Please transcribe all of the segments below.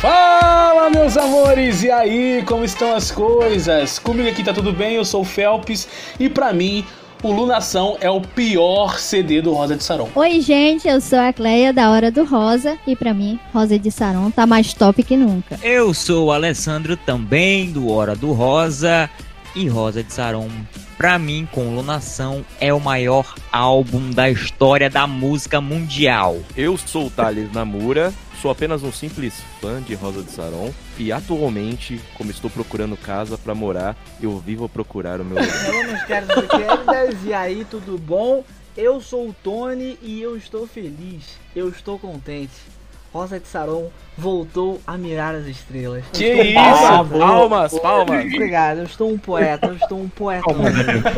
Fala, meus amores! E aí, como estão as coisas? Comigo aqui tá tudo bem, eu sou o Felps e pra mim, o Lunação é o pior CD do Rosa de Saron. Oi, gente, eu sou a Cleia da Hora do Rosa e pra mim, Rosa de Saron tá mais top que nunca. Eu sou o Alessandro também do Hora do Rosa e Rosa de Saron pra mim, com Lunação, é o maior álbum da história da música mundial. Eu sou o Thales Namura, sou apenas um simples fã de Rosa de Saron e atualmente, como estou procurando casa para morar, eu vivo procurar o meu lugar. Meus caras e queridas, e aí, tudo bom? Eu sou o Tony e eu estou feliz, eu estou contente. Rosa de Saron voltou a mirar as estrelas. Que estou isso? um poeta. Palmas, palmas. Obrigado, eu estou um poeta, eu estou um poeta.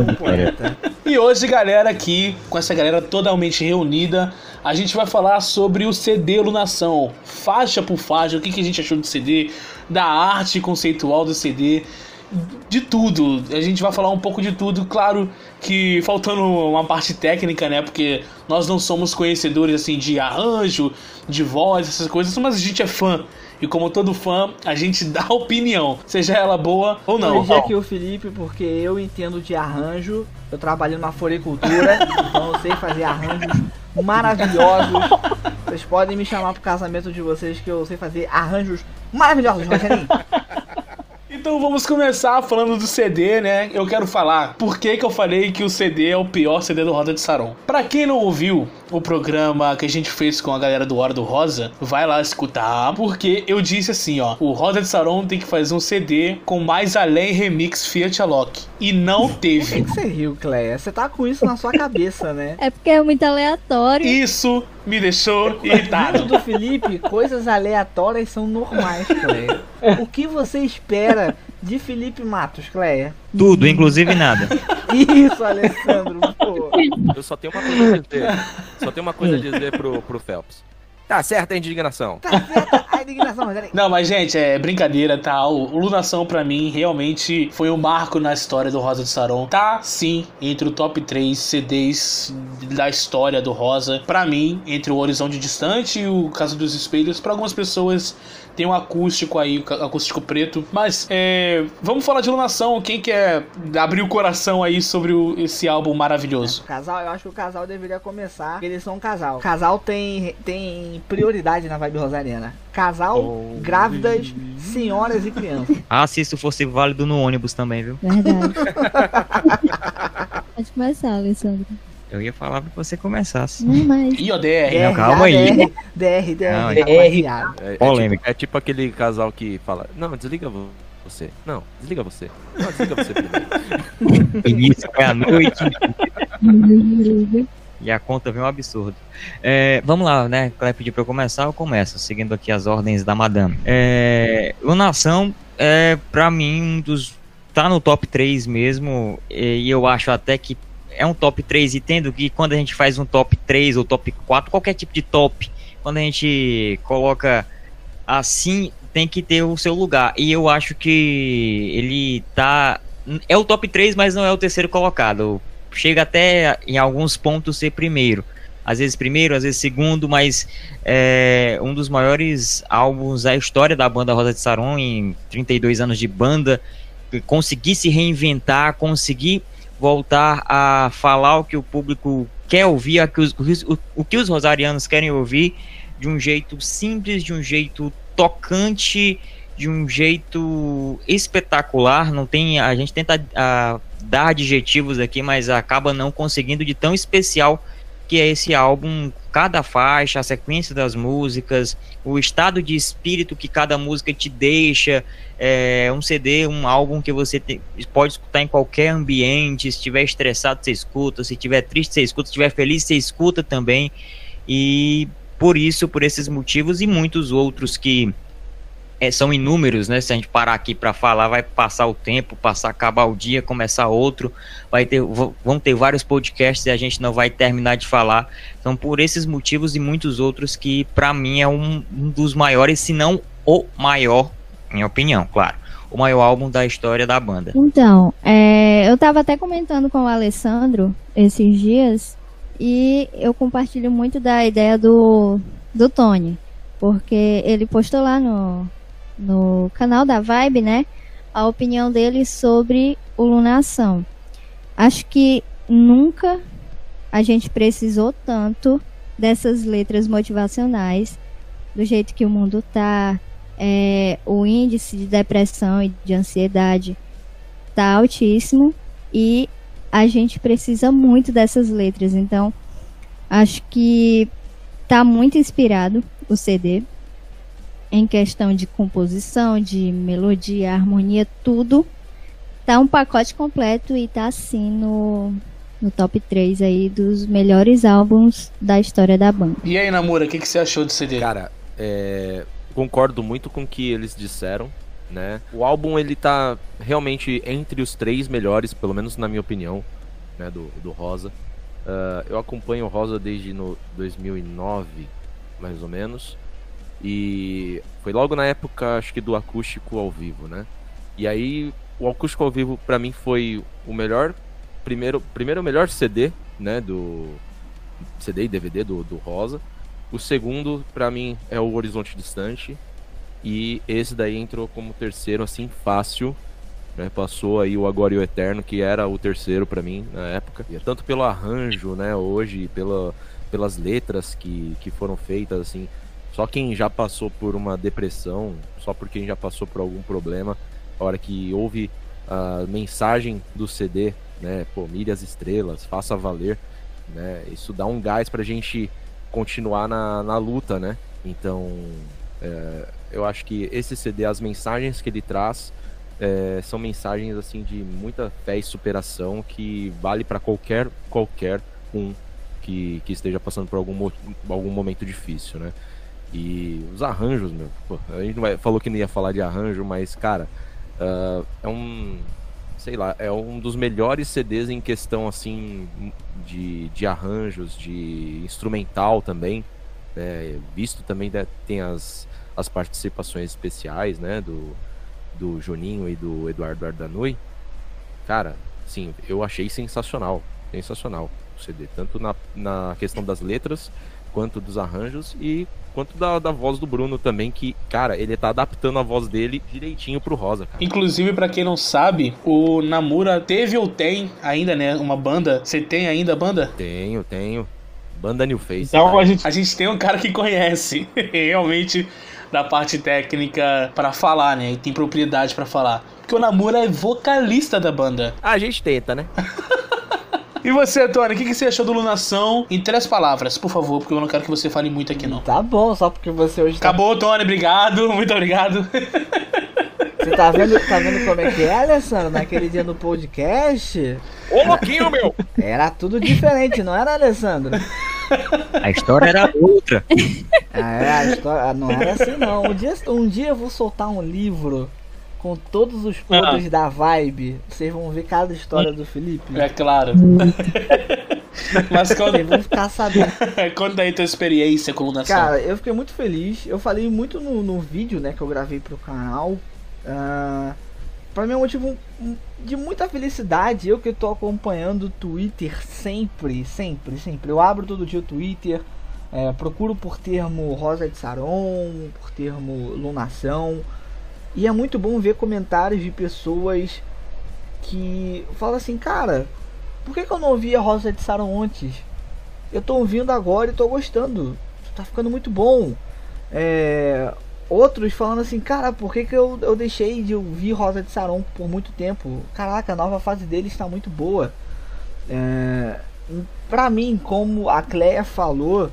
um poeta. E hoje, galera, aqui, com essa galera totalmente reunida, a gente vai falar sobre o CD Lunação, faixa por faixa, o que, que a gente achou do CD, da arte conceitual do CD, de tudo. A gente vai falar um pouco de tudo, claro que faltando uma parte técnica, né? Porque nós não somos conhecedores assim de arranjo, de voz, essas coisas, mas a gente é fã. E como todo fã, a gente dá opinião, seja ela boa ou não. Hoje aqui o Felipe, porque eu entendo de arranjo, eu trabalho na floricultura, então eu sei fazer arranjos maravilhosos. Vocês podem me chamar pro casamento de vocês que eu sei fazer arranjos maravilhosos, Rogerinho. Então vamos começar falando do CD, né? Eu quero falar por que, que eu falei que o CD é o pior CD do Rosa de Saron. Pra quem não ouviu o programa que a gente fez com a galera do Hora do Rosa, vai lá escutar, porque eu disse assim, ó, o Rosa de Saron tem que fazer um CD com mais além remix Fiat Alok. E não Por que, teve. você riu, Cleia? Você tá com isso na sua cabeça, né? É porque é muito aleatório. Isso me deixou irritado. do Felipe, coisas aleatórias são normais, Cleia. O que você espera de Felipe Matos, Cleia? Tudo, inclusive nada. Isso, Alessandro, pô. Eu só tenho uma coisa a dizer. Só tenho uma coisa a dizer pro, pro Phelps. Tá certa a indignação. Tá certa a indignação, Rogerinho. Não, mas gente, é brincadeira, tá? O o Lunação pra mim realmente foi um marco na história do Rosa de Saron. Tá sim entre o top 3 CDs da história do Rosa. Pra mim, entre o Horizonte Distante e o Caso dos Espelhos, pra algumas pessoas tem um acústico aí, acústico preto. Mas é, vamos falar de Lunação. Quem quer abrir o coração aí sobre o- esse álbum maravilhoso? O casal, eu acho que o casal deveria começar. porque Eles são um casal. Casal tem, tem prioridade na vibe rosariana. Casal, grávidas, senhoras e crianças. Ah, se isso fosse válido no ônibus também, viu? Verdade. Pode começar, Alessandro. Eu ia falar pra você começasse. Não, mas. E ODR. Não, calma aí. DR, DR, DR, Não, rapaziada. É, é Polêmica. tipo, é tipo aquele casal que fala: Não, desliga vo- você. Não, desliga você. Não, desliga você primeiro. Início, meia-noite. E a conta vem um absurdo. É, vamos lá, né? Cleia pediu pra eu começar, eu começo, seguindo aqui as ordens da madame. É, o Nação é, pra mim, um dos. Tá no top 3 mesmo, e eu acho até que é um top 3, e tendo que quando a gente faz um top 3 ou top 4, qualquer tipo de top, quando a gente coloca assim, tem que ter o seu lugar. E eu acho que ele tá. É o top 3, mas não é o terceiro colocado. Chega até em alguns pontos ser primeiro. Às vezes primeiro, às vezes segundo, mas é um dos maiores álbuns da história da banda Rosa de Saron em 32 anos de banda. Conseguir se reinventar, conseguir voltar a falar o que o público quer ouvir, a que os- o, o que os rosarianos querem ouvir de um jeito simples, de um jeito tocante, de um jeito espetacular. Não tem, a gente tenta ah, dar adjetivos aqui, mas acaba não conseguindo de tão especial que é esse álbum, cada faixa, a sequência das músicas, o estado de espírito que cada música te deixa, é um CD, um álbum que você te- pode escutar em qualquer ambiente, se estiver estressado você escuta, se estiver triste você escuta, se estiver feliz você escuta também, e por isso, por esses motivos e muitos outros que é, são inúmeros, né? Se a gente parar aqui para falar, vai passar o tempo, passar, acabar o dia, começar outro, vai ter, vão ter vários podcasts e a gente não vai terminar de falar. Então, por esses motivos e muitos outros que, para mim, é um, um dos maiores, se não o maior, minha opinião, claro. o maior álbum da história da banda. Então, é, eu tava até comentando com o Alessandro esses dias e eu compartilho muito da ideia do, do Tony, porque ele postou lá no, no canal da Vibe, né, a opinião dele sobre o Lunação. Acho que nunca a gente precisou tanto dessas letras motivacionais, do jeito que o mundo tá, é, o índice de depressão e de ansiedade tá altíssimo e a gente precisa muito dessas letras. Então, acho que tá muito inspirado o CD em questão de composição, de melodia, harmonia, tudo. Tá um pacote completo e tá assim no, no top 3 aí dos melhores álbuns da história da banda. E aí, Namura, o que, que você achou do CD? Cara, é, concordo muito com o que eles disseram, né? O álbum ele tá realmente entre os três melhores, pelo menos na minha opinião, né? Do, do Rosa. Uh, eu acompanho o Rosa desde no 2009, mais ou menos. E foi logo na época, acho que do acústico ao vivo, né? E aí o acústico ao vivo para mim foi o melhor primeiro primeiro melhor CD, né, do CD e DVD do, do Rosa. O segundo para mim é o Horizonte Distante e esse daí entrou como terceiro assim fácil, né? Passou aí o Agora e o Eterno, que era o terceiro para mim na época. E tanto pelo arranjo, né, hoje, pela pelas letras que, que foram feitas assim, só quem já passou por uma depressão, só por quem já passou por algum problema a hora que ouve a mensagem do CD, né? Pô, mire as estrelas, faça valer, né? Isso dá um gás pra gente continuar na, na luta, né? Então, é, eu acho que esse CD, as mensagens que ele traz, é, são mensagens assim de muita fé e superação que vale para qualquer qualquer um que, que esteja passando por algum, algum momento difícil, né? E os arranjos, meu, pô, a gente vai, falou que não ia falar de arranjo, mas cara, Uh, é um. Sei lá, é um dos melhores CDs em questão assim de, de arranjos, de instrumental também. Né? Visto também né, tem as, as participações especiais né? do, do Juninho e do Eduardo Ardanui. Cara, sim, eu achei sensacional. Sensacional o CD. Tanto na, na questão das letras quanto dos arranjos e quanto da, da voz do Bruno também, que, cara, ele tá adaptando a voz dele direitinho pro Rosa, cara. Inclusive, para quem não sabe, o Namura teve ou tem ainda, né, uma banda. Você tem ainda a banda? Tenho, tenho. Banda New Face. Então a gente... a gente tem um cara que conhece realmente da parte técnica para falar, né? E tem propriedade para falar. Porque o Namura é vocalista da banda. A gente tenta, né? E você, Tony, o que, que você achou do Lunação? Em três palavras, por favor, porque eu não quero que você fale muito aqui, não. Tá bom, só porque você hoje tá... Acabou, Tony, obrigado, muito obrigado. Você tá vendo, tá vendo como é que é, Alessandro? Naquele dia no podcast. Ô, louquinho, meu! Era tudo diferente, não era, Alessandro? A história era outra. Ah, é, a história, não era assim, não. Um dia, um dia eu vou soltar um livro com todos os podres ah. da vibe. Vocês vão ver cada história do Felipe. É claro. Mas quando... Vocês vão ficar sabendo. Conta aí tua experiência com o Lunação. Cara, eu fiquei muito feliz. Eu falei muito no, no vídeo né, que eu gravei pro canal. Uh, pra mim é um motivo de muita felicidade. Eu que tô acompanhando o Twitter sempre, sempre, sempre. Eu abro todo dia o Twitter. É, procuro por termo Rosa de Saron, por termo Lunação. E é muito bom ver comentários de pessoas que falam assim, cara, por que, que eu não ouvi a Rosa de Saron antes? Eu tô ouvindo agora e tô gostando. Tá ficando muito bom. É, outros falando assim, cara, por que, que eu, eu deixei de ouvir Rosa de Saron por muito tempo? Caraca, a nova fase dele está muito boa. É, pra mim, como a Cleia falou,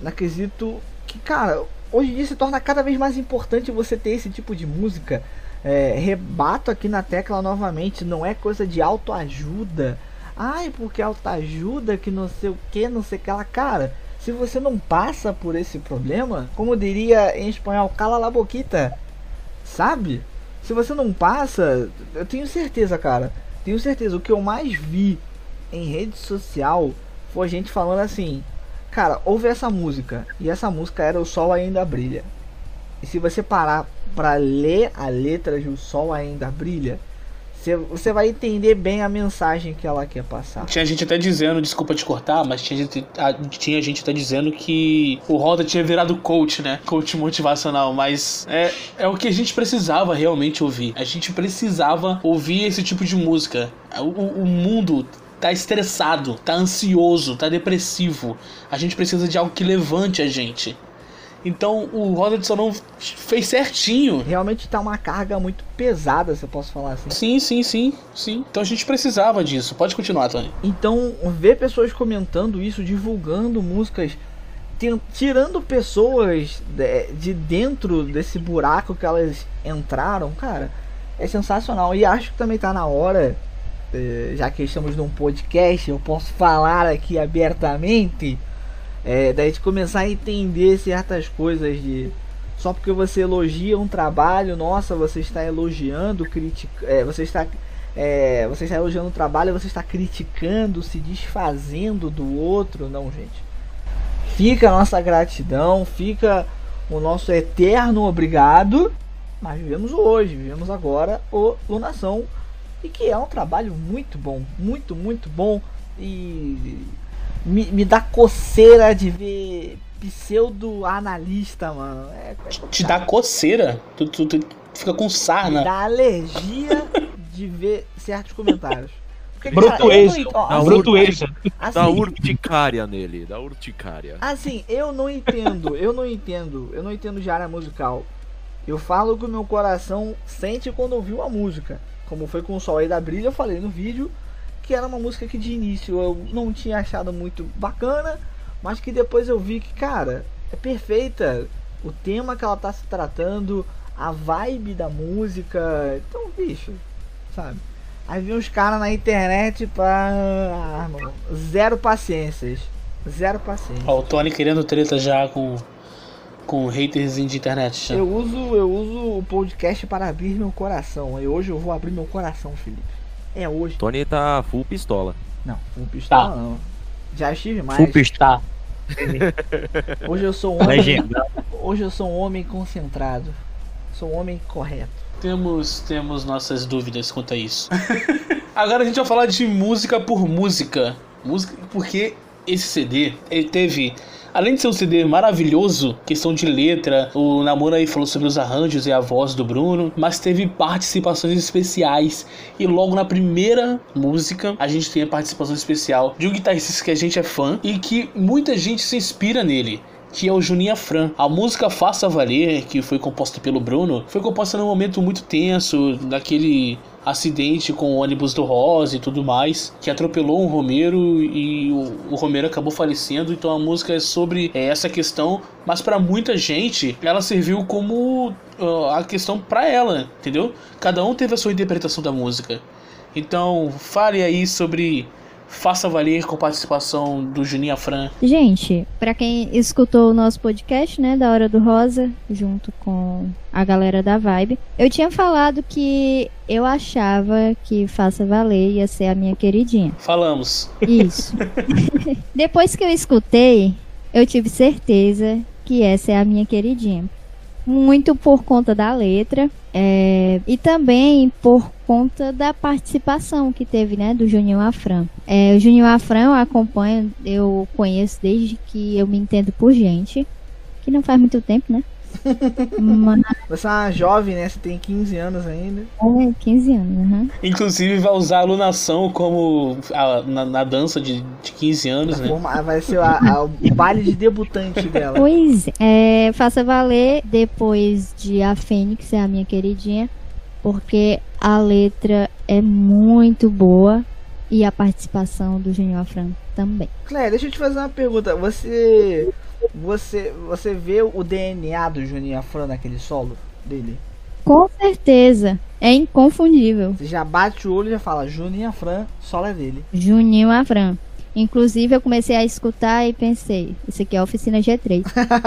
na quesito que, cara, hoje em dia se torna cada vez mais importante você ter esse tipo de música. É, rebato aqui na tecla novamente, não é coisa de autoajuda. Ai, porque autoajuda que não sei o que, não sei o que lá. Cara, se você não passa por esse problema, como diria em espanhol, cala la boquita, sabe? Se você não passa, eu tenho certeza, cara. Tenho certeza, o que eu mais vi em rede social foi gente falando assim: Cara, ouve essa música. E essa música era O Sol Ainda Brilha. E se você parar para ler a letra de O Sol Ainda Brilha, você vai entender bem a mensagem que ela quer passar. Tinha gente até dizendo, desculpa te cortar, mas tinha gente, tinha gente até dizendo que o Roda tinha virado coach, né? Coach motivacional, mas é, é o que a gente precisava realmente ouvir. A gente precisava ouvir esse tipo de música. O, o mundo tá estressado, tá ansioso, tá depressivo. A gente precisa de algo que levante a gente. Então o Roda de Sonão fez certinho. Realmente tá uma carga muito pesada, se eu posso falar assim. Sim, sim, sim, sim. Então a gente precisava disso. Pode continuar, Tony. Então, ver pessoas comentando isso, divulgando músicas, tirando pessoas de, de dentro desse buraco que elas entraram, cara, é sensacional. E acho que também tá na hora, já que estamos num podcast, eu posso falar aqui abertamente é, da gente começar a entender certas coisas de só porque você elogia um trabalho, nossa, você está elogiando, critica, é, você está é, você está elogiando o trabalho, você está criticando, se desfazendo do outro, não, gente. Fica a nossa gratidão, fica o nosso eterno obrigado. Mas vivemos hoje, vivemos agora o Lunação e que é um trabalho muito bom, muito, muito bom e me, me dá coceira de ver pseudo-analista, mano. É, é Te dá coceira? Tu, tu, tu, fica com sarna. Me dá alergia de ver certos comentários. Brutueja. Brutueja. Assim, dá urticária nele, dá urticária. Assim, eu não entendo, eu não entendo, eu não entendo de área musical. Eu falo que o meu coração sente quando ouviu a música. Como foi com o Sol aí da Brilha, eu falei no vídeo que era uma música que de início eu não tinha achado muito bacana, mas que depois eu vi que, cara, é perfeita. O tema que ela tá se tratando, a vibe da música. Então, bicho, sabe? Aí vi uns caras na internet pra. Ah, mano, zero paciências. Zero paciência. Ó, o Tony querendo treta já com. Com haters de internet. Já. Eu uso, eu uso o podcast para abrir meu coração. E hoje eu vou abrir meu coração, Felipe. É hoje. Tony tá full pistola. Não, full pistola tá. não. Já estive mais. Full pistola. Hoje eu sou um homem. Hoje eu sou um homem concentrado. Sou um homem correto. Temos, temos nossas dúvidas quanto a isso. Agora a gente vai falar de música por música. Música porque esse CD ele teve Além de ser um CD maravilhoso, questão de letra, o Namoro aí falou sobre os arranjos e a voz do Bruno, mas teve participações especiais. E logo na primeira música, a gente tem a participação especial de um guitarrista que a gente é fã e que muita gente se inspira nele que é o Juninho Fran. A música Faça Valer, que foi composta pelo Bruno, foi composta num momento muito tenso, daquele acidente com o ônibus do Rosa e tudo mais, que atropelou um Romero e o, o Romero acabou falecendo. Então a música é sobre é, essa questão, mas para muita gente ela serviu como uh, a questão para ela, entendeu? Cada um teve a sua interpretação da música. Então fale aí sobre Faça Valer com participação do Juninho Afran. Gente, para quem escutou o nosso podcast, né, da Hora do Rosa, junto com a galera da Vibe, eu tinha falado que eu achava que Faça Valer ia ser a minha queridinha. Falamos. Isso. Depois que eu escutei, eu tive certeza que essa é a minha queridinha muito por conta da letra é, e também por conta da participação que teve, né, do Juninho Afran. É, o Juninho Afran eu acompanho, eu conheço desde que eu me entendo por gente, que não faz muito tempo, né? Mas... Você é uma jovem, né? Você tem 15 anos ainda. É, 15 anos, uhum. Inclusive vai usar a alunação como a, na, na, dança de, de 15 anos, né? Vai ser a, a, o baile de debutante dela. Pois é, faça valer depois de A Fênix, é a minha queridinha, porque a letra é muito boa e a participação do Junior Afran também. Claire, deixa eu te fazer uma pergunta. Você você, você vê o DNA do Juninho Afran naquele solo dele? Com certeza. É inconfundível. Você já bate o olho e já fala, Juninho Afran, solo é dele. Juninho Afran. Inclusive, eu comecei a escutar e pensei, isso aqui é a oficina G3.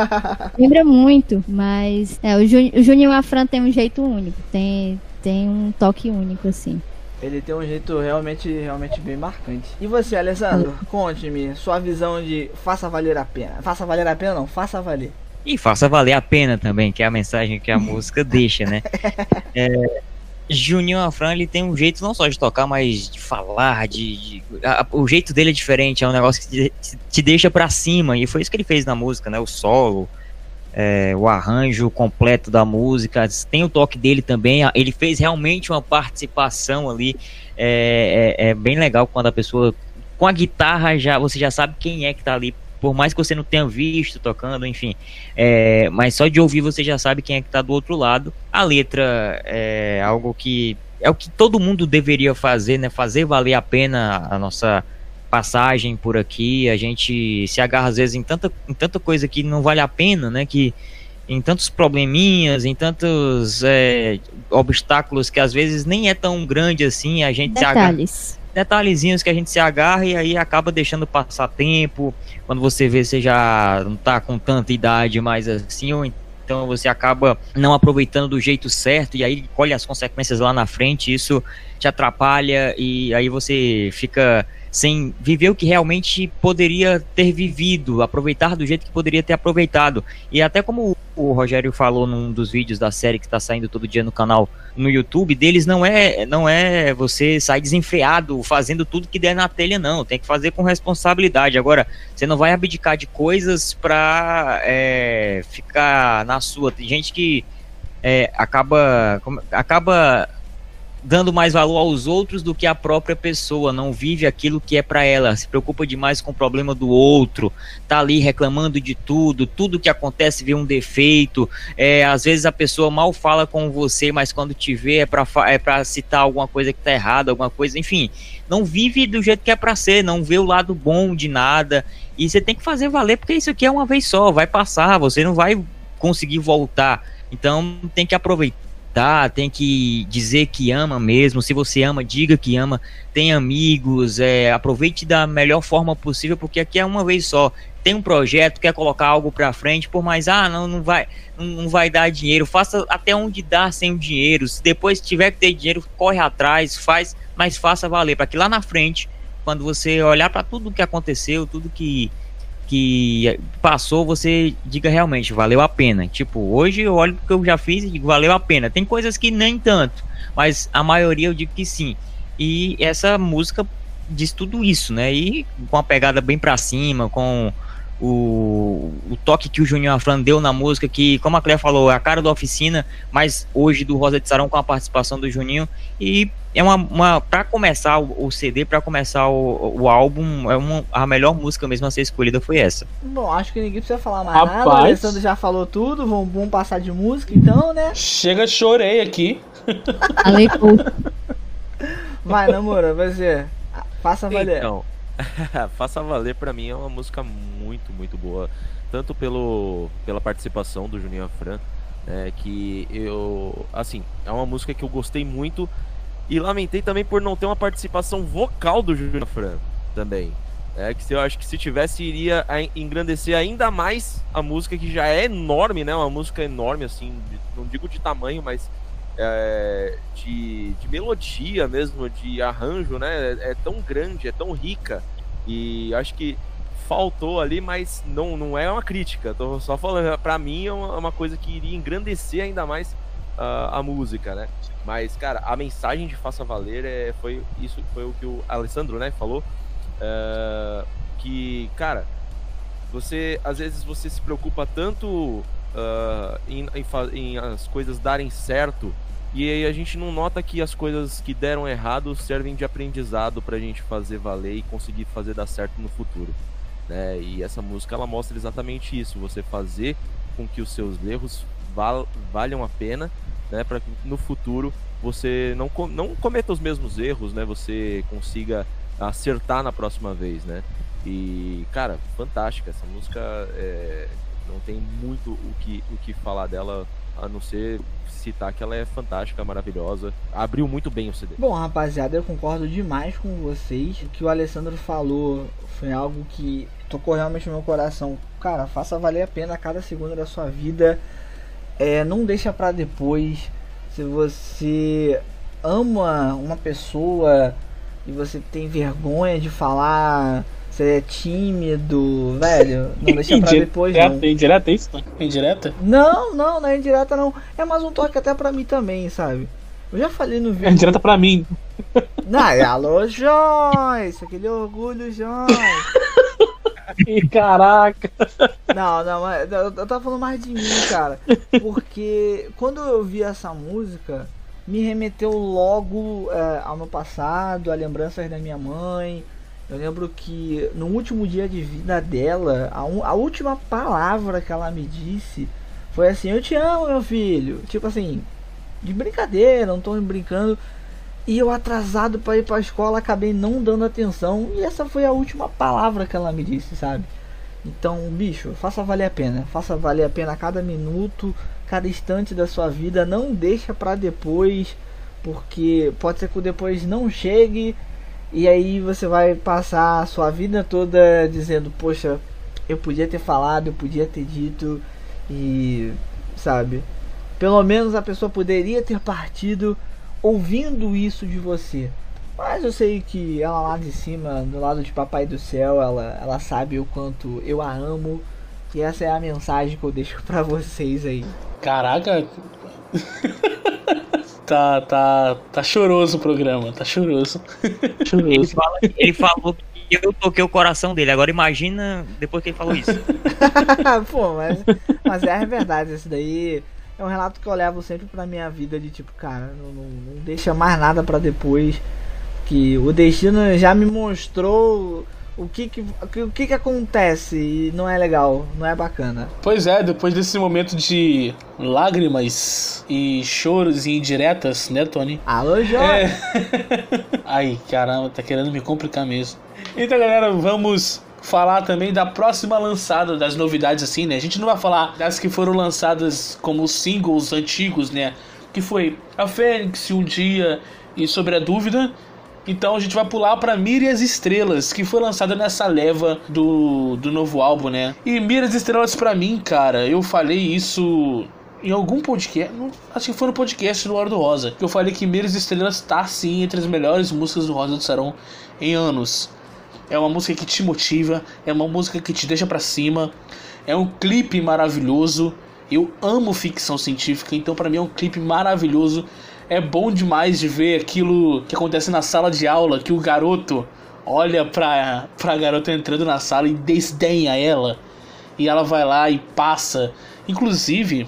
Lembra muito, mas é, o, Jun, o Juninho Afran tem um jeito único, tem, tem um toque único, assim. Ele tem um jeito realmente, realmente bem marcante. E você, Alessandro, conte-me sua visão de faça valer a pena. Faça valer a pena não, faça valer. E faça valer a pena também, que é a mensagem que a música deixa, né? É, Juninho Afran, ele tem um jeito não só de tocar, mas de falar, de, de a, o jeito dele é diferente, é um negócio que te, te deixa para cima, e foi isso que ele fez na música, né? O solo, é, o arranjo completo da música, tem o toque dele também, ele fez realmente uma participação ali, é, é, é bem legal quando a pessoa com a guitarra já você já sabe quem é que tá ali por mais que você não tenha visto tocando, enfim. É, mas só de ouvir você já sabe quem é que está do outro lado. A letra é algo que é o que todo mundo deveria fazer, né? Fazer valer a pena a nossa passagem por aqui. A gente se agarra às vezes em tanta, em tanta coisa que não vale a pena, né? Que em tantos probleminhas, em tantos é, obstáculos que às vezes nem é tão grande assim. A gente Detalhes. se agarra detalhezinhos que a gente se agarra e aí acaba deixando passar tempo. Quando você vê, você já não tá com tanta idade mais assim, ou então você acaba não aproveitando do jeito certo e aí colhe as consequências lá na frente. Isso te atrapalha e aí você fica sem viver o que realmente poderia ter vivido, aproveitar do jeito que poderia ter aproveitado. E até como o Rogério falou num dos vídeos da série que está saindo todo dia no canal no YouTube deles, não é não é você sair desenfreado fazendo tudo que der na telha, não. Tem que fazer com responsabilidade. Agora, você não vai abdicar de coisas para é, ficar na sua. Tem gente que é, acaba acaba dando mais valor aos outros do que à própria pessoa, não vive aquilo que é para ela, se preocupa demais com o problema do outro, tá ali reclamando de tudo, tudo que acontece vê um defeito, é, às vezes a pessoa mal fala com você, mas quando te vê é para é citar alguma coisa que tá errada, alguma coisa, enfim, não vive do jeito que é para ser, não vê o lado bom de nada, e você tem que fazer valer, porque isso aqui é uma vez só, vai passar, você não vai conseguir voltar, então tem que aproveitar acreditar, tem que dizer que ama mesmo. Se você ama, diga que ama. Tem amigos, é, aproveite da melhor forma possível, porque aqui é uma vez só. Tem um projeto, quer colocar algo para frente, por mais, ah, não, não vai, não, não vai dar dinheiro. Faça até onde dá sem o dinheiro. Se depois tiver que ter dinheiro, corre atrás, faz, mas faça valer, para que lá na frente, quando você olhar para tudo que aconteceu, tudo que que passou, você diga realmente, valeu a pena. Tipo, hoje eu olho porque eu já fiz e digo, valeu a pena. Tem coisas que nem tanto, mas a maioria eu digo que sim. E essa música diz tudo isso, né? E com uma pegada bem pra cima, com o, o toque que o Juninho Afran deu na música, que, como a Cléia falou, é a cara da oficina, mas hoje do Rosa de Sarão com a participação do Juninho. E é uma, uma para começar o, o CD, para começar o, o álbum, é uma, a melhor música mesmo a ser escolhida foi essa. Bom, acho que ninguém precisa falar mais Rapaz. nada. O Alessandro já falou tudo, vamos, vamos passar de música então, né? Chega, chorei aqui. Vai, namora, vai ser. Faça valer. Então, Faça Valer para mim é uma música muito, muito boa. Tanto pelo, pela participação do Juninho Afran, né, que eu. Assim, é uma música que eu gostei muito. E lamentei também por não ter uma participação vocal do Juninho Afran também. É que eu acho que se tivesse iria engrandecer ainda mais a música que já é enorme, né? Uma música enorme assim, de, não digo de tamanho, mas é, de, de, melodia mesmo, de arranjo, né? É, é, tão grande, é tão rica. E acho que faltou ali, mas não, não é uma crítica. Tô só falando, pra mim é uma, é uma coisa que iria engrandecer ainda mais uh, a música, né? Mas, cara, a mensagem de Faça Valer é, foi isso foi o que o Alessandro, né, falou. Uh, que, cara, você às vezes você se preocupa tanto uh, em, em, em, as coisas darem certo e aí a gente não nota que as coisas que deram errado servem de aprendizado pra gente fazer valer e conseguir fazer dar certo no futuro. Né? E essa música ela mostra exatamente isso, você fazer com que os seus erros val valham a pena, né, para que no futuro você não, com não cometa os mesmos erros, né, você consiga acertar na próxima vez, né? E cara, fantástica essa música, é, não tem muito o que, o que falar dela a não ser citar que ela é fantástica, maravilhosa. Abriu muito bem o CD. Bom, rapaziada, eu concordo demais com vocês. O que o Alessandro falou foi algo que tocou realmente no meu coração. Cara, faça valer a pena cada segundo da sua vida. É, não deixa para depois. Se você ama uma pessoa e você tem vergonha de falar Você é tímido, velho. Não deixa pra depois, não. Indireta é isso? Indireta? Não, não, não é indireta, não. É mais um toque até pra mim também, sabe? Eu já falei no vídeo. É indireta pra mim. Não, é alô, Joyce. Aquele orgulho, Joyce. Caraca. Não, não, mas eu, eu tava falando mais de mim, cara. Porque quando eu vi essa música, me remeteu logo é, ao meu passado, a lembranças da minha mãe. Eu lembro que no último dia de vida dela, a, a última palavra que ela me disse foi assim: Eu te amo, meu filho. Tipo assim, de brincadeira, não tô brincando. E eu atrasado para ir pra escola acabei não dando atenção. E essa foi a última palavra que ela me disse, sabe? Então, bicho, faça valer a pena. Faça valer a pena cada minuto, cada instante da sua vida. Não deixa pra depois, porque pode ser que o depois não chegue. E aí você vai passar a sua vida toda dizendo, poxa, eu podia ter falado, eu podia ter dito. E, sabe? Pelo menos a pessoa poderia ter partido ouvindo isso de você. Mas eu sei que ela lá de cima, do lado de Papai do Céu, ela, ela sabe o quanto eu a amo. E essa é a mensagem que eu deixo pra vocês aí. Caraca. tá, tá, tá choroso o programa, tá choroso. Ele, fala- ele falou que eu toquei o coração dele. Agora imagina depois que ele falou isso. Pô, mas, mas é a verdade, isso daí é um relato que eu levo sempre pra minha vida de tipo, cara, não, não, não deixa mais nada pra depois. Que o destino já me mostrou o que que, o que que acontece e não é legal, não é bacana. Pois é, depois desse momento de lágrimas e choros e indiretas, né, Tony? Alô, Jó! É. Ai, caramba, tá querendo me complicar mesmo. Então, galera, vamos falar também da próxima lançada, das novidades assim, né? A gente não vai falar das que foram lançadas como singles antigos, né? Que foi a Fênix, Um Dia e Sobre a Dúvida. Então a gente vai pular pra Mira e as Estrelas, que foi lançada nessa leva do, do novo álbum, né? E Mira e as Estrelas pra mim, cara, eu falei isso em algum podcast, acho que foi no podcast do Hora do Rosa, que eu falei que Mira e as Estrelas tá sim entre as melhores músicas do Rosa do Sarão em anos. É uma música que te motiva, é uma música que te deixa pra cima, é um clipe maravilhoso. Eu amo ficção científica, então pra mim é um clipe maravilhoso. É bom demais de ver aquilo que acontece na sala de aula, que o garoto olha pra, pra garota entrando na sala e desdenha ela. E ela vai lá e passa. Inclusive,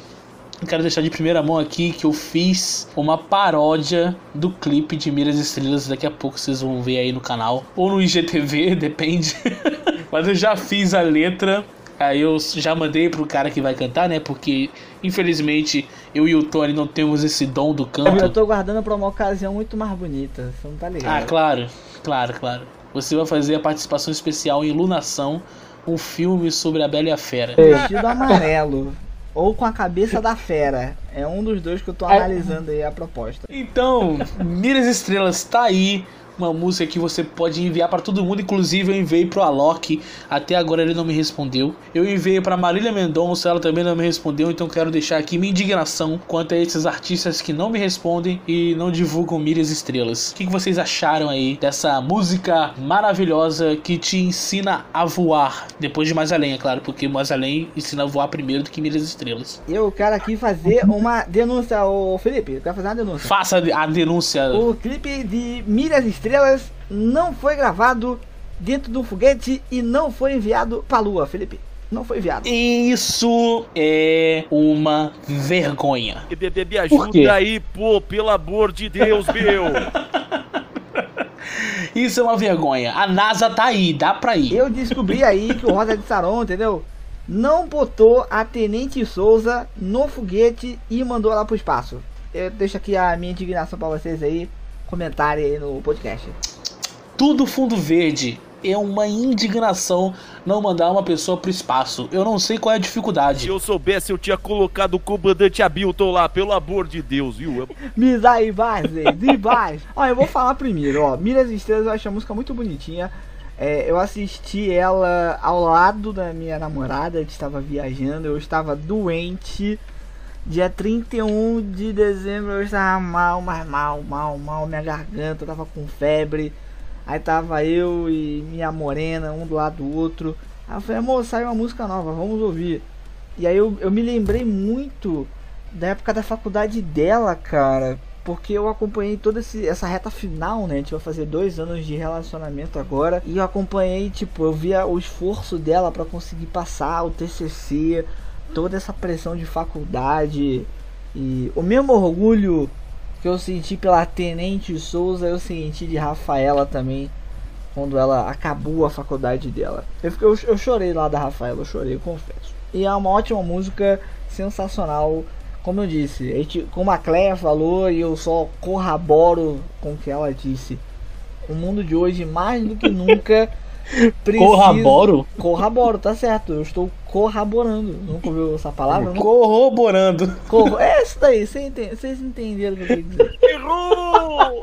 eu quero deixar de primeira mão aqui que eu fiz uma paródia do clipe de Miras Estrelas. Daqui a pouco vocês vão ver aí no canal. Ou no IGTV, depende. Mas eu já fiz a letra. Aí eu já mandei pro cara que vai cantar, né? Porque infelizmente eu e o Tony não temos esse dom do Eu canto. tô guardando pra uma ocasião muito mais bonita, você não tá Ah, ligado? claro, claro, claro. Você vai fazer a participação especial em Lunação, um filme sobre a Bela e a Fera. Vestido amarelo. Ou com a cabeça da fera. É um dos dois que eu tô É. analisando aí a proposta. Então, Miras Estrelas tá aí. Uma música que você pode enviar para todo mundo, inclusive eu enviei pro Alok, até agora ele não me respondeu. Eu enviei para Marília Mendonça, ela também não me respondeu, então quero deixar aqui minha indignação quanto a esses artistas que não me respondem e não divulgam Miras Estrelas. O que, que vocês acharam aí dessa música maravilhosa que te ensina a voar? Depois de Mais Além, é claro, porque Mais Além ensina a voar primeiro do que Miras Estrelas. Eu quero aqui fazer uma denúncia, ô Felipe. Eu quero fazer uma denúncia. Faça a denúncia. O clipe de Milhas Estrelas não foi gravado dentro de um foguete e não foi enviado pra lua, Felipe. Não foi enviado. Isso é uma vergonha. Bebê, me Por quê? ajuda aí, pô, pelo amor de Deus, meu. Isso é uma vergonha. A NASA tá aí, dá pra ir. Eu descobri aí que o Rosa de Saron, entendeu? Não botou a Tenente Souza no foguete e mandou ela pro espaço. Eu deixo aqui a minha indignação pra vocês aí. Comentário aí no podcast. Tudo fundo verde. É uma indignação não mandar uma pessoa pro espaço. Eu não sei qual é a Se dificuldade. eu soubesse, eu tinha colocado o comandante Abilton lá, pelo amor de Deus, viu? Misai base, demais. Ó, eu vou falar primeiro, ó. Milhas e Estrelas eu acho a música muito bonitinha. É, eu assisti ela ao lado da minha namorada, gente estava viajando, eu estava doente. Dia 31 de dezembro eu estava mal, mas mal, mal, mal, minha garganta, eu tava com febre. Aí tava eu e minha morena, um do lado do outro. Aí eu falei, amor, saiu uma música nova, vamos ouvir. E aí eu, eu me lembrei muito da época da faculdade dela, cara. Porque eu acompanhei toda esse, essa reta final, né? A gente vai fazer dois anos de relacionamento agora. E eu acompanhei, tipo, eu via o esforço dela para conseguir passar o TCC, toda essa pressão de faculdade. E o mesmo orgulho que eu senti pela Tenente Souza, eu senti de Rafaela também. Quando ela acabou a faculdade dela. Eu, eu, eu chorei lá da Rafaela, eu chorei, eu confesso. E é uma ótima música, sensacional como eu disse, a gente, como a Cleia falou, e eu só corroboro com o que ela disse. O mundo de hoje, mais do que nunca, precisa... Corroboro? Corroboro, tá certo. Eu estou corroborando. Nunca ouviu essa palavra? Não? Corroborando. Corro... É isso daí, vocês entenderam o que eu quis dizer. Errou!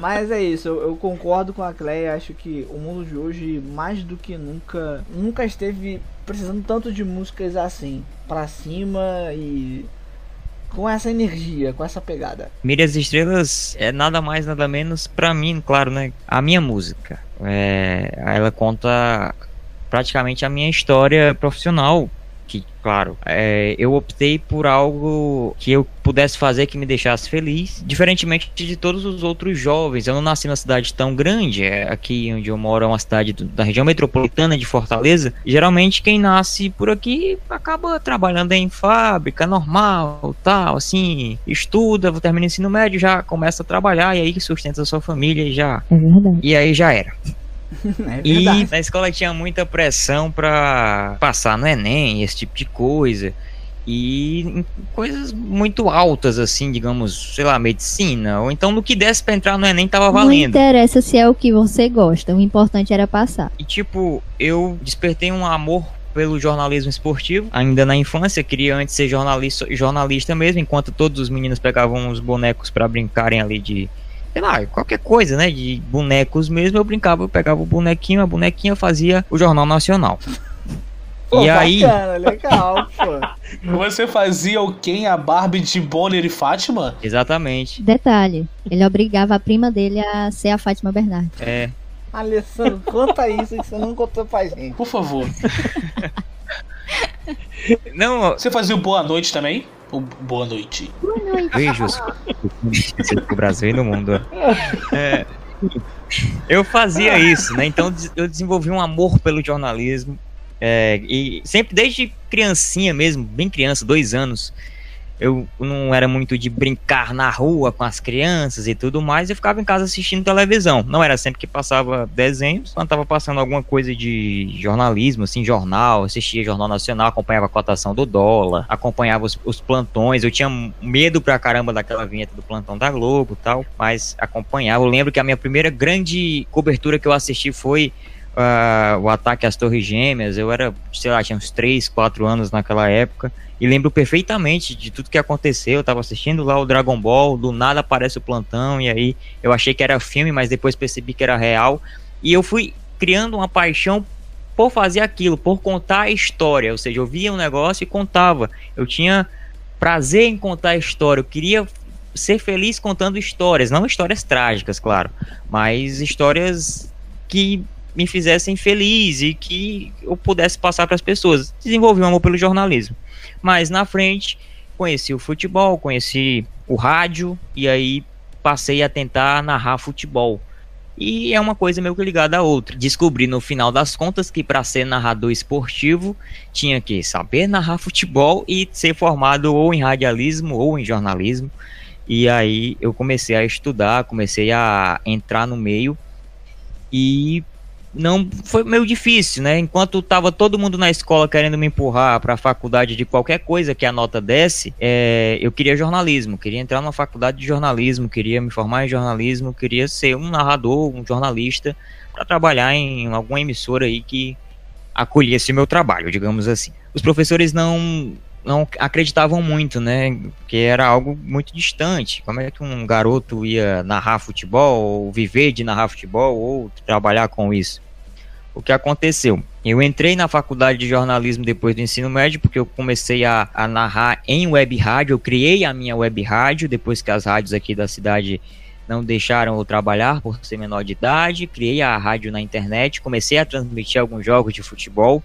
Mas é isso, eu, eu, concordo com a Cleia, acho que o mundo de hoje, mais do que nunca, nunca esteve precisando tanto de músicas assim, para cima e com essa energia, com essa pegada. Mire as Estrelas é nada mais, nada menos, para mim, claro, né? A minha música. É, ela conta praticamente a minha história profissional que, claro, é, eu optei por algo que eu pudesse fazer que me deixasse feliz, diferentemente de todos os outros jovens. Eu não nasci numa cidade tão grande, é, aqui onde eu moro é uma cidade do, da região metropolitana de Fortaleza. Geralmente quem nasce por aqui acaba trabalhando em fábrica normal, tal, assim, estuda, termina o ensino médio, já começa a trabalhar e aí sustenta a sua família e já. É. E aí já era. É e na escola tinha muita pressão para passar no Enem, esse tipo de coisa. E coisas muito altas, assim, digamos, sei lá, medicina, ou então no que desse pra entrar no Enem tava valendo. Não interessa se é o que você gosta, o importante era passar. E tipo, eu despertei um amor pelo jornalismo esportivo, ainda na infância, queria antes ser jornalista, jornalista mesmo, enquanto todos os meninos pegavam os bonecos para brincarem ali de sei lá, qualquer coisa, né? De bonecos mesmo, eu brincava, eu pegava o bonequinho, a bonequinha fazia o Jornal Nacional. Pô, e aí. legal, pô. Você fazia o quem? A Barbie de Bonner e Fátima? Exatamente. Detalhe, ele obrigava a prima dele a ser a Fátima Bernardes. É. Alessandro, conta isso que você não contou pra gente. Por favor. não. Você fazia o Boa Noite também? boa noite. Boa noite. Beijos pro Brasil e no mundo. É, eu fazia isso, né? Então eu desenvolvi um amor pelo jornalismo. É, e sempre desde criancinha mesmo, bem criança, dois anos, eu não era muito de brincar na rua com as crianças e tudo mais, eu ficava em casa assistindo televisão. Não era sempre que passava desenhos, quando estava passando alguma coisa de jornalismo, assim, jornal, assistia Jornal Nacional, acompanhava a cotação do dólar, acompanhava os, os plantões. Eu tinha medo pra caramba daquela vinheta do plantão da Globo e tal, mas acompanhava. Eu lembro que a minha primeira grande cobertura que eu assisti foi uh, o ataque às Torres Gêmeas. Eu era, sei lá, tinha uns 3, 4 anos naquela época e lembro perfeitamente de tudo que aconteceu. Eu tava assistindo lá o Dragon Ball, do nada aparece o plantão, e aí eu achei que era filme, mas depois percebi que era real. E eu fui criando uma paixão por fazer aquilo, por contar a história. Ou seja, eu via um negócio e contava. Eu tinha prazer em contar a história. Eu queria ser feliz contando histórias, não histórias trágicas, claro, mas histórias que me fizessem feliz e que eu pudesse passar para as pessoas. Desenvolvi um amor pelo jornalismo. Mas na frente, conheci o futebol, conheci o rádio e aí passei a tentar narrar futebol. E é uma coisa meio que ligada à outra. Descobri no final das contas que para ser narrador esportivo tinha que saber narrar futebol e ser formado ou em radialismo ou em jornalismo. E aí eu comecei a estudar, comecei a entrar no meio e não foi meio difícil, né? Enquanto tava todo mundo na escola querendo me empurrar para a faculdade de qualquer coisa que a nota desse, é, eu queria jornalismo, queria entrar na faculdade de jornalismo, queria me formar em jornalismo, queria ser um narrador, um jornalista para trabalhar em alguma emissora aí que acolhesse meu trabalho, digamos assim. Os professores não não acreditavam muito, né? Que era algo muito distante. Como é que um garoto ia narrar futebol, ou viver de narrar futebol, ou trabalhar com isso? O que aconteceu? Eu entrei na faculdade de jornalismo depois do ensino médio, porque eu comecei a, a narrar em web rádio. Eu criei a minha web rádio depois que as rádios aqui da cidade não deixaram eu trabalhar por ser menor de idade. Criei a rádio na internet, comecei a transmitir alguns jogos de futebol.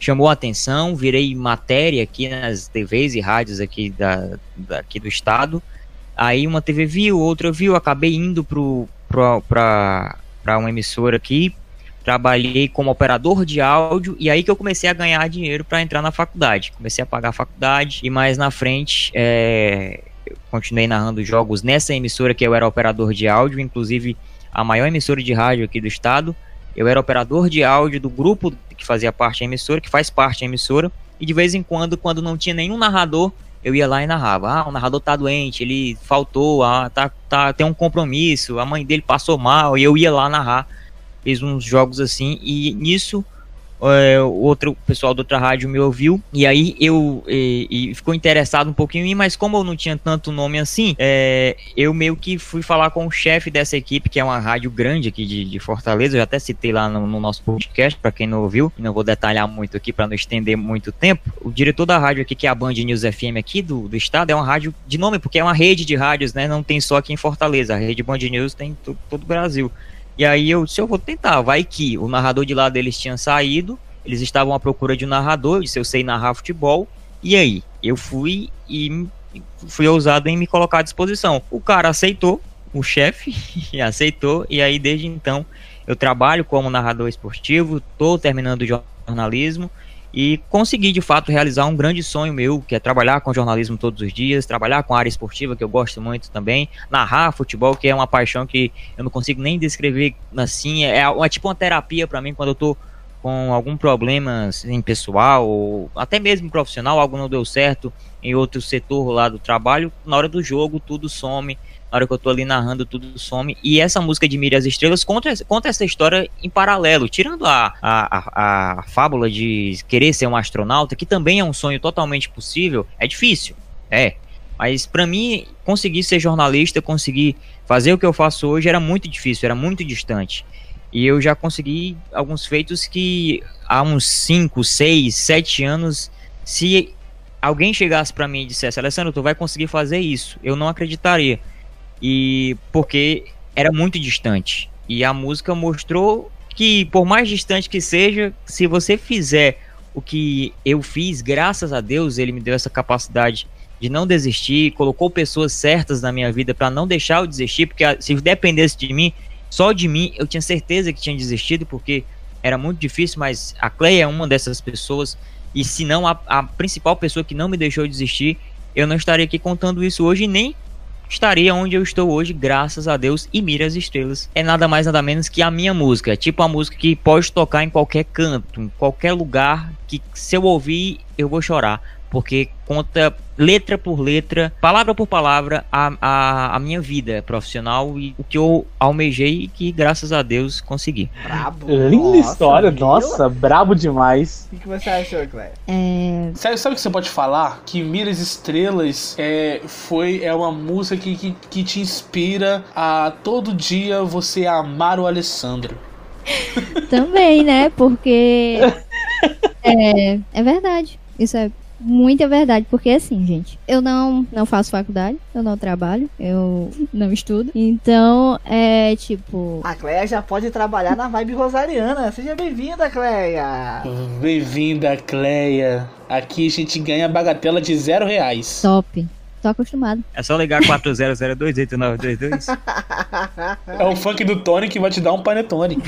Chamou a atenção, virei matéria aqui nas TVs e rádios aqui, da, daqui do estado. Aí uma TV viu, outra viu, acabei indo para uma emissora aqui, trabalhei como operador de áudio e aí que eu comecei a ganhar dinheiro para entrar na faculdade. Comecei a pagar a faculdade e mais na frente é, continuei narrando jogos nessa emissora que eu era operador de áudio, inclusive a maior emissora de rádio aqui do estado. Eu era operador de áudio do grupo que fazia parte da emissora, que faz parte da emissora, e de vez em quando, quando não tinha nenhum narrador, eu ia lá e narrava. Ah, o narrador tá doente, ele faltou, ah, tá, tá, tem um compromisso, a mãe dele passou mal, e eu ia lá narrar. Fiz uns jogos assim, e nisso é, outro pessoal da outra rádio me ouviu e aí eu e, e, ficou interessado um pouquinho em mim, mas como eu não tinha tanto nome assim, é, eu meio que fui falar com o chefe dessa equipe, que é uma rádio grande aqui de, de Fortaleza, eu já até citei lá no, no nosso podcast, para quem não ouviu, não vou detalhar muito aqui para não estender muito tempo. O diretor da rádio aqui, que é a Band News FM aqui do, do estado, é uma rádio de nome, porque é uma rede de rádios, né? Não tem só aqui em Fortaleza, a rede Band News tem todo o Brasil. E aí eu disse, eu vou tentar, vai que o narrador de lá deles tinha saído, eles estavam à procura de um narrador, disse, eu sei narrar futebol, e aí? Eu fui e fui ousado em me colocar à disposição. O cara aceitou, o chefe aceitou, e aí desde então eu trabalho como narrador esportivo, estou terminando o jornalismo, e consegui de fato realizar um grande sonho meu, que é trabalhar com jornalismo todos os dias, trabalhar com a área esportiva, que eu gosto muito também, narrar futebol, que é uma paixão que eu não consigo nem descrever assim, é, é tipo uma terapia para mim quando eu tô com algum problema assim, pessoal, ou até mesmo profissional, algo não deu certo em outro setor lá do trabalho, na hora do jogo tudo some, na hora que eu tô ali narrando, tudo some. E essa música de Mire as Estrelas conta, conta essa história em paralelo, tirando a, a, a, a fábula de querer ser um astronauta, que também é um sonho totalmente possível, é difícil, é. Mas para mim, conseguir ser jornalista, conseguir fazer o que eu faço hoje era muito difícil, era muito distante. E eu já consegui alguns feitos que há uns 5, 6, 7 anos, se alguém chegasse para mim e dissesse, Alessandro, tu vai conseguir fazer isso, eu não acreditaria. E porque era muito distante. E a música mostrou que, por mais distante que seja, se você fizer o que eu fiz, graças a Deus, ele me deu essa capacidade de não desistir, colocou pessoas certas na minha vida para não deixar eu desistir, porque se dependesse de mim, só de mim, eu tinha certeza que tinha desistido, porque era muito difícil, mas a Cleia é uma dessas pessoas, e se não a, a principal pessoa que não me deixou desistir, eu não estaria aqui contando isso hoje, nem estaria onde eu estou hoje, graças a Deus e mira as estrelas. É nada mais nada menos que a minha música, é tipo a música que pode tocar em qualquer canto, em qualquer lugar que se eu ouvir eu vou chorar, porque conta letra por letra, palavra por palavra, a, a, a minha vida profissional e o que eu almejei e que, graças a Deus, consegui. Brabo. Linda nossa, história, nossa, brabo demais. O que, você achou, Cléber? É... Sabe, sabe o que você pode falar? Que Miras Estrelas é, foi, é uma música que, que, que te inspira a todo dia você amar o Alessandro. Também, né? Porque. é, é verdade. Isso é muita verdade, porque assim, gente, eu não não faço faculdade, eu não trabalho, eu não estudo. Então, é tipo. A Cleia já pode trabalhar na vibe rosariana. Seja bem-vinda, Cleia! Bem-vinda, Cleia. Aqui a gente ganha bagatela de zero reais. Top. Tô acostumado. É só ligar 400289922. é o funk do Tony que vai te dar um panetone.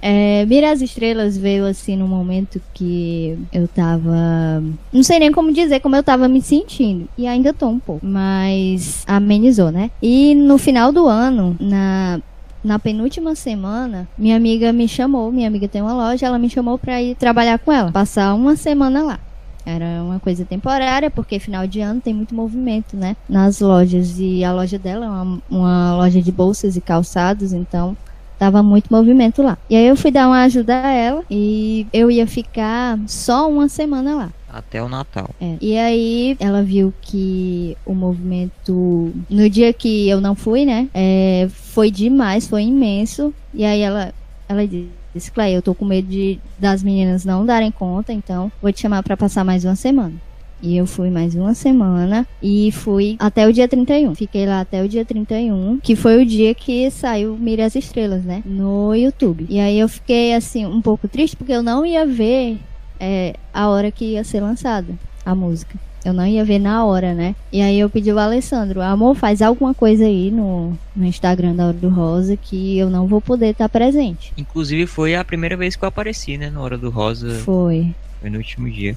É, Mira as Estrelas veio assim no momento que eu tava. Não sei nem como dizer como eu tava me sentindo. E ainda tô um pouco. Mas amenizou, né? E no final do ano, na na penúltima semana, minha amiga me chamou, minha amiga tem uma loja, ela me chamou para ir trabalhar com ela, passar uma semana lá. Era uma coisa temporária, porque final de ano tem muito movimento, né? Nas lojas. E a loja dela é uma, uma loja de bolsas e calçados, então Tava muito movimento lá. E aí eu fui dar uma ajuda a ela e eu ia ficar só uma semana lá. Até o Natal. É. E aí ela viu que o movimento. No dia que eu não fui, né? É, foi demais, foi imenso. E aí ela, ela disse, Clay, eu tô com medo de das meninas não darem conta, então vou te chamar para passar mais uma semana. E eu fui mais uma semana e fui até o dia 31. Fiquei lá até o dia 31, que foi o dia que saiu Mire as Estrelas, né? No YouTube. E aí eu fiquei assim um pouco triste porque eu não ia ver é, a hora que ia ser lançada a música. Eu não ia ver na hora, né? E aí eu pedi ao Alessandro, amor, faz alguma coisa aí no, no Instagram da Hora do Rosa que eu não vou poder estar presente. Inclusive foi a primeira vez que eu apareci, né, na Hora do Rosa. Foi. Foi no último dia.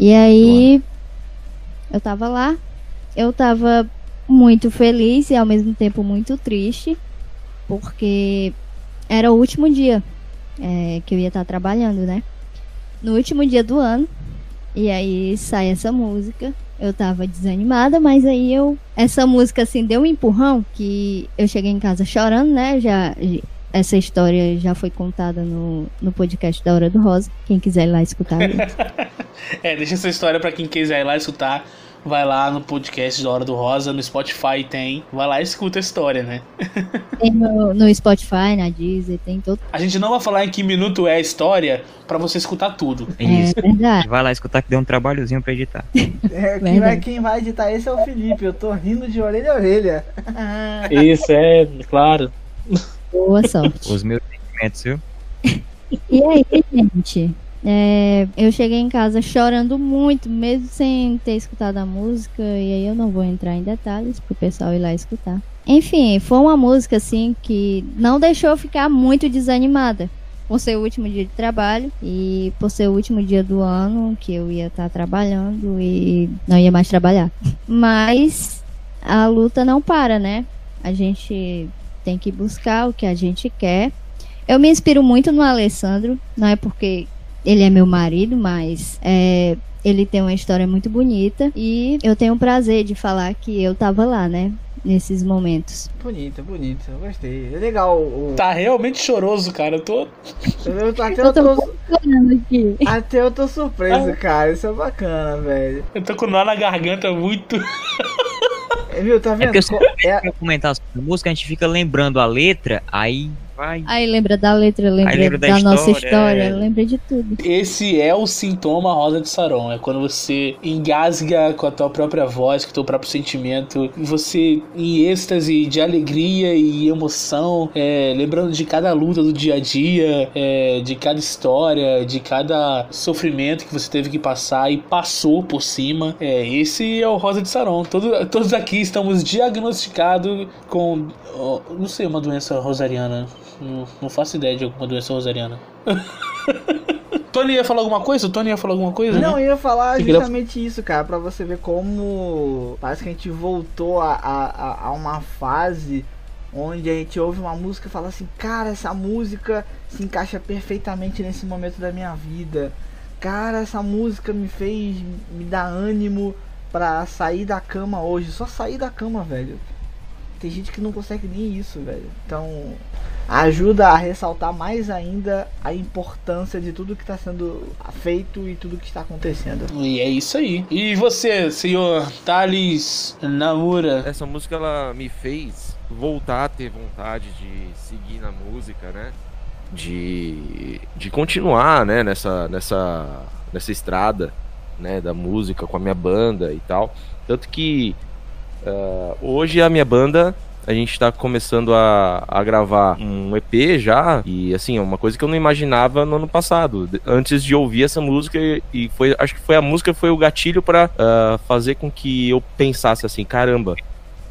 E aí eu tava lá, eu tava muito feliz e ao mesmo tempo muito triste, porque era o último dia é, que eu ia estar trabalhando, né? No último dia do ano, e aí sai essa música. Eu tava desanimada, mas aí eu. Essa música assim deu um empurrão que eu cheguei em casa chorando, né? Já. Essa história já foi contada no, no podcast da Hora do Rosa. Quem quiser ir lá escutar. é, deixa essa história para quem quiser ir lá escutar vai lá no podcast da Hora do Rosa, no Spotify tem. Vai lá e escuta a história, né? tem no, no, Spotify, na Deezer, tem todo. A gente não vai falar em que minuto é a história para você escutar tudo. É, isso. É verdade. Vai lá escutar que deu um trabalhozinho pra editar. É, quem, vai, quem vai editar esse é o Felipe. Eu tô rindo de orelha a orelha. Isso, é, claro. Boa sorte. Os meus sentimentos, viu? E aí, gente? É, eu cheguei em casa chorando muito, mesmo sem ter escutado a música, e aí eu não vou entrar em detalhes pro pessoal ir lá escutar. Enfim, foi uma música assim que não deixou eu ficar muito desanimada. Por ser o último dia de trabalho e por ser o último dia do ano que eu ia estar tá trabalhando e não ia mais trabalhar. Mas a luta não para, né? A gente tem que buscar o que a gente quer. Eu me inspiro muito no Alessandro, não é porque ele é meu marido, mas é, ele tem uma história muito bonita e eu tenho o prazer de falar que eu tava lá, né? Nesses momentos. Bonito, bonito, eu gostei. É legal. O... Tá realmente choroso, cara. Eu tô. Eu tô até eu tô, tô... aqui. Até eu tô surpreso, ah. cara. Isso é bacana, velho. Eu tô com nó na garganta muito. É, viu, tá vendo? É porque eu é... comentar sobre a música, a gente fica lembrando a letra, aí vai. Aí lembra da letra, lembra, lembra da, da história, nossa história, é... lembra de tudo. Esse é o sintoma rosa de Saron. É quando você engasga com a tua própria voz, com o teu próprio sentimento, você em êxtase de alegria e emoção, é, lembrando de cada luta do dia a dia, é, de cada história, de cada sofrimento que você teve que passar e passou por cima. É, esse é o Rosa de Saron. Todo, todos aqui estamos diagnosticados com, oh, não sei, uma doença rosariana. Não, não faço ideia de alguma doença rosariana. Tony ia falar alguma coisa? O Tony ia falar alguma coisa? Não, né? eu ia falar justamente isso, cara, para você ver como parece que a gente voltou a, a, a uma fase onde a gente ouve uma música e fala assim, cara, essa música se encaixa perfeitamente nesse momento da minha vida. Cara, essa música me fez me dar ânimo para sair da cama hoje. Só sair da cama, velho. Tem gente que não consegue nem isso, velho. Então, ajuda a ressaltar mais ainda a importância de tudo que está sendo feito e tudo que está acontecendo. E é isso aí. E você, senhor Thales Namura? Essa música ela me fez voltar a ter vontade de seguir na música, né? De, de continuar, né, nessa, nessa, nessa estrada, né, da música com a minha banda e tal. Tanto que uh, hoje a minha banda a gente tá começando a, a gravar um EP já. E assim, é uma coisa que eu não imaginava no ano passado. Antes de ouvir essa música, e foi. Acho que foi a música foi o gatilho para uh, ah, fazer com que eu pensasse assim, caramba.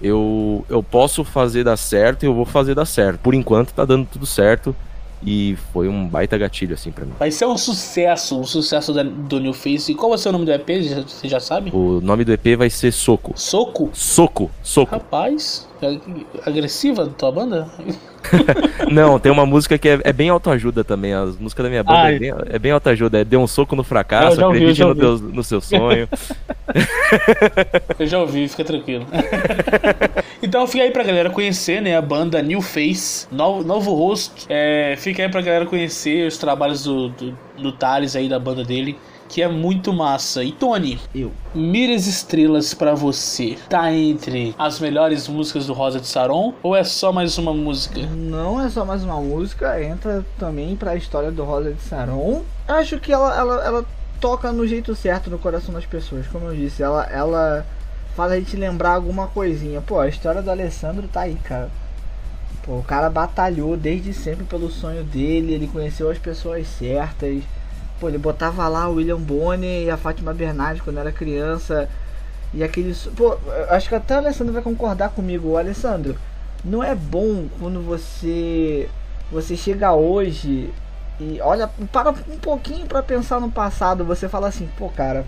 Eu, eu posso fazer dar certo e eu vou fazer dar certo. Por enquanto tá dando tudo certo. E foi um baita gatilho, assim, pra mim. Vai ser um sucesso, um sucesso do New Face. E qual vai ser o nome do EP? Você já sabe? O nome do EP vai ser Soco. Soco? Soco, Soco. Rapaz, é agressiva da tua banda? Não, tem uma música que é, é bem autoajuda também. As músicas da minha banda é, bem, é bem autoajuda. É Dê um soco no fracasso, ouvi, acredite no, teu, no seu sonho. eu já ouvi, fica tranquilo. então fica aí pra galera conhecer, né? A banda New Face, novo, novo rosto. É, fica aí pra galera conhecer os trabalhos do, do, do Thales aí, da banda dele que é muito massa. E Tony, eu. Mires Estrelas para você tá entre as melhores músicas do Rosa de Saron ou é só mais uma música? Não é só mais uma música, entra também para a história do Rosa de Saron. Acho que ela, ela, ela toca no jeito certo no coração das pessoas, como eu disse. Ela, ela faz a gente lembrar alguma coisinha. Pô, a história do Alessandro tá aí, cara. Pô, o cara batalhou desde sempre pelo sonho dele, ele conheceu as pessoas certas. Pô, ele botava lá o William Bonner e a Fátima Bernardes quando era criança. E aqueles. Pô, acho que até o Alessandro vai concordar comigo. O Alessandro, não é bom quando você. Você chega hoje e olha, para um pouquinho para pensar no passado, você fala assim, pô, cara,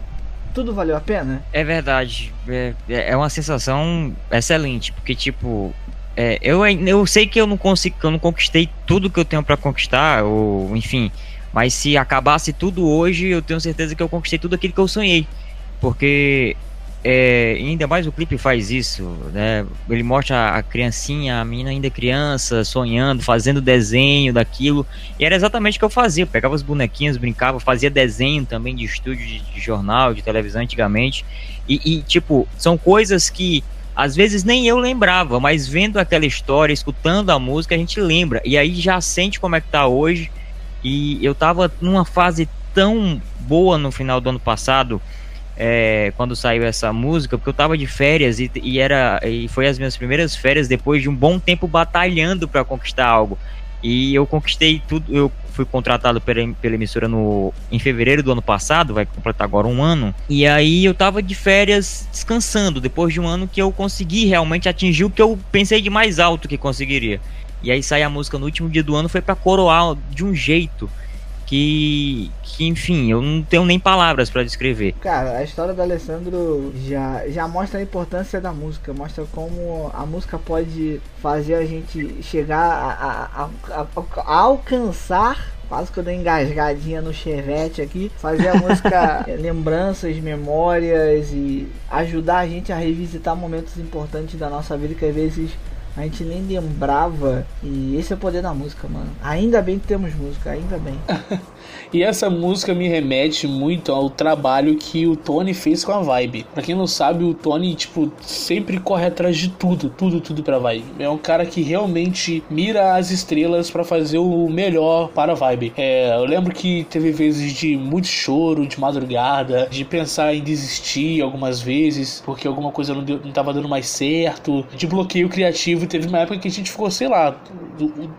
tudo valeu a pena? É verdade. É, é uma sensação excelente, porque tipo, é, eu, eu sei que eu não consigo, eu não conquistei tudo que eu tenho para conquistar, ou enfim, mas se acabasse tudo hoje, eu tenho certeza que eu conquistei tudo aquilo que eu sonhei. Porque é, ainda mais o clipe faz isso, né? Ele mostra a criancinha, a menina ainda criança, sonhando, fazendo desenho daquilo. E era exatamente o que eu fazia. Eu pegava os bonequinhos, brincava, fazia desenho também de estúdio, de, de jornal, de televisão antigamente. E, e, tipo, são coisas que às vezes nem eu lembrava, mas vendo aquela história, escutando a música, a gente lembra. E aí já sente como é que tá hoje. E eu tava numa fase tão boa no final do ano passado é, quando saiu essa música, porque eu tava de férias e, e, era e foi as minhas primeiras férias depois de um bom tempo batalhando para conquistar algo. E eu conquistei tudo, eu fui contratado pela, pela emissora no, em fevereiro do ano passado, vai completar agora um ano. E aí eu tava de férias descansando, depois de um ano que eu consegui realmente atingir o que eu pensei de mais alto que conseguiria. E aí sai a música no último dia do ano, foi para coroar de um jeito que, que enfim, eu não tenho nem palavras para descrever. Cara, a história do Alessandro já, já mostra a importância da música, mostra como a música pode fazer a gente chegar a, a, a, a alcançar quase que eu dei engasgadinha no chevette aqui, fazer a música lembranças, memórias e ajudar a gente a revisitar momentos importantes da nossa vida que às vezes a gente nem lembrava. E esse é o poder da música, mano. Ainda bem que temos música, ainda bem. e essa música me remete muito ao trabalho que o Tony fez com a Vibe. Pra quem não sabe, o Tony, tipo, sempre corre atrás de tudo, tudo, tudo pra Vibe. É um cara que realmente mira as estrelas para fazer o melhor para a Vibe. É, eu lembro que teve vezes de muito choro, de madrugada, de pensar em desistir algumas vezes, porque alguma coisa não, deu, não tava dando mais certo, de bloqueio criativo teve uma época que a gente ficou, sei lá,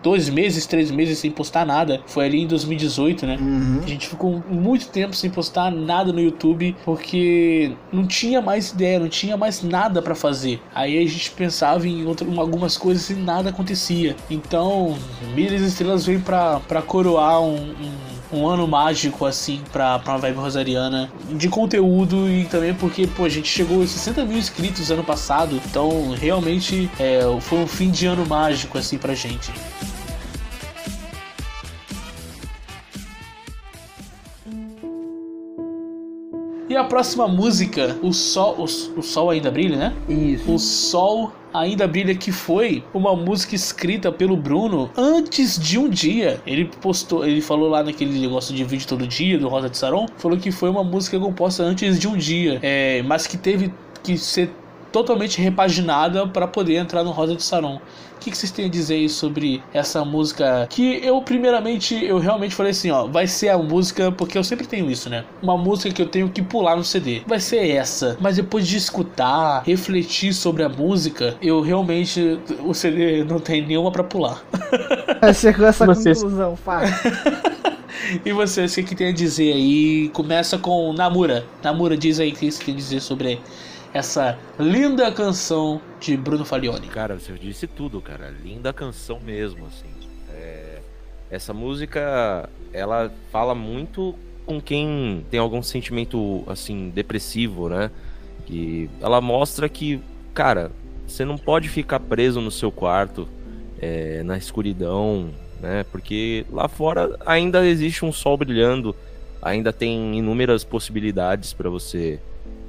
dois meses, três meses sem postar nada. Foi ali em 2018, né? Uhum. A gente ficou muito tempo sem postar nada no YouTube porque não tinha mais ideia, não tinha mais nada para fazer. Aí a gente pensava em, outra, em algumas coisas e nada acontecia. Então, Milhas Estrelas veio pra, pra coroar um, um um ano mágico, assim, pra, pra vibe rosariana de conteúdo e também porque, pô, a gente chegou a 60 mil inscritos ano passado, então realmente é, foi um fim de ano mágico, assim, pra gente. E a próxima música, o sol, o, o sol ainda brilha, né? Isso. O sol ainda brilha que foi uma música escrita pelo Bruno antes de um dia. Ele postou, ele falou lá naquele negócio de vídeo todo dia do Rosa de Saron, falou que foi uma música composta antes de um dia, é, mas que teve que ser totalmente repaginada para poder entrar no Rosa de Saron que, que vocês têm a dizer aí sobre essa música? Que eu, primeiramente, eu realmente falei assim, ó, vai ser a música, porque eu sempre tenho isso, né? Uma música que eu tenho que pular no CD. Vai ser essa. Mas depois de escutar, refletir sobre a música, eu realmente, o CD não tem nenhuma para pular. Chegou essa Vocês... conclusão, faz. E você, o que tem a dizer aí? Começa com Namura. Namura, diz aí o que você tem a dizer sobre essa linda canção de Bruno Falioni. Cara, você disse tudo, cara. Linda canção mesmo, assim. É... Essa música, ela fala muito com quem tem algum sentimento, assim, depressivo, né? Que ela mostra que, cara, você não pode ficar preso no seu quarto, é, na escuridão, né? Porque lá fora ainda existe um sol brilhando, ainda tem inúmeras possibilidades para você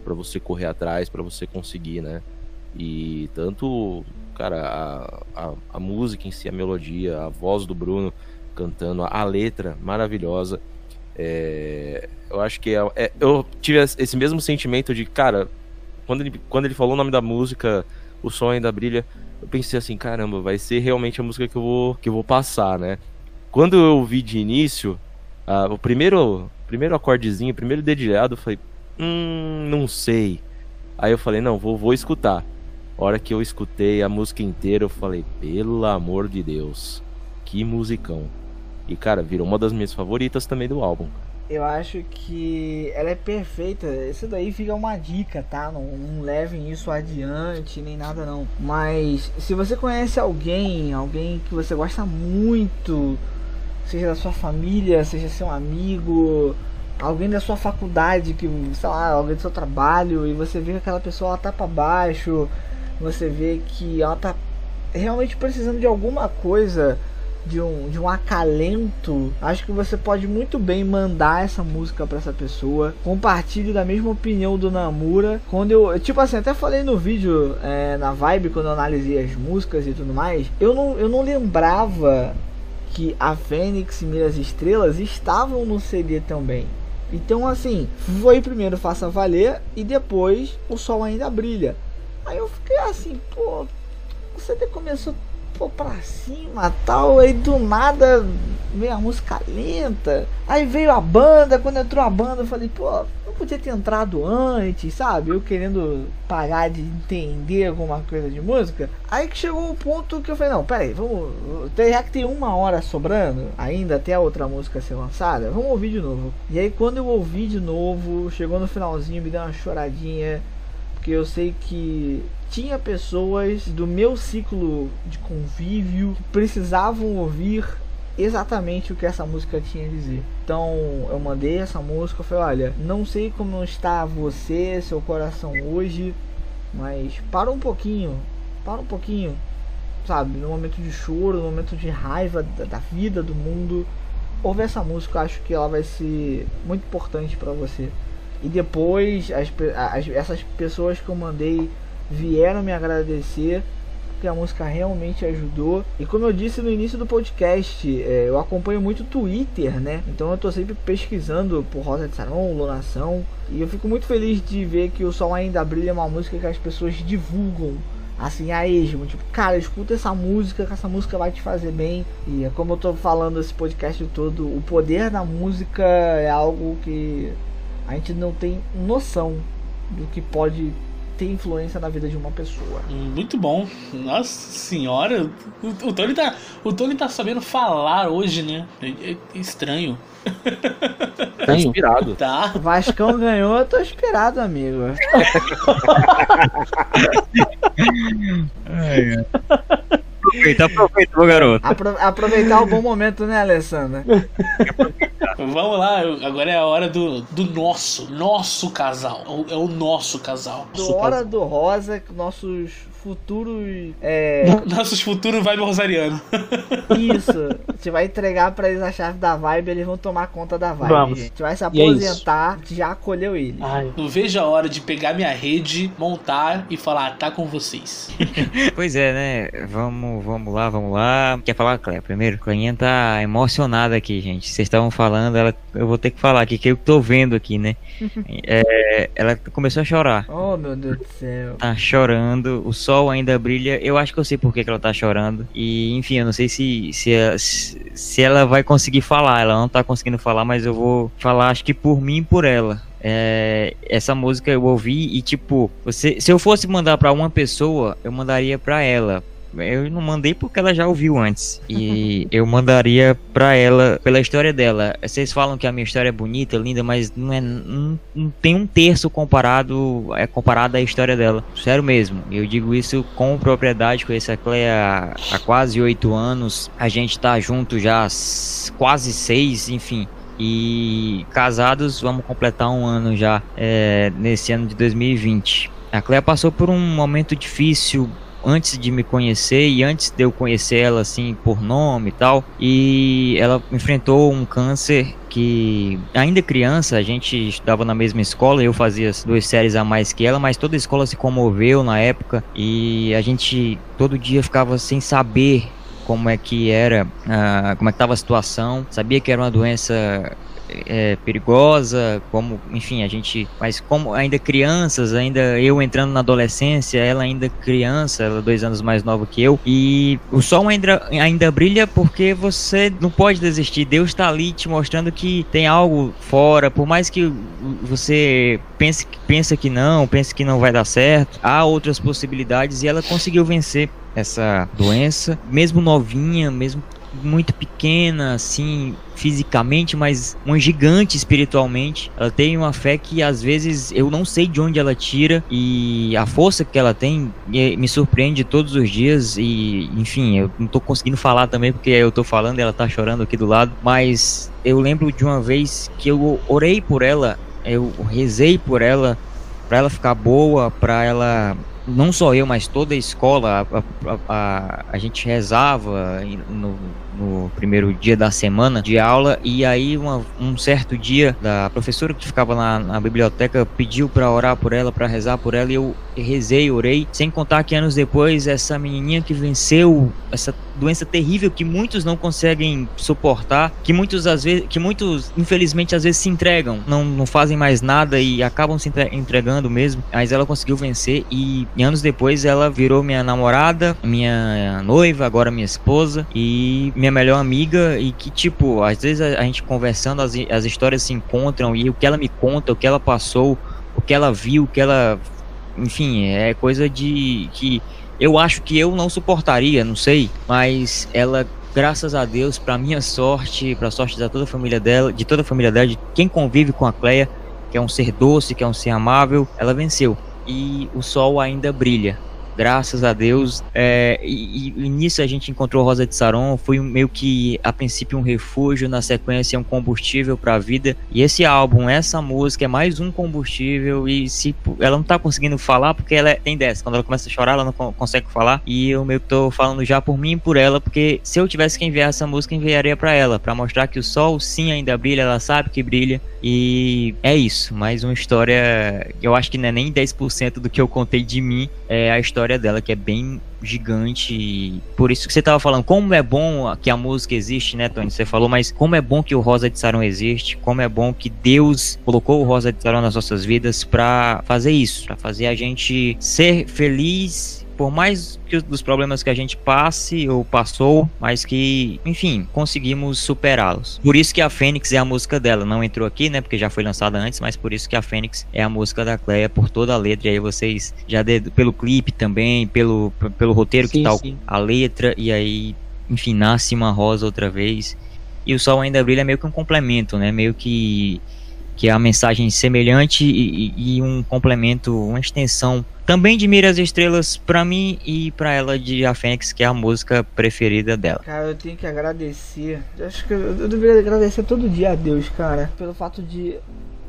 para você correr atrás, para você conseguir, né? E tanto, cara, a, a, a, música em si, a melodia, a voz do Bruno cantando, a letra maravilhosa. É, eu acho que é, é, eu tive esse mesmo sentimento de, cara, quando ele, quando ele falou o nome da música, o som ainda brilha, eu pensei assim, caramba, vai ser realmente a música que eu vou, que eu vou passar, né? Quando eu vi de início, uh, o primeiro primeiro acordezinho, o primeiro dedilhado, eu falei, hum, não sei. Aí eu falei, não, vou, vou escutar. A hora que eu escutei a música inteira, eu falei, pelo amor de Deus, que musicão. E cara, virou uma das minhas favoritas também do álbum. Eu acho que ela é perfeita. Isso daí fica uma dica, tá? Não, não levem isso adiante nem nada não. Mas se você conhece alguém, alguém que você gosta muito, seja da sua família, seja seu amigo, alguém da sua faculdade, que, sei lá, alguém do seu trabalho, e você vê que aquela pessoa ela tá pra baixo, você vê que ela tá realmente precisando de alguma coisa de um, de um acalento, acho que você pode muito bem mandar essa música para essa pessoa. Compartilhe da mesma opinião do Namura. Quando eu, tipo assim, até falei no vídeo é, na vibe quando eu analisei as músicas e tudo mais, eu não, eu não lembrava que a Fênix e Miras Estrelas estavam no CD também. Então assim, foi primeiro Faça Valer e depois O Sol Ainda Brilha. Aí eu fiquei assim, pô, o CD começou pô, pra cima tal. Aí do nada veio a música lenta. Aí veio a banda. Quando entrou a banda, eu falei, pô, podia ter entrado antes, sabe? Eu querendo parar de entender alguma coisa de música. Aí que chegou o ponto que eu falei, não, peraí, vamos. Já que tem uma hora sobrando, ainda até a outra música ser lançada, vamos ouvir de novo. E aí quando eu ouvi de novo, chegou no finalzinho, me deu uma choradinha. Porque eu sei que tinha pessoas do meu ciclo de convívio que precisavam ouvir exatamente o que essa música tinha a dizer. Então eu mandei essa música, eu falei, olha, não sei como está você, seu coração hoje, mas para um pouquinho, para um pouquinho, sabe, no momento de choro, no momento de raiva da, da vida, do mundo, ouve essa música, acho que ela vai ser muito importante para você. E depois as, as, essas pessoas que eu mandei vieram me agradecer porque a música realmente ajudou. E como eu disse no início do podcast, é, eu acompanho muito o Twitter, né? Então eu tô sempre pesquisando por Rosa de Sarão, Lunação. E eu fico muito feliz de ver que o Sol Ainda Brilha é uma música que as pessoas divulgam assim a esmo, tipo, cara, escuta essa música, que essa música vai te fazer bem. E é como eu tô falando esse podcast todo, o poder da música é algo que a gente não tem noção do que pode ter influência na vida de uma pessoa. Muito bom. Nossa senhora. O, o, Tony, tá, o Tony tá sabendo falar hoje, né? É, é estranho. Tá inspirado. Tá. Vascão ganhou, eu tô inspirado, amigo. Aproveita, aproveita, garoto. Apro aproveitar o bom momento, né, Alessandra? Vamos lá, agora é a hora do, do nosso, nosso casal. É o nosso casal. Do hora do Rosa, nossos futuros. É... Nossos futuros vibe rosariano. Isso. A gente vai entregar pra eles a chave da vibe, eles vão tomar conta da vibe. Vamos. A gente vai se é aposentar, a gente já acolheu eles. Ai, Não vejo a hora de pegar minha rede, montar e falar, tá com vocês. Pois é, né? Vamos, vamos lá, vamos lá. Quer falar, Cleia, primeiro? Cleinha tá emocionada aqui, gente. Vocês estavam falando, ela, eu vou ter que falar aqui, que eu tô vendo aqui, né? É, ela começou a chorar. Oh, meu Deus do céu. Tá chorando, o sol ainda brilha. Eu acho que eu sei por que, ela tá chorando. E, enfim, eu não sei se, se, ela, se ela vai conseguir falar. Ela não tá conseguindo falar, mas eu vou falar, acho que por mim e por ela. É, essa música eu ouvi e, tipo, você, se eu fosse mandar pra uma pessoa, eu mandaria pra ela. Eu não mandei porque ela já ouviu antes. E eu mandaria pra ela pela história dela. Vocês falam que a minha história é bonita, linda, mas não é não, não tem um terço comparado é comparado à história dela. Sério mesmo. Eu digo isso com propriedade, conheço a Cleia há, quase oito anos. A gente tá junto já há quase seis, enfim. E casados, vamos completar um ano já é, nesse ano de 2020. A Cleia passou por um momento difícil antes de me conhecer e antes de eu conhecer ela assim por nome e tal. E ela enfrentou um câncer que ainda criança a gente estudava na mesma escola, eu fazia as duas séries a mais que ela, mas toda a escola se comoveu na época e a gente todo dia ficava sem saber como é que era, ah, como é que estava a situação. Sabia que era uma doença é, perigosa, como, enfim, a gente, mas como ainda crianças, ainda eu entrando na adolescência, ela ainda criança, ela dois anos mais nova que eu, e o sol ainda, ainda brilha porque você não pode desistir, Deus está ali te mostrando que tem algo fora, por mais que você pense, pense que não, pense que não vai dar certo, há outras possibilidades e ela conseguiu vencer essa doença, mesmo novinha, mesmo muito pequena, assim, fisicamente, mas uma gigante espiritualmente. Ela tem uma fé que às vezes eu não sei de onde ela tira e a força que ela tem me surpreende todos os dias e, enfim, eu não tô conseguindo falar também porque eu tô falando e ela tá chorando aqui do lado, mas eu lembro de uma vez que eu orei por ela, eu rezei por ela para ela ficar boa, para ela não só eu, mas toda a escola, a, a, a, a gente rezava no, no, primeiro dia da semana de aula. E aí uma, um certo dia da professora que ficava na, na biblioteca pediu para orar por ela, para rezar por ela e eu rezei, orei, sem contar que anos depois essa menininha que venceu essa doença terrível que muitos não conseguem suportar, que muitos às vezes, que muitos infelizmente às vezes se entregam, não, não fazem mais nada e acabam se entregando mesmo, mas ela conseguiu vencer e, anos depois ela virou minha namorada, minha noiva, agora minha esposa e minha melhor amiga e que tipo, às vezes a, a gente conversando as, as histórias se encontram e o que ela me conta, o que ela passou, o que ela viu, o que ela enfim, é coisa de que eu acho que eu não suportaria, não sei, mas ela graças a Deus, para minha sorte, para a sorte de toda a família dela, de toda a família dela, de quem convive com a Cleia, que é um ser doce, que é um ser amável, ela venceu. E o sol ainda brilha graças a Deus. É, e, e, nisso a gente encontrou Rosa de Saron, foi meio que a princípio um refúgio, na sequência um combustível para a vida. E esse álbum, essa música é mais um combustível. E se ela não tá conseguindo falar porque ela é, tem dessa, quando ela começa a chorar ela não consegue falar. E eu meio que tô falando já por mim e por ela, porque se eu tivesse que enviar essa música, enviaria para ela, para mostrar que o sol sim ainda brilha, ela sabe que brilha. E é isso, mais uma história eu acho que não é nem 10% do que eu contei de mim, é a história história dela, que é bem gigante. Por isso que você tava falando, como é bom que a música existe, né, Tony? Você falou, mas como é bom que o Rosa de Saron existe, como é bom que Deus colocou o Rosa de Saron nas nossas vidas para fazer isso, para fazer a gente ser feliz por mais que dos problemas que a gente passe ou passou, mas que, enfim, conseguimos superá-los. Por isso que a Fênix é a música dela. Não entrou aqui, né? Porque já foi lançada antes, mas por isso que a Fênix é a música da Cleia por toda a letra. E aí vocês já de, pelo clipe também, pelo, pelo roteiro sim, que tal sim. a letra e aí, enfim, nasce uma rosa outra vez. E o sol ainda brilha é meio que um complemento, né? Meio que que é a mensagem semelhante e, e, um complemento, uma extensão também de Mira as Estrelas para mim e para ela de A Fênix, que é a música preferida dela. Cara, eu tenho que agradecer. Acho que eu, eu deveria agradecer todo dia a Deus, cara, pelo fato de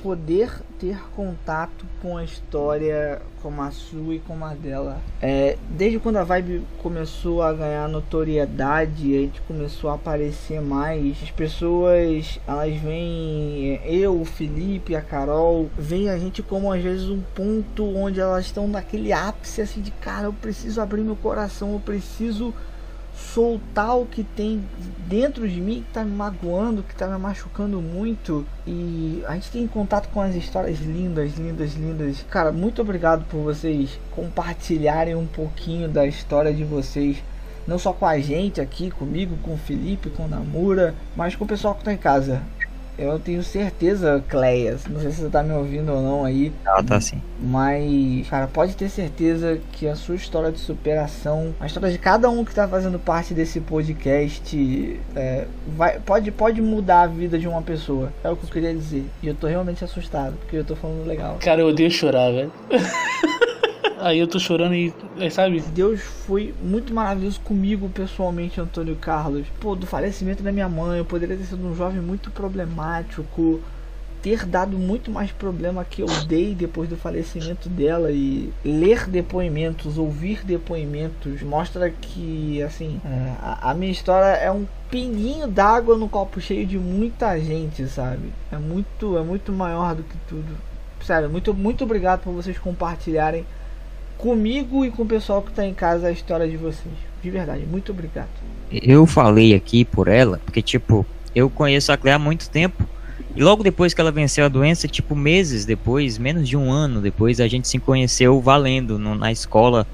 poder ter contato com a história como a sua e como a dela. É, desde quando a Vibe começou a ganhar notoriedade, a gente começou a aparecer mais, as pessoas, elas veem eu, o Felipe, a Carol, veem a gente como às vezes um ponto onde elas estão naquele ápice assim de cara, eu preciso abrir meu coração, eu preciso soltar o que tem dentro de mim que tá me magoando, que tá me machucando muito. E a gente tem contato com as histórias lindas, lindas, lindas. Cara, muito obrigado por vocês compartilharem um pouquinho da história de vocês. Não só com a gente aqui, comigo, com o Felipe, com o Namura, mas com o pessoal que tá em casa. Eu tenho certeza, Cleias, não sei se você tá me ouvindo ou não aí. Ela tá sim. Mas, cara, pode ter certeza que a sua história de superação, a história de cada um que tá fazendo parte desse podcast, é, vai, pode, pode mudar a vida de uma pessoa. É o que eu queria dizer. E eu tô realmente assustado, porque eu tô falando legal. Cara, eu odeio chorar, velho. Aí eu tô chorando e, sabe? Deus foi muito maravilhoso comigo pessoalmente, Antônio Carlos. Pô, do falecimento da minha mãe, eu poderia ter sido um jovem muito problemático, ter dado muito mais problema que eu dei depois do falecimento dela e ler depoimentos, ouvir depoimentos mostra que assim é, a, a minha história é um pinguinho d'água no copo cheio de muita gente, sabe? É muito é muito maior do que tudo. Sério, muito muito obrigado por vocês compartilharem comigo e com o pessoal que está em casa a história de vocês. De verdade, muito obrigado. Eu falei aqui por ela, porque tipo, eu conheço a Clé há muito tempo E logo depois que ela venceu a doença, tipo meses depois, menos de um ano depois, a gente se conheceu valendo no, na escola.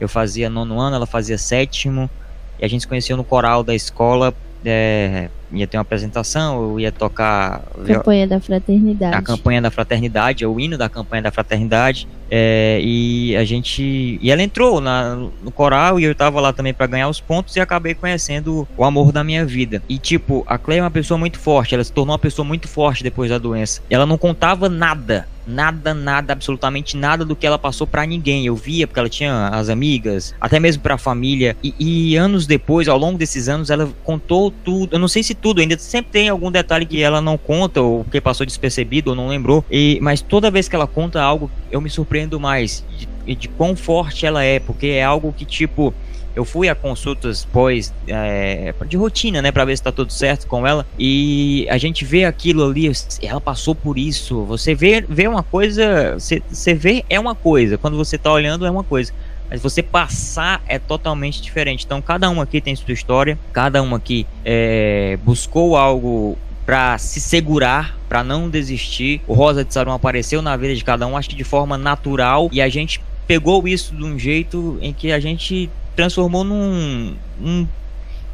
Eu fazia nono ano, ela fazia sétimo. E a gente se conheceu no coral da escola. É, ia ter uma apresentação, eu ia tocar Campanha da Fraternidade. a campanha da fraternidade, é o hino da campanha da fraternidade. é, e a gente. E ela entrou na, no coral e eu tava lá também para ganhar os pontos e acabei conhecendo o amor da minha vida. E tipo, a Cleia é uma pessoa muito forte, ela se tornou uma pessoa muito forte depois da doença. Ela não contava nada. Nada, nada, absolutamente nada do que ela passou pra ninguém. Eu via porque ela tinha as amigas, até mesmo pra família. E, e anos depois, ao longo desses anos, ela contou tudo. Eu não sei se tudo, ainda sempre tem algum detalhe que ela não conta, ou que passou despercebido, ou não lembrou. E, mas toda vez que ela conta algo, eu me surpreendo mais de, de quão forte ela é, porque é algo que, tipo, eu fui a consultas pós é, de rotina, né, para ver se tá tudo certo com ela. E a gente vê aquilo ali, ela passou por isso. Você vê, vê uma coisa, você, vê é uma coisa. Quando você tá olhando é uma coisa. Mas você passar é totalmente diferente. Então cada um aqui tem sua história, cada um aqui é, buscou algo para se segurar, para não desistir. O Rosa de Sarum apareceu na vida de cada um, acho que de forma natural, e a gente pegou isso de um jeito em que a gente transformou num, num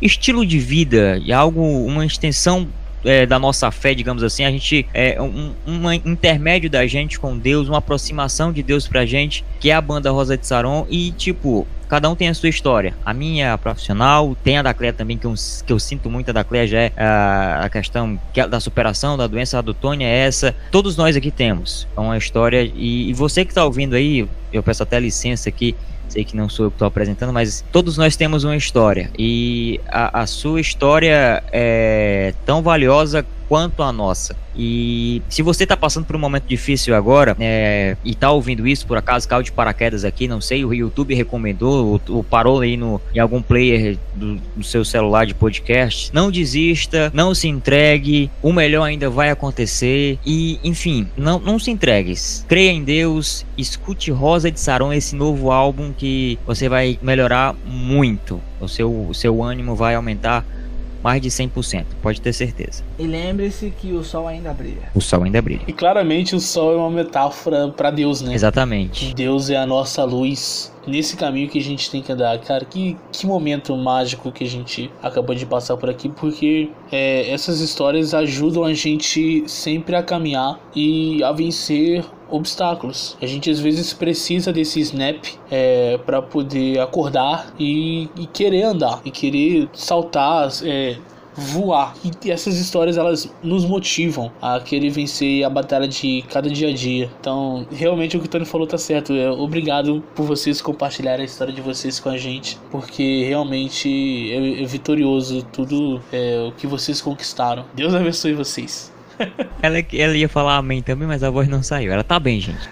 estilo de vida e algo, uma extensão é, da nossa fé, digamos assim, a gente é um, um intermédio da gente com Deus, uma aproximação de Deus pra gente, que é a banda Rosa de Saron e tipo, cada um tem a sua história. A minha é profissional, tem a da Cleia também, que eu, que eu sinto muito a da Cleia, já é a, a questão que é da superação da doença, a do Tony é essa. Todos nós aqui temos uma história, e, e você que tá ouvindo aí, eu peço até licença aqui, sei que não sou eu que estou apresentando, mas todos nós temos uma história. E a, a sua história é tão valiosa quanto a nossa. E se você está passando por um momento difícil agora é, e está ouvindo isso, por acaso caiu de paraquedas aqui, não sei, o YouTube recomendou, ou, ou parou aí no, em algum player do, do, seu celular de podcast, não desista, não se entregue, o melhor ainda vai acontecer e, enfim, não, não se entregue. Creia em Deus, escute Rosa de Saron, esse novo álbum que você vai melhorar muito. O seu, o seu ânimo vai aumentar mais de 100%, pode ter certeza. E lembre-se que o sol ainda brilha. O sol ainda brilha. E claramente o sol é uma metáfora para Deus, né? Exatamente. Deus é a nossa luz nesse caminho que a gente tem que andar. Cara, que, que momento mágico que a gente acabou de passar por aqui, porque é, essas histórias ajudam a gente sempre a caminhar e a vencer obstáculos. A gente às vezes precisa desse snap é, para poder acordar e, e, querer andar e querer saltar, é, voar. E essas histórias elas nos motivam a querer vencer a batalha de cada dia a dia. Então, realmente o que o Tony falou tá certo. Obrigado por vocês compartilharem a história de vocês com a gente, porque realmente é, é vitorioso tudo é, o que vocês conquistaram. Deus abençoe vocês. ela, ela ia falar amém também, mas a voz não saiu. Ela tá bem, gente.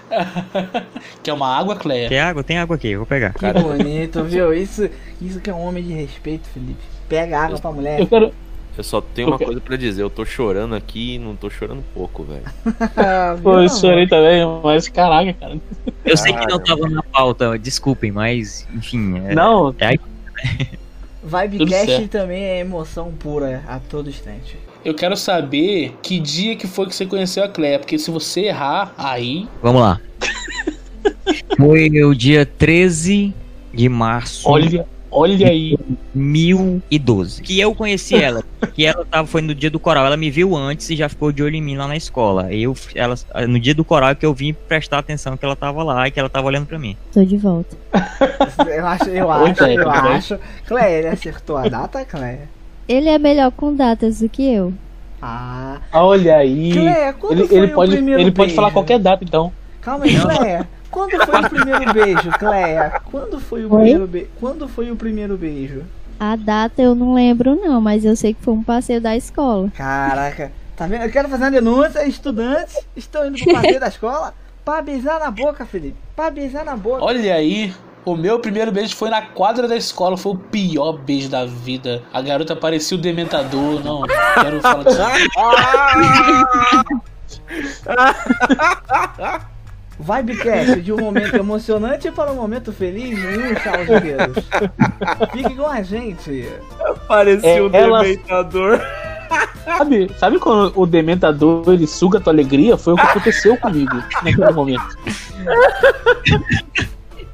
Quer uma água, Cleia? Quer água? Tem água aqui, eu vou pegar. Que Cara. bonito, viu? Isso, isso que é um homem de respeito, Felipe. Pega água pra mulher. Eu quero, eu só tenho uma coisa para dizer, eu tô chorando aqui e não tô chorando pouco, velho. Pô, eu chorei também, mas caraca, cara. Eu sei que não tava na pauta, desculpem, mas enfim. É, não. É... Vibecast também é emoção pura a todo instante. Eu quero saber que dia que foi que você conheceu a Cleia, porque se você errar, aí. Vamos lá. foi o dia 13 de março. Olha. Olha aí. 2012. Que eu conheci ela. que ela tava, foi no dia do coral. Ela me viu antes e já ficou de olho em mim lá na escola. Eu, ela, no dia do coral que eu vim prestar atenção que ela tava lá e que ela tava olhando pra mim. Tô de volta. eu acho, eu acho, eu acho. Cleia, ele acertou a data, Cleia? Ele é melhor com datas do que eu. Ah. Olha aí. Cleia, ele, ele pode, ele pode falar qualquer data então. Calma aí, Cleia. Quando foi o primeiro beijo, Cleia? Quando foi o primeiro beijo? Quando foi o primeiro beijo? A data eu não lembro não, mas eu sei que foi um passeio da escola. Caraca, tá vendo? Eu quero fazer uma denúncia, estudantes estão indo pro passeio da escola pra beijar na boca, Felipe. Pra beijar na boca. Olha aí, o meu primeiro beijo foi na quadra da escola, foi o pior beijo da vida. A garota parecia o dementador, não, quero falar disso. Vibecast de um momento emocionante para um momento feliz e um chau de dedos. Fique com a gente. Parecia é, o ela... dementador. Sabe, sabe quando o dementador ele suga a tua alegria? Foi o que aconteceu comigo naquele momento.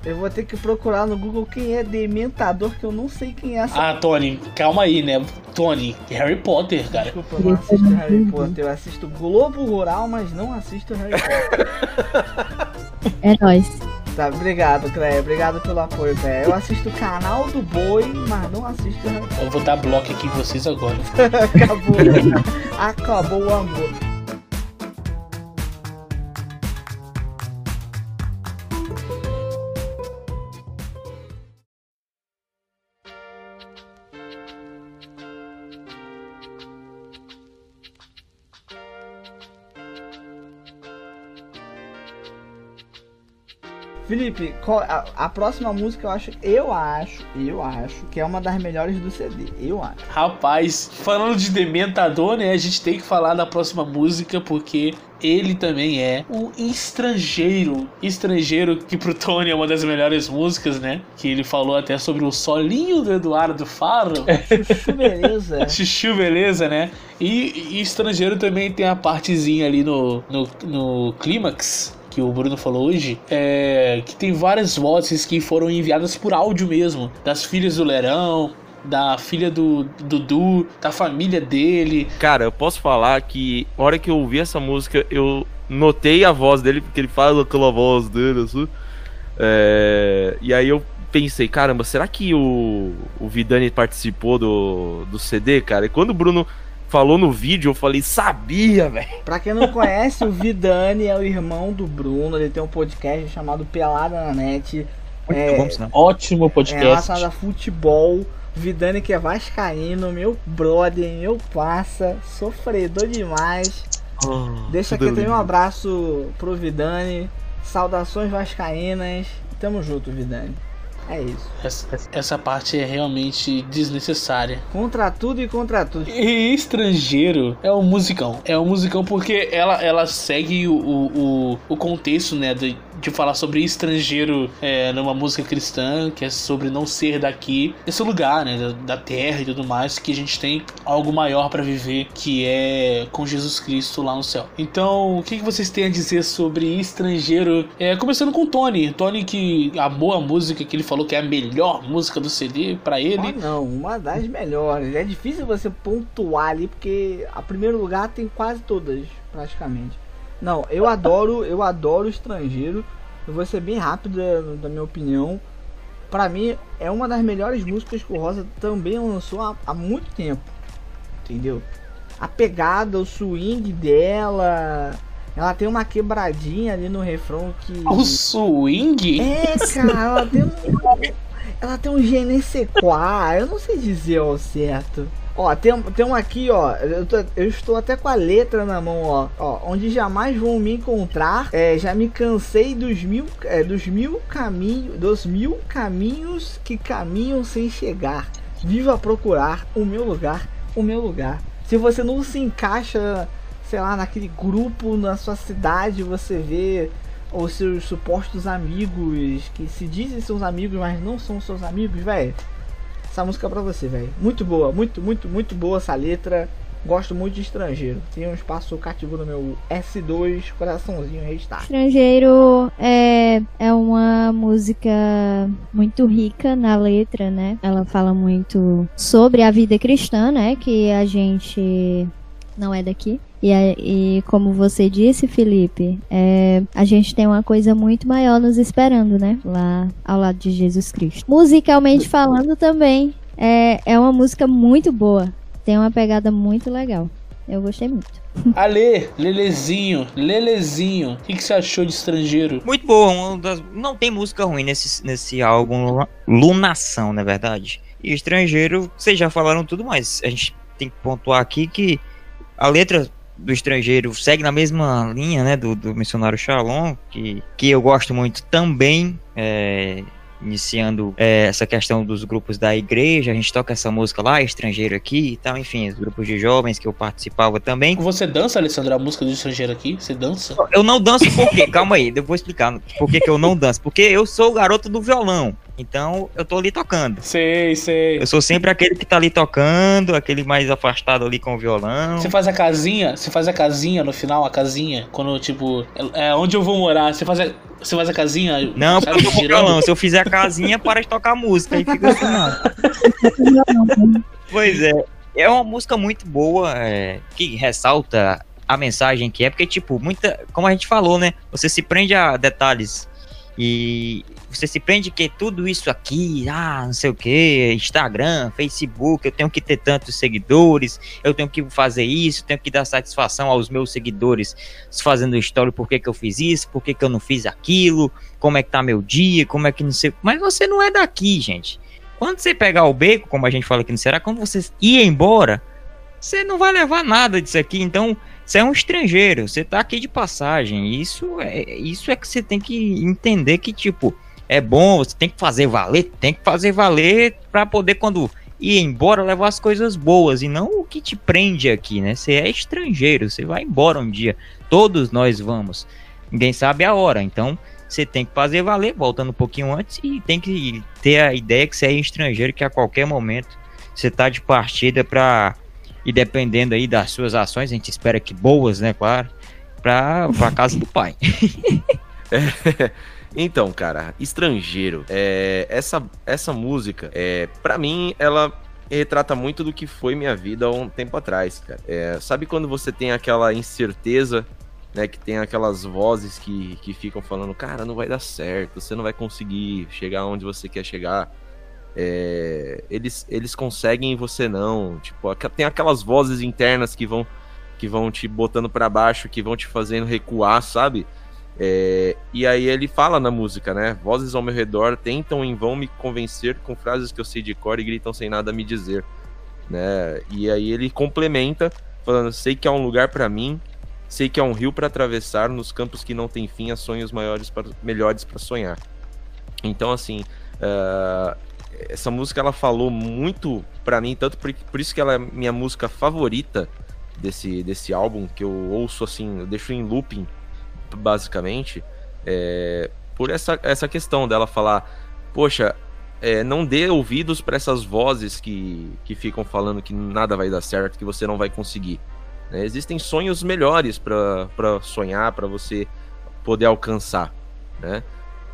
Eu vou ter que procurar no Google quem é Dementador, que eu não sei quem é essa. Ah, Tony, calma aí, né? Tony, Harry Potter, cara. Desculpa, eu não assisto Harry Potter. Eu assisto Globo Rural, mas não assisto Harry Potter. É nóis. Tá, obrigado, Cleia. Obrigado pelo apoio, Cleia. Eu assisto o canal do Boi, mas não assisto Harry Potter. Eu vou dar bloco aqui em vocês agora. Acabou. Acabou o amor. Felipe, a, a, próxima música eu acho, eu acho, eu acho que é uma das melhores do CD, eu acho. Rapaz, falando de Dementador, né, a gente tem que falar da próxima música porque ele também é um estrangeiro. Estrangeiro que pro Tony é uma das melhores músicas, né? Que ele falou até sobre o solinho do Eduardo Faro. Chuchu beleza. Chuchu beleza, né? E, e estrangeiro também tem a partezinha ali no, no, no clímax que o Bruno falou hoje, é que tem várias vozes que foram enviadas por áudio mesmo, das filhas do Lerão, da filha do Dudu, da família dele. Cara, eu posso falar que na hora que eu ouvi essa música, eu notei a voz dele, porque ele fala aquela voz dele, assim. É... E aí eu pensei, caramba, será que o, o Vidani participou do, do CD, cara? E quando o Bruno falou no vídeo, eu falei, sabia, velho. Pra quem não conhece, o Vidani é o irmão do Bruno, ele tem um podcast chamado Pelada na Net. É, bom, né? Ótimo podcast. É relacionado a futebol. Vidani que é vascaíno, meu brother, meu passa, sofredor demais. Oh, Deixa aqui também um abraço pro Vidani. Saudações vascaínas. Tamo junto, Vidani. É isso. Essa, essa parte é realmente desnecessária. Contra tudo e contra tudo. E estrangeiro é um musicão. É um musicão porque ela, ela segue o, o, o contexto, né? De, de falar sobre estrangeiro é, numa música cristã, que é sobre não ser daqui, esse lugar, né? Da, terra e tudo mais, que a gente tem algo maior para viver, que é com Jesus Cristo lá no céu. Então, o que, que vocês têm a dizer sobre estrangeiro? É, começando com o Tony. Tony que amou a música que ele falou falou que é a melhor música do CD para ele. Ah, não, uma das melhores. É difícil você pontuar ali porque a primeiro lugar tem quase todas, praticamente. Não, eu adoro, eu adoro estrangeiro. Eu vou ser bem rápido da, da minha opinião. Para mim é uma das melhores músicas que o Rosa também lançou há, há muito tempo. Entendeu? A pegada, o swing dela, ela tem uma quebradinha ali no refrão que. O swing? É, cara, ela tem um. Ela tem um GNC4, eu não sei dizer ao certo. Ó, tem, tem um aqui, ó. Eu, tô, eu, estou até com a letra na mão, ó. ó onde jamais vão me encontrar. É, já me cansei dos mil, é, dos mil caminhos, dos mil caminhos que caminham sem chegar. Viva procurar o meu lugar, o meu lugar. Se você não se encaixa sei lá, naquele grupo na sua cidade, você vê os seus supostos amigos que se dizem seus amigos, mas não são seus amigos, velho. Essa música pra você, velho. Muito boa, muito, muito, muito boa essa letra. Gosto muito de estrangeiro. Tem um espaço cativo no meu S2, coraçãozinho restart. Estrangeiro é, é uma música muito rica na letra, né? Ela fala muito sobre a vida cristã, né? Que a gente não é daqui. E, e como você disse, Felipe, é, a gente tem uma coisa muito maior nos esperando, né? Lá ao lado de Jesus Cristo. Musicalmente falando também, é, é uma música muito boa. Tem uma pegada muito legal. Eu gostei muito. Ale, Lelezinho, Lelezinho, o que, que, você achou de estrangeiro? Muito bom, das... não tem música ruim nesse, nesse álbum Lunação, na é verdade. E estrangeiro, vocês já falaram tudo, mas a gente tem que pontuar aqui que a letra do estrangeiro segue na mesma linha, né, do, do missionário Shalom, que, que eu gosto muito também, é, iniciando é, essa questão dos grupos da igreja, a gente toca essa música lá, estrangeiro aqui e tal, enfim, os grupos de jovens que eu participava também. Você dança, Alessandro, a música do estrangeiro aqui? Você dança? Eu não danço por quê? Calma aí, eu vou explicar por que, que eu não danço. Porque eu sou o garoto do violão. Então eu tô ali tocando. Sei, sei. Eu sou sempre aquele que tá ali tocando, aquele mais afastado ali com o violão. Você faz a casinha, você faz a casinha no final, a casinha, quando tipo, é é onde eu vou morar, você faz a, você faz a casinha? Não, sabe, porque eu violão. Se eu fizer a casinha, para de tocar música. Aí fica assim, não. Pois é. É uma música muito boa, é, que ressalta a mensagem que é, porque, tipo, muita. Como a gente falou, né? Você se prende a detalhes. E você se prende que tudo isso aqui, ah, não sei o que, Instagram, Facebook, eu tenho que ter tantos seguidores, eu tenho que fazer isso, tenho que dar satisfação aos meus seguidores fazendo história, por que, que eu fiz isso, por que, que eu não fiz aquilo, como é que tá meu dia, como é que não sei. Mas você não é daqui, gente. Quando você pegar o beco, como a gente fala aqui no Ceará, quando você ir embora, você não vai levar nada disso aqui. Então, você é um estrangeiro, você tá aqui de passagem. Isso é, isso é que você tem que entender que, tipo, é bom, você tem que fazer valer, tem que fazer valer pra poder, quando ir embora, levar as coisas boas e não o que te prende aqui, né? Você é estrangeiro, você vai embora um dia. Todos nós vamos. Ninguém sabe a hora, então você tem que fazer valer, voltando um pouquinho antes, e tem que ter a ideia que você é estrangeiro, que a qualquer momento você tá de partida pra. E dependendo aí das suas ações, a gente espera que boas, né, claro, pra, pra casa do pai. Então, cara, estrangeiro. É, essa, essa música, é, para mim, ela retrata muito do que foi minha vida há um tempo atrás, cara. É, sabe quando você tem aquela incerteza, né? Que tem aquelas vozes que, que ficam falando, cara, não vai dar certo, você não vai conseguir chegar onde você quer chegar. É, eles, eles conseguem e você não. Tipo, tem aquelas vozes internas que vão que vão te botando pra baixo, que vão te fazendo recuar, sabe? É, e aí ele fala na música, né? Vozes ao meu redor tentam em vão me convencer com frases que eu sei de cor e gritam sem nada me dizer, né? E aí ele complementa falando: sei que há um lugar pra mim, sei que há um rio pra atravessar nos campos que não tem fim, há sonhos maiores para, melhores para sonhar. Então assim, ah, essa música ela falou muito pra mim, tanto por, por isso que ela é minha música favorita desse desse álbum que eu ouço assim, eu deixo em looping basicamente, é, por essa, essa questão dela falar, poxa, é, não dê ouvidos para essas vozes que, que ficam falando que nada vai dar certo, que você não vai conseguir. né? Existem sonhos melhores para sonhar, para você poder alcançar, né?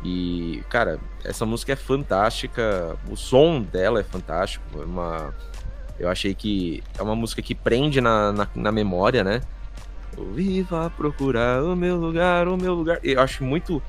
E, cara, essa música é fantástica, o som dela é fantástico, é uma... Eu achei que é uma música que prende na, na, na memória, né? Viva procurar o meu lugar, o meu lugar. Eu acho muito,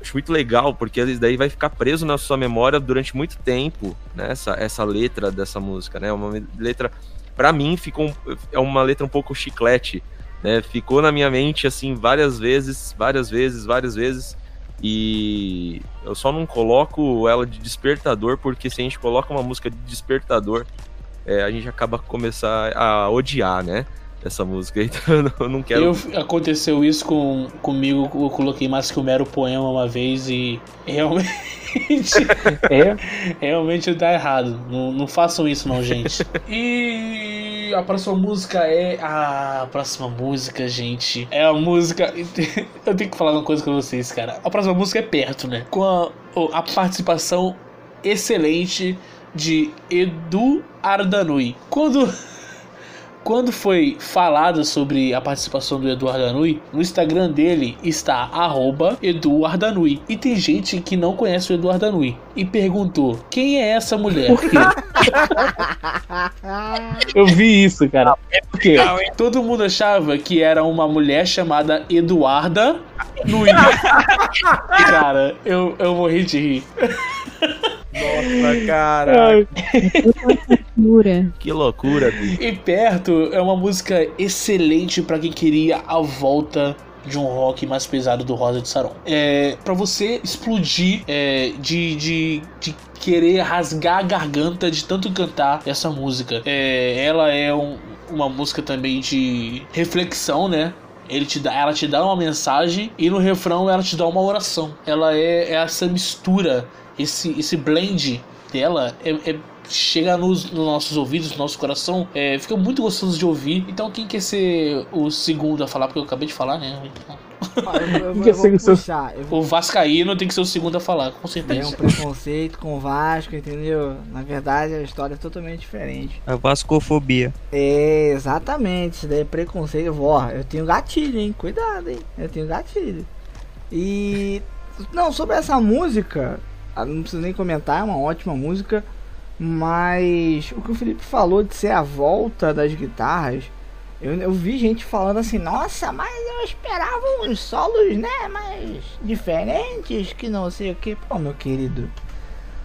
acho muito legal, porque isso daí vai ficar preso na sua memória durante muito tempo, né? Essa, essa letra dessa música, né? Uma letra, pra mim, ficou é uma letra um pouco chiclete, né? Ficou na minha mente, assim, várias vezes, várias vezes, várias vezes. E eu só não coloco ela de despertador, porque se a gente coloca uma música de despertador, é, a gente acaba começar a odiar, né? Essa música. Então eu não- eu não quero. Eu, aconteceu isso com, comigo, eu coloquei mais que um mero poema uma vez e realmente. É, realmente dá errado. Não, não façam isso, não, gente. E a próxima música é. A próxima música, gente. É a música. Eu tenho que falar uma coisa com vocês, cara. A próxima música é perto, né? Com a, a participação excelente de Edu Ardanui. Quando. Quando foi falado sobre a participação do Edu Ardanui, no Instagram dele está arroba Edu Ardanui. E tem gente que não conhece o Edu Ardanui. E perguntou, quem é essa mulher? por quê? Eu vi isso, cara. Por quê? Todo mundo achava que era uma mulher chamada Eduarda Nui. Cara, eu, eu morri de rir. Nossa, cara. Pura. Que loucura, bicho. E Perto é uma música excelente pra quem queria a volta de um rock mais pesado do Rosa de Saron. É, para você explodir é, de, de, de querer rasgar a garganta de tanto cantar essa música. É, ela é um- uma música também de reflexão, né? Ele te dá, ela te dá uma mensagem e no refrão ela te dá uma oração. Ela é, é essa mistura, esse, esse blend dela é, é- chega nos, nos nossos ouvidos, no nosso coração, é, fica muito gostoso de ouvir. Então quem quer ser o segundo a falar, porque eu acabei de falar, né? Eu, eu, eu, vou puxar. Vou O Vascaíno tem que ser o segundo a falar, com ter um certeza. preconceito com o Vasco, entendeu? Na verdade, a história é totalmente diferente. A vascofobia. É, exatamente. Isso daí é preconceito. Eu vou, ó, eu tenho gatilho, hein? Cuidado, hein? Eu tenho gatilho. E. Não, sobre essa música, ah, não preciso nem comentar, é uma ótima música. Mas o que o Felipe falou de ser a volta das guitarras, eu, eu vi gente falando assim, nossa, mas eu esperava uns solos, né? Mais diferentes, que não sei o que. Pô, meu querido.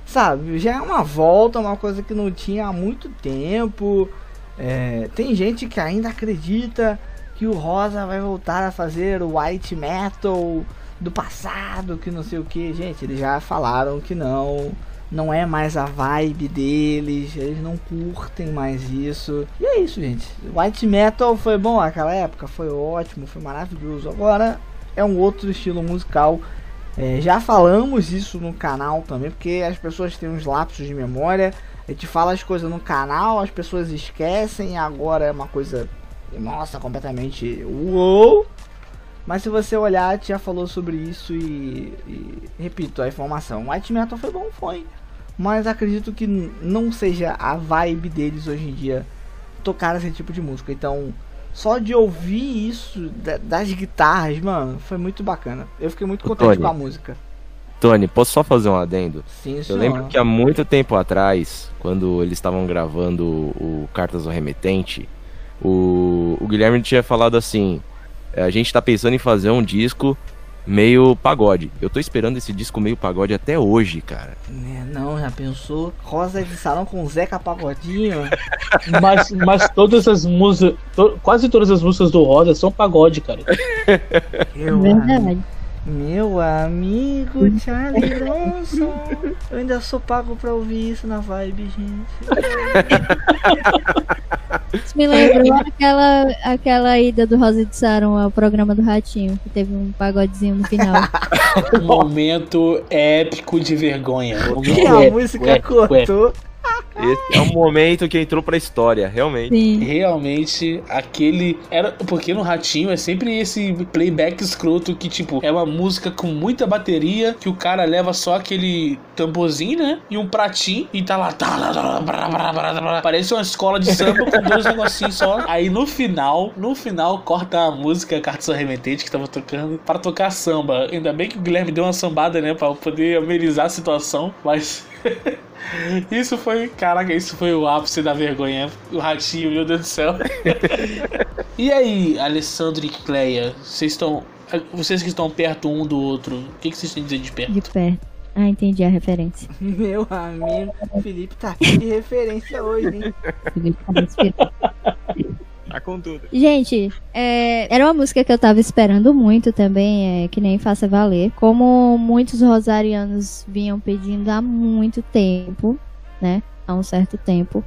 Sabe, já é uma volta, uma coisa que não tinha há muito tempo. É, tem gente que ainda acredita que o Rosa vai voltar a fazer o white metal do passado, que não sei o que. Gente, eles já falaram que não. Não é mais a vibe deles, eles não curtem mais isso. E é isso, gente. White metal foi bom naquela época, foi ótimo, foi maravilhoso. Agora é um outro estilo musical. É, já falamos isso no canal também, porque as pessoas têm uns lapsos de memória. A gente fala as coisas no canal, as pessoas esquecem, agora é uma coisa, nossa, completamente uou. Mas se você olhar, a gente já falou sobre isso e, e repito a informação. White Metal foi bom, foi. Mas acredito que não seja a vibe deles hoje em dia tocar esse tipo de música. Então, só de ouvir isso da- das guitarras, mano, foi muito bacana. Eu fiquei muito contente Tony. com a música. Tony, posso só fazer um adendo? Sim, Eu senhor. lembro que há muito tempo atrás, quando eles estavam gravando o Cartas ao Remetente, o, o Guilherme tinha falado assim: "É, a gente tá pensando em fazer um disco meio pagode. Eu tô esperando esse disco meio pagode até hoje, cara. Né, não, já pensou? Rosa de salão com Zeca Pagodinho? Mas, mas todas as músicas, to- quase todas as músicas do Rosa são pagode, cara. Eu, Verdade. Meu amigo Charlie Bronson. Eu ainda sou pago pra ouvir isso na vibe, gente. Isso me lembrou aquela, aquela ida do Rosa de Saron ao programa do Ratinho, que teve um pagodezinho no final. Um momento épico de vergonha. Um E momento a música cortou. Esse é um momento que entrou pra história, realmente. Sim. Realmente, aquele. Era, porque no Ratinho é sempre esse playback escroto que, tipo, é uma música com muita bateria, que o cara leva só aquele tamborzinho, né? E um pratinho e tá lá. tá tá. Parece uma escola de samba com dois negocinhos só. Aí no final, no final, corta a música Cartas Arremetente que tava tocando para tocar samba. Ainda bem que o Guilherme deu uma sambada, né? Pra poder amenizar a situação, mas. Isso foi, caraca, isso foi o ápice da vergonha. O ratinho, meu Deus do céu. e aí, Alessandro e Cleia, vocês estão. Vocês que estão perto um do outro, o que, que vocês têm a dizer de perto? De perto. Ah, entendi a referência. Meu amigo, Felipe tá aqui de referência hoje, hein? Felipe tá. Tá com tudo. Gente, é, era uma música que eu tava esperando muito também, é, que nem Faça Valer. Como muitos rosarianos vinham pedindo há muito tempo, né? Há um certo tempo.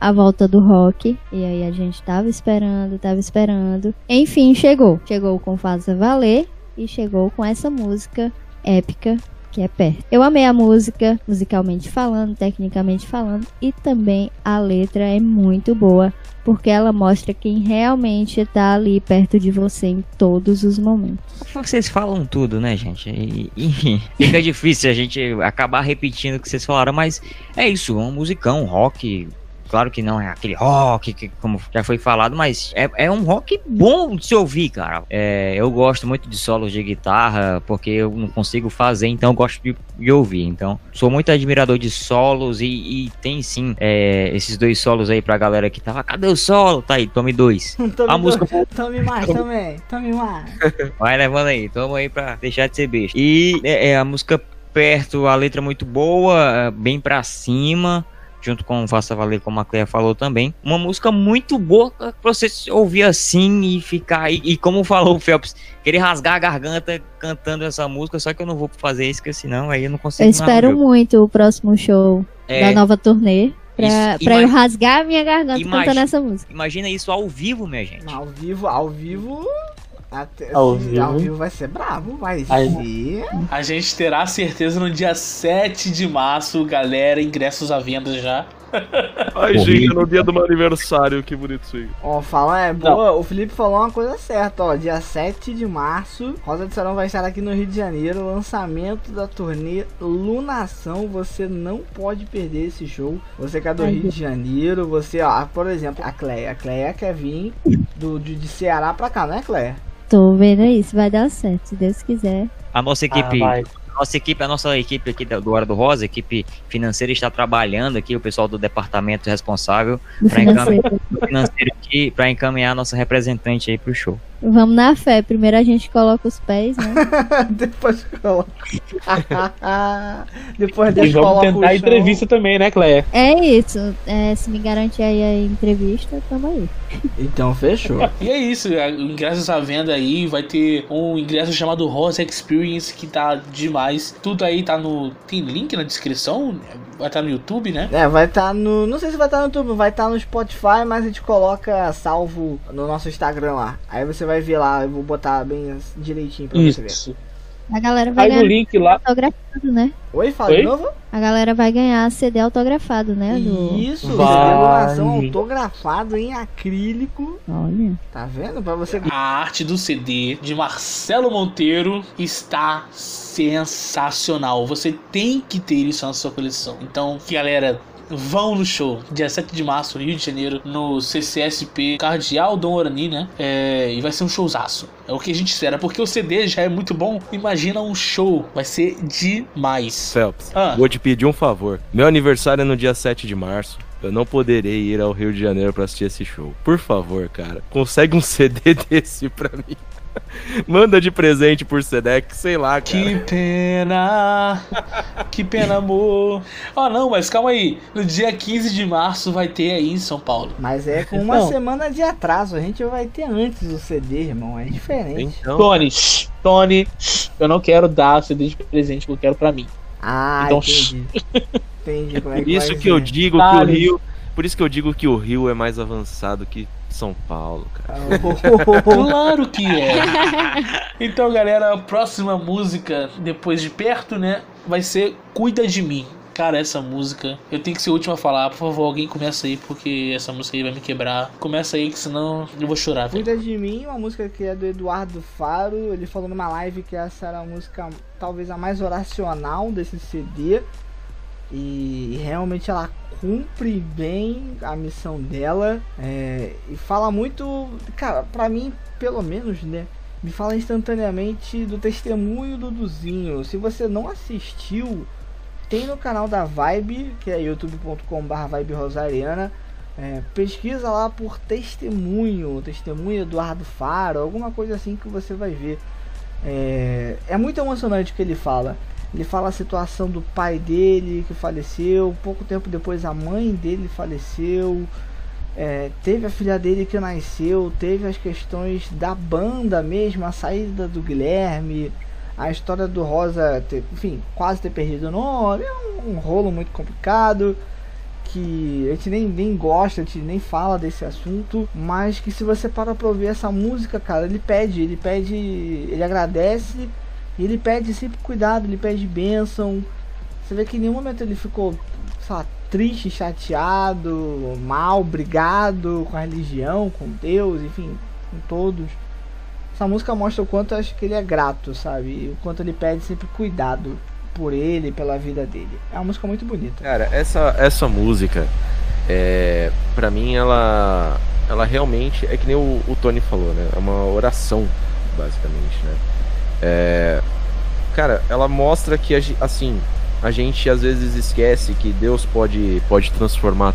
A volta do rock. E aí a gente tava esperando, tava esperando. Enfim, chegou. Chegou com Faça Valer e chegou com essa música épica que é perto. Eu amei a música, musicalmente falando, tecnicamente falando, e também a letra é muito boa porque ela mostra quem realmente tá ali perto de você em todos os momentos. Vocês falam tudo, né, gente? E, e fica difícil a gente acabar repetindo o que vocês falaram, mas é isso, é um musicão, rock. Claro que não é aquele rock que, como já foi falado, mas é, é um rock bom de se ouvir, cara. É, eu gosto muito de solos de guitarra, porque eu não consigo fazer, então eu gosto de, de ouvir. Então, sou muito admirador de solos e, e tem sim é, esses dois solos aí pra galera que tava. Cadê o solo? Tá aí, tome dois. Tome, A música- tome mais também, tome mais. Vai levando aí, toma aí pra deixar de ser besta. E é, é, a música perto, a letra muito boa, bem pra cima, junto com o Faça Valer, como a Cleia falou também. Uma música muito boa pra você ouvir assim e ficar. E, e como falou o Phelps, querer rasgar a garganta cantando essa música, só que eu não vou fazer isso, porque senão aí eu não consigo. Eu espero muito o próximo show É, da nova turnê pra, Isso, pra eu rasgar a minha garganta cantando essa música. Imagina isso ao vivo, minha gente. Ao vivo, ao vivo. Até, Ao assim, vivo. ao vivo vai ser bravo, vai ser. A gente terá certeza no dia 7 de março, galera, ingressos à venda já. Ai, Horrível. gente, é no dia do meu aniversário, que bonito isso aí. Ó, fala, é boa. O Felipe falou uma coisa certa, ó. Dia 7 de março, Rosa de Sarão vai estar aqui no Rio de Janeiro. Lançamento da turnê Lunação. Você não pode perder esse show. Você que é do Ai, Rio de Janeiro, você, ó, por exemplo, a Cleia. A Cleia quer vir do, de, de Ceará pra cá, né, Cleia? Tô vendo aí, se vai dar certo, se Deus quiser. A nossa equipe, Ah. Nossa equipe, a nossa equipe aqui do Hora do Rosa, a equipe financeira está trabalhando aqui, o pessoal do departamento responsável para encaminhar a nossa representante aí pro show. Vamos na fé. Primeiro a gente coloca os pés, né? Depois coloca. Depois E deixa vamos coloca o tentar a entrevista também, né, Cleia? É isso. É, se me garantir aí a entrevista, tamo aí. Então fechou. E é isso, a- o ingresso à venda aí vai ter um ingresso chamado Rosa Experience que tá demais. Tudo aí tá no. Tem link na descrição? Vai estar no YouTube, né? É, vai estar no. Não sei se vai estar no YouTube, vai estar no Spotify, mas a gente coloca salvo no nosso Instagram lá. Aí você vai ver lá, eu vou botar bem direitinho pra você ver. A galera vai Faz o ganhar link lá. autografado, né? Oi, fala de Oi? novo? A galera vai ganhar CD autografado, né? Do... Isso, revelação autografado em acrílico. Olha. Tá vendo? Pra você. A arte do CD de Marcelo Monteiro está sensacional. Você tem que ter isso na sua coleção. Então, galera, vão no show. Dia 7 de março, Rio de Janeiro, no CCSP Cardeal Dom Orani, né? É, e vai ser um showzaço. É o que a gente espera. Porque o CD já é muito bom. Imagina um show. Vai ser demais. Phelps, Ah. vou te pedir um favor. Meu aniversário é no dia 7 de março. Eu não poderei ir ao Rio de Janeiro pra assistir esse show. Por favor, cara, consegue um CD desse pra mim. Manda de presente por Sedex, sei lá, cara. Que pena, que pena, amor. Ó, não, mas calma aí. No dia 15 de março vai ter aí em São Paulo. Mas é com uma Não. semana de atraso. A gente vai ter antes o CD, irmão. É diferente. Então, Tony, shh, Tony, shh, eu não quero dar CD de presente que eu quero pra mim. Ah, Então, entendi. Entendi como é por que isso vai que eu ser. digo que o. Rio, por isso que eu digo que o Rio é mais avançado que São Paulo, cara. Claro que é. Então, galera, a próxima música, depois de perto, né? Vai ser Cuida de Mim. Cara, essa música, eu tenho que ser o último a falar. Por favor, alguém começa aí, porque essa música aí vai me quebrar. Começa aí, que senão eu vou chorar. velho. Cuida de mim, uma música que é do Eduardo Faro. Ele falou numa live que essa era a música talvez a mais oracional desse CD. E realmente ela cumpre bem a missão dela. é, e fala muito. Cara, pra mim, pelo menos, né? Me fala instantaneamente do testemunho do Duzinho. Se você não assistiu, tem no canal da Vibe, que é youtube.com.br Vibe Rosariana. É, pesquisa lá por testemunho, testemunho Eduardo Faro, alguma coisa assim que você vai ver. É, é muito emocionante o que ele fala. Ele fala a situação do pai dele que faleceu, pouco tempo depois a mãe dele faleceu. É, teve a filha dele que nasceu, teve as questões da banda mesmo, a saída do Guilherme, a história do Rosa, ter, enfim, quase ter perdido o nome, é um, um rolo muito complicado que a gente nem, nem gosta, a gente nem fala desse assunto, mas que se você para pra ouvir essa música, cara, ele pede, ele pede, ele agradece e ele pede sempre cuidado, ele pede bênção. Você vê que em nenhum momento ele ficou, lá, triste, chateado, mal, brigado com a religião, com Deus, enfim, com todos. Essa música mostra o quanto eu acho que ele é grato, sabe? O quanto ele pede sempre cuidado por ele, pela vida dele. É uma música muito bonita. Cara, essa, essa música, é, pra mim, ela, ela realmente, é que nem o, o Tony falou, né? É uma oração, basicamente, né? É, cara, ela mostra que, assim, a gente às vezes esquece que Deus pode, pode transformar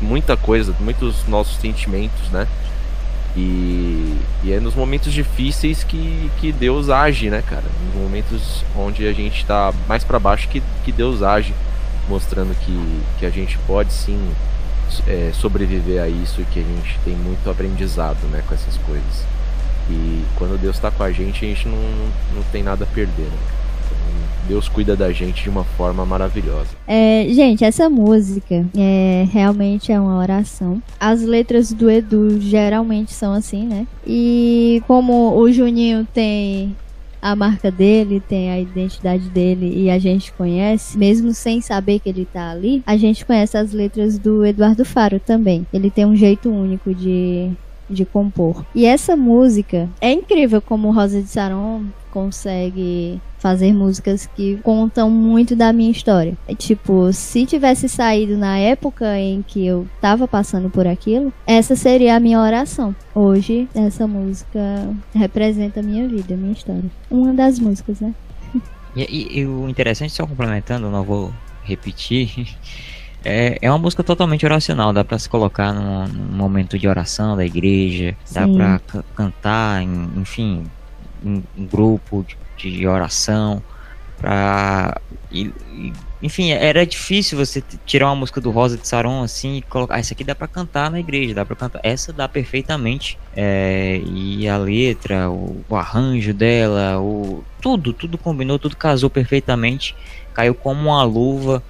muita coisa, muitos nossos sentimentos, né? E, e é nos momentos difíceis que, que Deus age, né, cara? Nos momentos onde a gente tá mais pra baixo que, que Deus age, mostrando que, que a gente pode sim é, sobreviver a isso e que a gente tem muito aprendizado, né, com essas coisas. E quando Deus tá com a gente, a gente não, não tem nada a perder, né? Então, Deus cuida da gente de uma forma maravilhosa. É, gente, essa música é realmente é uma oração. As letras do Edu geralmente são assim, né? E como o Juninho tem a marca dele, tem a identidade dele e a gente conhece, mesmo sem saber que ele tá ali, a gente conhece as letras do Eduardo Faro também. Ele tem um jeito único de de compor. E essa música é incrível como Rosa de Saron consegue fazer músicas que contam muito da minha história. É, tipo, se tivesse saído na época em que eu tava passando por aquilo, essa seria a minha oração. Hoje, essa música representa a minha vida, a minha história. Uma das músicas, né? E, e, e o interessante, só complementando, não vou repetir. É, é uma música totalmente oracional, dá para se colocar num, num, momento de oração da igreja, dá para cantar, em, enfim, em, em grupo de, de oração, pra. E, e, enfim, era difícil você tirar uma música do Rosa de Saron assim e colocar. Ah, essa aqui dá para cantar na igreja, dá para cantar. Essa dá perfeitamente. É, e a letra, o, o arranjo dela, o, tudo, tudo combinou, tudo casou perfeitamente. Caiu como uma luva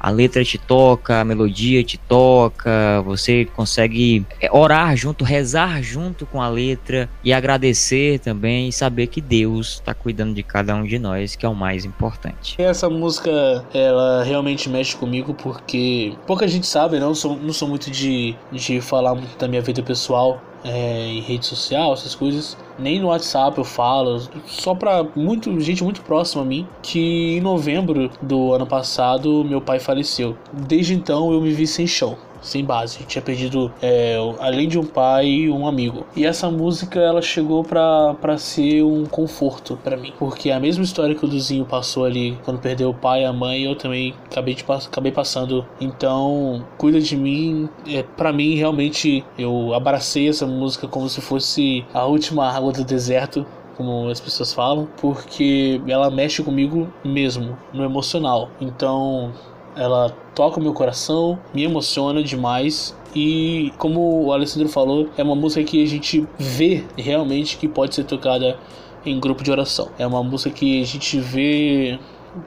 a letra te toca, a melodia te toca, você consegue é, orar junto, rezar junto com a letra e agradecer também e saber que Deus está cuidando de cada um de nós, que é o mais importante. Essa música, ela realmente mexe comigo porque pouca gente sabe, não sou, não sou muito de, de falar muito da minha vida pessoal, é, em rede social, essas coisas. Nem no WhatsApp eu falo, só pra muito, gente muito próxima a mim, que em novembro do ano passado meu pai faleceu. Desde então eu me vi sem chão sem base. Tinha perdido, é, além de um pai, um amigo. E essa música ela chegou para ser um conforto para mim, porque a mesma história que o Duzinho passou ali quando perdeu o pai e a mãe, eu também acabei, de, acabei passando. Então, cuida de mim. É, para mim, realmente, eu abracei essa música como se fosse a última água do deserto como as pessoas falam, porque ela mexe comigo mesmo, no emocional. Então, ela toca o meu coração, me emociona demais. E como o Alessandro falou, é uma música que a gente vê realmente que pode ser tocada em grupo de oração. É uma música que a gente vê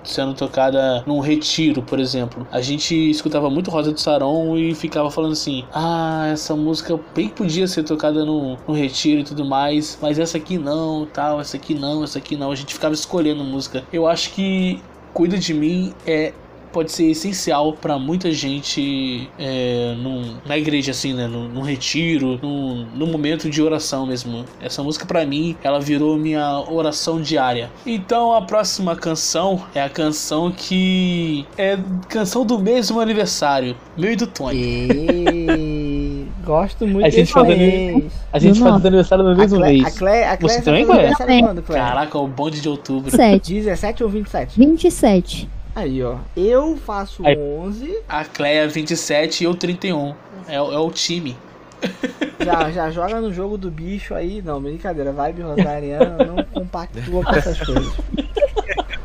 sendo tocada num retiro, por exemplo. A gente escutava muito Rosa de Saron e ficava falando assim: ah, essa música bem podia ser tocada no, no retiro e tudo mais, mas essa aqui não, tal, essa aqui não, essa aqui não. A gente ficava escolhendo música. Eu acho que Cuida de Mim é pode ser essencial para muita gente é, num, na igreja, assim, né? Num, num retiro, num, num, momento de oração mesmo. Essa música, para mim, ela virou minha oração diária. Então, a próxima canção é a canção que é canção do mesmo aniversário, meu e do Tony. E... Gosto muito a gente faz mês. A gente faz aniversário no mesmo mês. A Cle, a Cle Você também, Cleia? Caraca, o bonde de outubro. 7. 17 ou 27? 27. Aí, ó. Eu faço Aí. 11. A Cleia 27 e eu 31. É, é o time. Já, já joga no jogo do bicho aí. Não, brincadeira. Vibe Rosariana não compactua com essas coisas.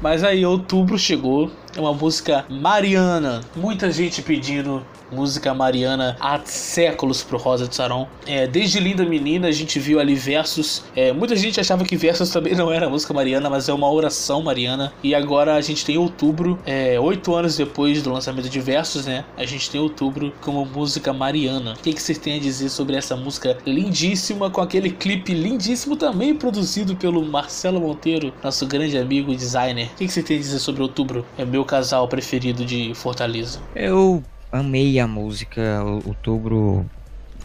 Mas aí, outubro chegou. É uma música mariana. Muita gente pedindo música mariana há séculos pro Rosa de Saron. É, desde Linda Menina a gente viu ali versos. É, muita gente achava que versos também não era música mariana, mas é uma oração mariana. E agora a gente tem outubro, é, oito anos depois do lançamento de versos, né? A gente tem outubro como música mariana. O que, que vocês têm a dizer sobre essa música lindíssima, com aquele clipe lindíssimo também produzido pelo Marcelo Monteiro, nosso grande amigo designer? O que, que você tem a dizer sobre outubro? É meu casal preferido de Fortaleza. Eu amei a música. Outubro,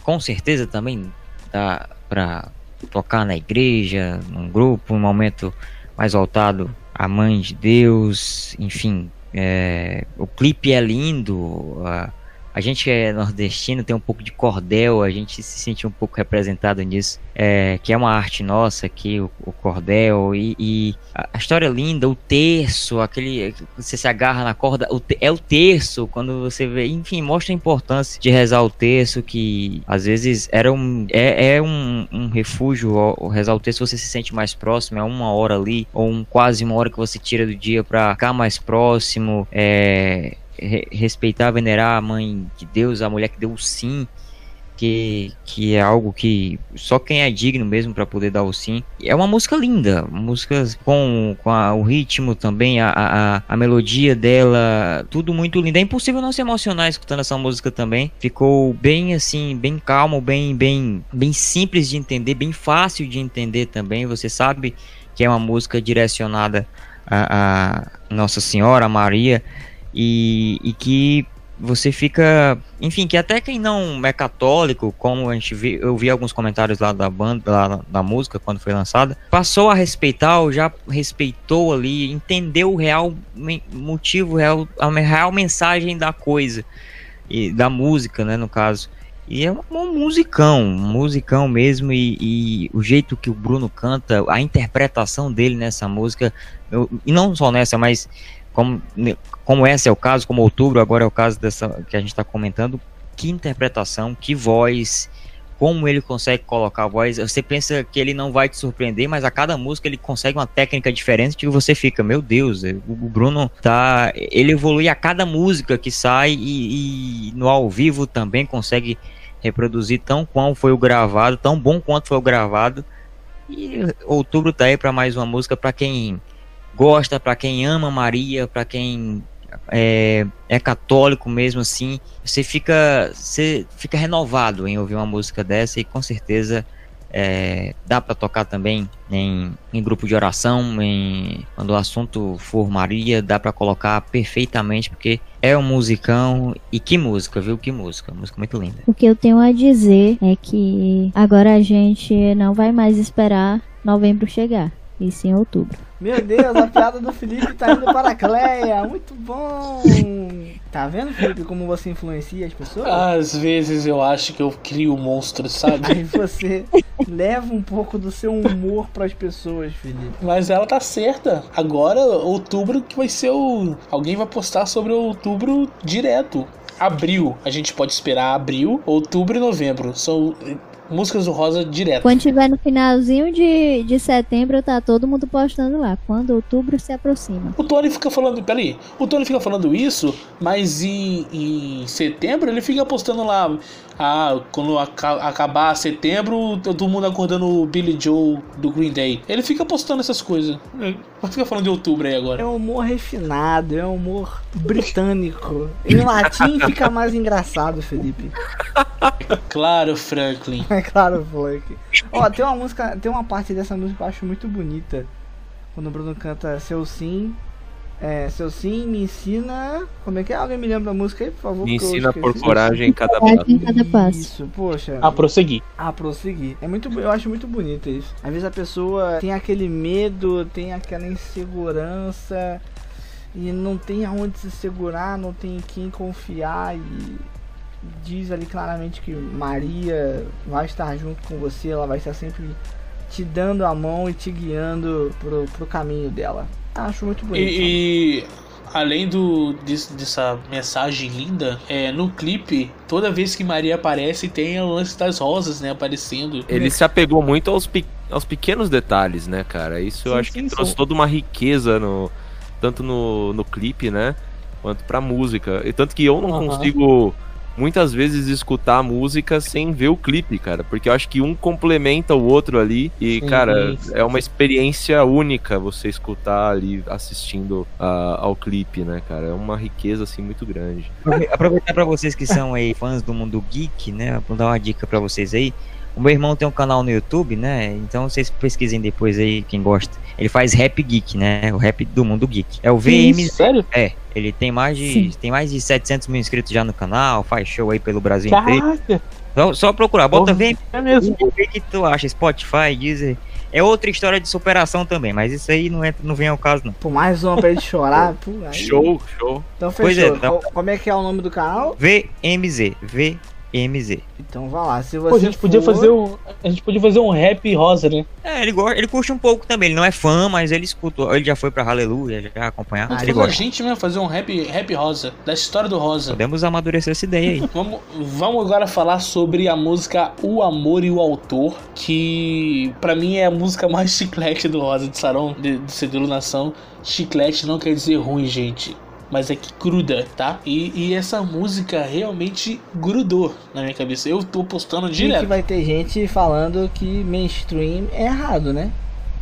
com certeza também dá pra tocar na igreja, num grupo, um momento mais voltado à Mãe de Deus, enfim. É, o clipe é lindo, a gente é nordestino tem um pouco de cordel, a gente se sente um pouco representado nisso, é, que é uma arte nossa aqui, o, o cordel, e, e, a história é linda, o terço, aquele você se agarra na corda, o, é o terço, quando você vê, enfim, mostra a importância de rezar o terço, que às vezes era um, é, é um, um refúgio, o, rezar o terço você se sente mais próximo, é uma hora ali, ou um, quase uma hora que você tira do dia para ficar mais próximo, é respeitar, venerar a mãe de Deus, a mulher que deu o sim, que, que é algo que só quem é digno mesmo para poder dar o sim. É uma música linda, música com, com a, o ritmo também, a, a, a melodia dela, tudo muito lindo. É impossível não se emocionar escutando essa música também. Ficou bem assim, bem calmo, bem, bem, bem simples de entender, bem fácil de entender também. Você sabe que é uma música direcionada a, a Nossa Senhora, a Maria, e, e que você fica, enfim, que até quem não é católico, como a gente vê, eu vi alguns comentários lá da banda, lá da música quando foi lançada, passou a respeitar, ou já respeitou ali, entendeu o real motivo, real, a real mensagem da coisa e da música, né, no caso. E é um, um musicão, um musicão mesmo, e, e, o jeito que o Bruno canta, a interpretação dele nessa música, eu, e não só nessa, mas como, como esse é o caso, como outubro, agora é o caso dessa que a gente está comentando, que interpretação, que voz, como ele consegue colocar a voz. Você pensa que ele não vai te surpreender, mas a cada música ele consegue uma técnica diferente que você fica, meu Deus, o Bruno tá. Ele evolui a cada música que sai e, e no ao vivo também consegue reproduzir tão quão foi o gravado, tão bom quanto foi o gravado. E outubro tá aí para mais uma música para quem gosta, para quem ama Maria, para quem é, é, católico mesmo assim, você fica você fica renovado em ouvir uma música dessa e com certeza é, dá para tocar também em, em, grupo de oração, em, quando o assunto for Maria, dá para colocar perfeitamente, porque é um musicão. E que música, viu? Que música, música muito linda. O que eu tenho a dizer é que agora a gente não vai mais esperar novembro chegar, e sim outubro. Meu Deus, a piada do Felipe tá indo para a Cleia. Muito bom. Tá vendo, Felipe, como você influencia as pessoas? Às vezes eu acho que eu crio monstros, sabe? Aí você leva um pouco do seu humor para as pessoas, Felipe. Mas ela tá certa. Agora, outubro que vai ser o. Alguém vai postar sobre outubro direto abril, a gente pode esperar abril, outubro e novembro. São músicas do Rosa direto. Quando tiver no finalzinho de, de setembro, tá todo mundo postando lá. Quando outubro se aproxima. O Tony fica falando, peraí, o Tony fica falando isso, mas em, em setembro ele fica postando lá. Ah, quando acabar setembro, todo mundo acordando o Billy Joe do Green Day. Ele fica postando essas coisas. Ele fica falando de outubro aí agora. É um humor refinado, é um humor britânico. Em latim fica mais engraçado, Felipe. Claro, Franklin. É claro, Franklin. Ó, tem uma música, tem uma parte dessa música que eu acho muito bonita. Quando o Bruno canta Seu Sim, é, seu sim, me ensina. Como é que é? Alguém me lembra a música aí, por favor? Me ensina por coragem em cada passo. Em cada passo. Isso, poxa. A prosseguir. A prosseguir. É muito, eu acho muito bonito isso. Às vezes a pessoa tem aquele medo, tem aquela insegurança e não tem aonde se segurar, não tem em quem confiar e diz ali claramente que Maria vai estar junto com você, ela vai estar sempre te dando a mão e te guiando pro, pro caminho dela. Acho muito bonito. E, e além do, dessa mensagem linda, é, no clipe, toda vez que Maria aparece, tem o lance das rosas, né, aparecendo. Ele se apegou muito aos, pe aos pequenos detalhes, né, cara? Isso sim, eu acho sim, que trouxe sim. toda uma riqueza no tanto no, no clipe, né, quanto pra música. E tanto que eu não uhum. consigo muitas vezes escutar a música sem ver o clipe, cara, porque eu acho que um complementa o outro ali e, Sim, cara, isso. é uma experiência única você escutar ali assistindo uh, ao clipe, né, cara? É uma riqueza assim muito grande. Aproveitar para vocês que são aí fãs do mundo geek, né, vou dar uma dica para vocês aí. O meu irmão tem um canal no YouTube, né? Então vocês pesquisem depois aí, quem gosta. Ele faz rap geek, né? O rap do mundo geek. É o VM. Isso, sério? É. Ele tem mais de tem mais de 700 mil inscritos já no canal, faz show aí pelo Brasil Caraca. inteiro. Só, só procurar, bota VM. É mesmo. O que tu acha? Spotify, Deezer. É outra história de superação também, mas isso aí não, entra, não vem ao caso, não. Por mais uma pra ele chorar, pô, aí... Show, show. Então fechou. Pois é, então... Como é que é o nome do canal? VMZ. V MZ. Então vá lá, se você Pô, a gente for... podia fazer um, a gente podia fazer um rap rosa, né? É, ele gosta, ele curte um pouco também, ele não é fã, mas ele escutou, ele já foi pra Aleluia, já acompanhar. Ah, ele gosta. a gente mesmo fazer um rap, rap rosa, da história do rosa. Podemos amadurecer essa ideia aí. vamos, vamos agora falar sobre a música O Amor e o Autor, que para mim é a música mais chiclete do rosa de Sarão, de, de Cedelo Nação. Chiclete não quer dizer ruim, gente mas é que gruda, tá? E, e essa música realmente grudou na minha cabeça. Eu tô postando direto. E que vai ter gente falando que mainstream é errado, né?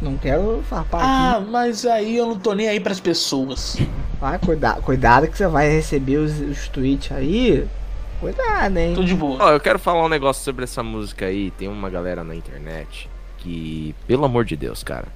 Não quero farpar ah, aqui. Ah, mas aí eu não tô nem aí pras pessoas. Ah, cuidado, cuidado que você vai receber os, os tweets aí. Cuidado, hein? Tô de boa. Ó, eu quero falar um negócio sobre essa música aí. Tem uma galera na internet que, pelo amor de Deus, cara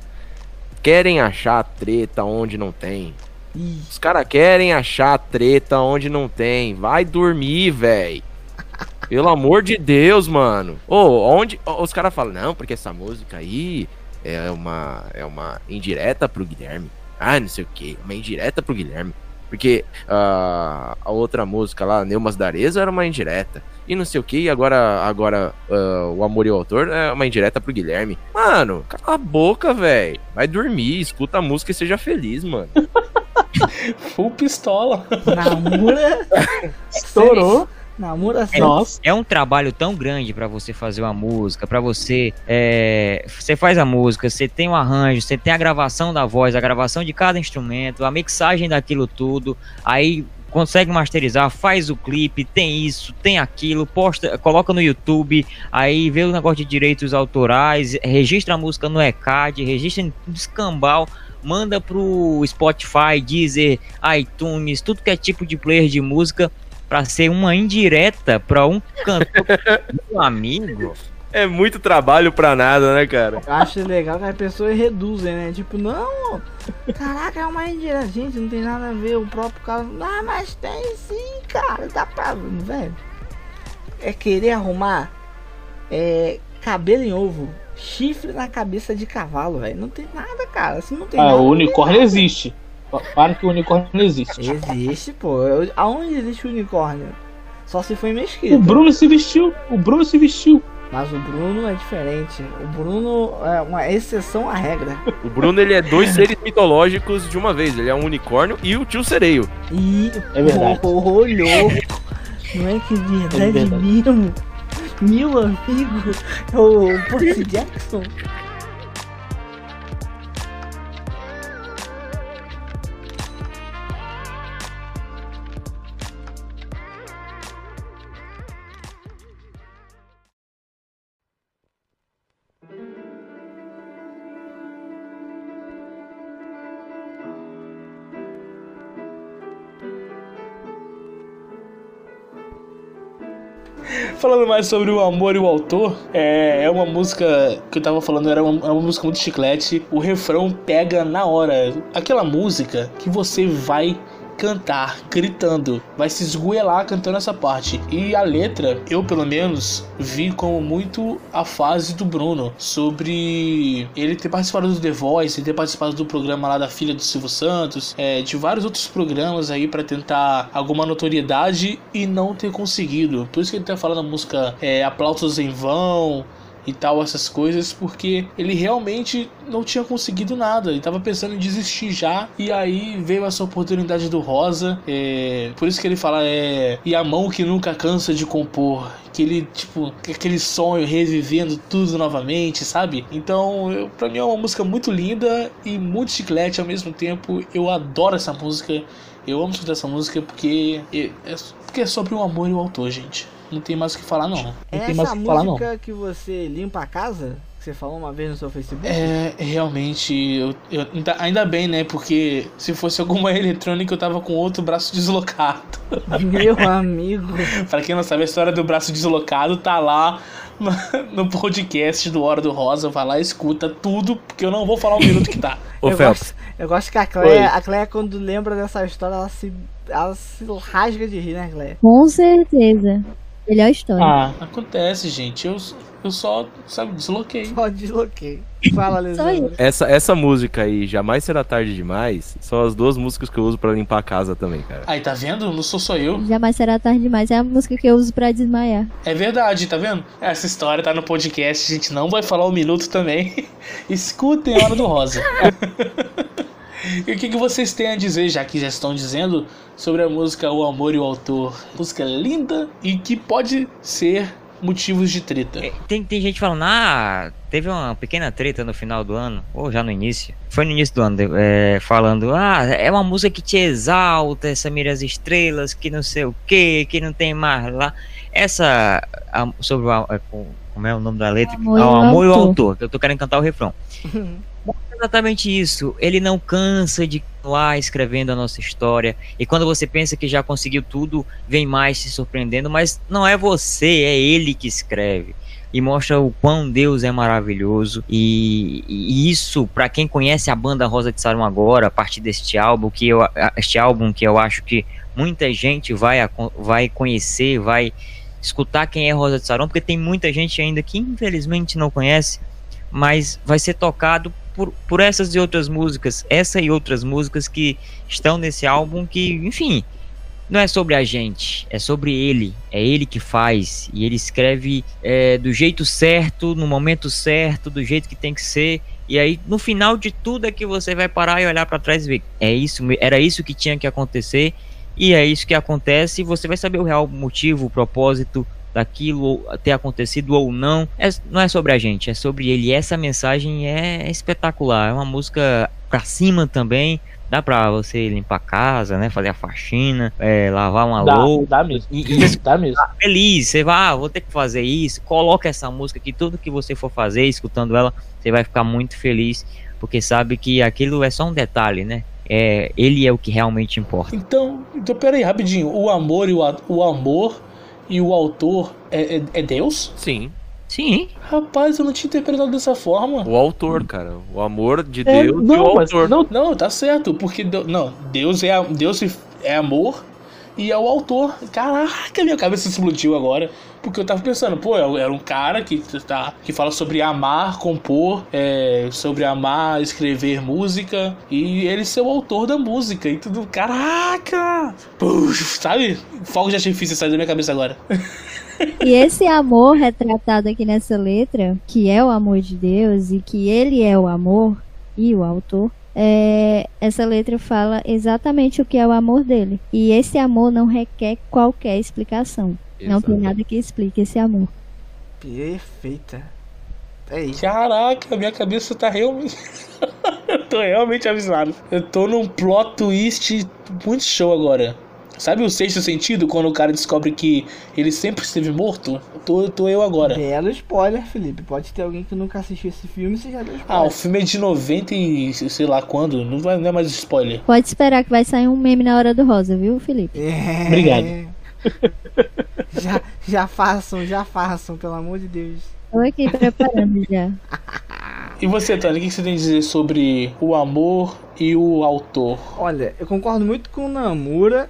querem achar treta onde não tem. Ih, Os caras querem achar treta onde não tem. Vai dormir, véi. Pelo amor de Deus, mano. Ô, onde. ô, os caras falam, não, porque essa música aí é uma, é uma indireta pro Guilherme. Ah, não sei o que. Uma indireta pro Guilherme. Porque ah, a outra música lá, Neumas da Areza, era uma indireta. E não sei o que, e agora, agora ah, o Amor e o Autor é uma indireta pro Guilherme. Mano, cala a boca, velho. Vai dormir, escuta a música e seja feliz, mano. Full pistola. Namura. Estourou. Namura sem. Nossa. É um trabalho tão grande pra você fazer uma música, pra você. é, você faz a música, você tem o arranjo, você tem a gravação da voz, a gravação de cada instrumento, a mixagem daquilo tudo, aí consegue masterizar, faz o clipe, tem isso, tem aquilo, posta, coloca no YouTube, aí vê o negócio de direitos autorais, registra a música no ECAD, registra em escambau, manda pro Spotify, Deezer, iTunes, tudo que é tipo de player de música pra ser uma indireta pra um cantor meu amigo. É muito trabalho pra nada, né, cara? Eu acho legal que as pessoas reduzem, né? Tipo, não, caraca, é uma indireta. Gente, não tem nada a ver. O próprio cara. Ah, mas tem sim, cara. Dá pra. Velho. É querer arrumar é, cabelo em ovo, chifre na cabeça de cavalo, velho. Não tem nada, cara. Assim não tem Ah, nada. o unicórnio existe. Pa- Para que o unicórnio não existe. Existe, pô. Eu- aonde existe o unicórnio? Só se foi em mesquita. O Bruno se vestiu. O Bruno se vestiu. Mas o Bruno é diferente. O Bruno é uma exceção à regra. O Bruno, ele é dois seres mitológicos de uma vez. Ele é um unicórnio e o tio sereio. E É verdade. olhou. Não é que verdade, É verdade. mesmo? Meu amigo, é o Percy Jackson. Falando mais sobre o amor e o autor, é, é uma música que eu tava falando, era uma, é uma música muito chiclete. O refrão pega na hora. Aquela música que você vai cantar, gritando, vai se esgoelar cantando essa parte. E a letra, eu pelo menos vi como muito a fase do Bruno sobre ele ter participado do The Voice, ter participado do programa lá da filha do Silvio Santos, é, de vários outros programas aí pra tentar alguma notoriedade e não ter conseguido. Por isso que ele tá falando a música é, Aplausos em Vão e tal, essas coisas, porque ele realmente não tinha conseguido nada. Ele tava pensando em desistir já. E aí veio essa oportunidade do Rosa. é, por isso que ele fala, é. E a mão que nunca cansa de compor. Que ele, tipo, aquele sonho revivendo tudo novamente, sabe? Então, eu, pra mim é uma música muito linda e muito chiclete ao mesmo tempo. Eu adoro essa música. Eu amo escutar essa música porque é, é- porque é sobre o amor e o autor, gente. Não tem mais o que falar, não. Não É tem mais essa o que falar, não. música que você limpa a casa? Que você falou uma vez no seu Facebook? É, realmente, eu, eu- ainda, ainda bem, né? Porque se fosse alguma eletrônica, eu tava com outro braço deslocado. Meu amigo. Pra quem não sabe, a história do braço deslocado tá lá no, no podcast do Hora do Rosa. Vai lá escuta tudo, porque eu não vou falar o minuto que tá. Ô, eu, gosto, eu gosto que a. Cleia, a Cleia, quando lembra dessa história, ela se, ela se rasga de rir, né, Cleia? Com certeza. Melhor história. Ah, Acontece, gente. Eu, eu só, sabe, desloquei. Só desloquei. Fala, Alessandro. essa, essa música aí, Jamais Será Tarde Demais, são as duas músicas que eu uso pra limpar a casa também, cara. Aí, tá vendo? Não sou só eu. Jamais será tarde demais. É a música que eu uso pra desmaiar. É verdade, tá vendo? Essa história tá no podcast, a gente não vai falar o minuto também. Escutem a Hora do Rosa. e o que, que vocês têm a dizer, já que já estão dizendo, sobre a música O Amor e o Autor? Música linda e que pode ser motivos de treta. É, Tem, tem gente falando, ah, teve uma pequena treta no final do ano, ou já no início. Foi no início do ano, é, falando, ah, é uma música que te exalta, essa mira as estrelas, que não sei o que, que não tem mais lá. Essa, a- sobre o, a- com- como é o nome da letra? O Amor e Ah, o amor e o Autor. autor, que eu tô querendo cantar o refrão. É exatamente isso. Ele não cansa de continuar escrevendo a nossa história. E quando você pensa que já conseguiu tudo, vem mais te surpreendendo. Mas não é você, é ele que escreve. e mostra o quão Deus é maravilhoso e, e isso para quem conhece a banda Rosa de Sarum agora a partir deste álbum que eu este álbum que eu acho que muita gente vai vai conhecer vai escutar quem é Rosa de Sarum porque tem muita gente ainda que infelizmente não conhece mas vai ser tocado por, por essas e outras músicas essa e outras músicas que estão nesse álbum que enfim não é sobre a gente, é sobre ele. É ele que faz. E ele escreve é, do jeito certo, no momento certo, do jeito que tem que ser. E aí, no final de tudo, é que você vai parar e olhar para trás e ver. É isso, era isso que tinha que acontecer. E é isso que acontece. E você vai saber o real motivo, o propósito daquilo ter acontecido ou não. É, não é sobre a gente, é sobre ele. E essa mensagem é espetacular. É uma música pra cima também Dá pra você limpar a casa, né? Fazer a faxina, é, lavar uma dá, louça. Dá mesmo. E, e dá mesmo. Tá feliz, você vai, ah, vou ter que fazer isso. Coloca essa música aqui, tudo que você for fazer, escutando ela, você vai ficar muito feliz, porque sabe que aquilo é só um detalhe, né? É, ele é o que realmente importa. Então, então peraí, rapidinho. O amor e o, o amor e o autor é, é, é Deus? Sim. Sim. Rapaz, eu não tinha interpretado dessa forma. O autor, cara. O amor de é, Deus não, e o autor. Não, não, tá certo. Porque não, Deus é, Deus é amor e é o autor. Caraca, minha cabeça explodiu agora. Porque eu tava pensando, pô, é era um cara que, tá, que fala sobre amar, compor, é, sobre amar, escrever música, e ele ser o autor da música e tudo. Caraca! Puxa, sabe? Fogo de artifício sai da minha cabeça agora. E esse amor retratado aqui nessa letra, que é o amor de Deus e que ele é o amor e o autor, é, essa letra fala exatamente o que é o amor dele. E esse amor não requer qualquer explicação. Exato. Não tem nada que explique esse amor. Perfeita. É isso. Caraca, minha cabeça tá realmente. eu tô realmente avisado. Eu tô num plot twist muito show agora. Sabe o sexto sentido, quando o cara descobre que ele sempre esteve morto? Tô, tô eu agora. Belo spoiler, Felipe. Pode ter alguém que nunca assistiu esse filme e já deu spoiler. Ah, o filme é de 90 e sei lá quando. Não, vai, não é mais spoiler. Pode esperar que vai sair um meme na hora do rosa, viu, Felipe? É... Obrigado. já, já façam, já façam, pelo amor de Deus. Tô aqui preparando já. E você, Tony, o que você tem a dizer sobre o amor e o autor? Olha, eu concordo muito com o Namura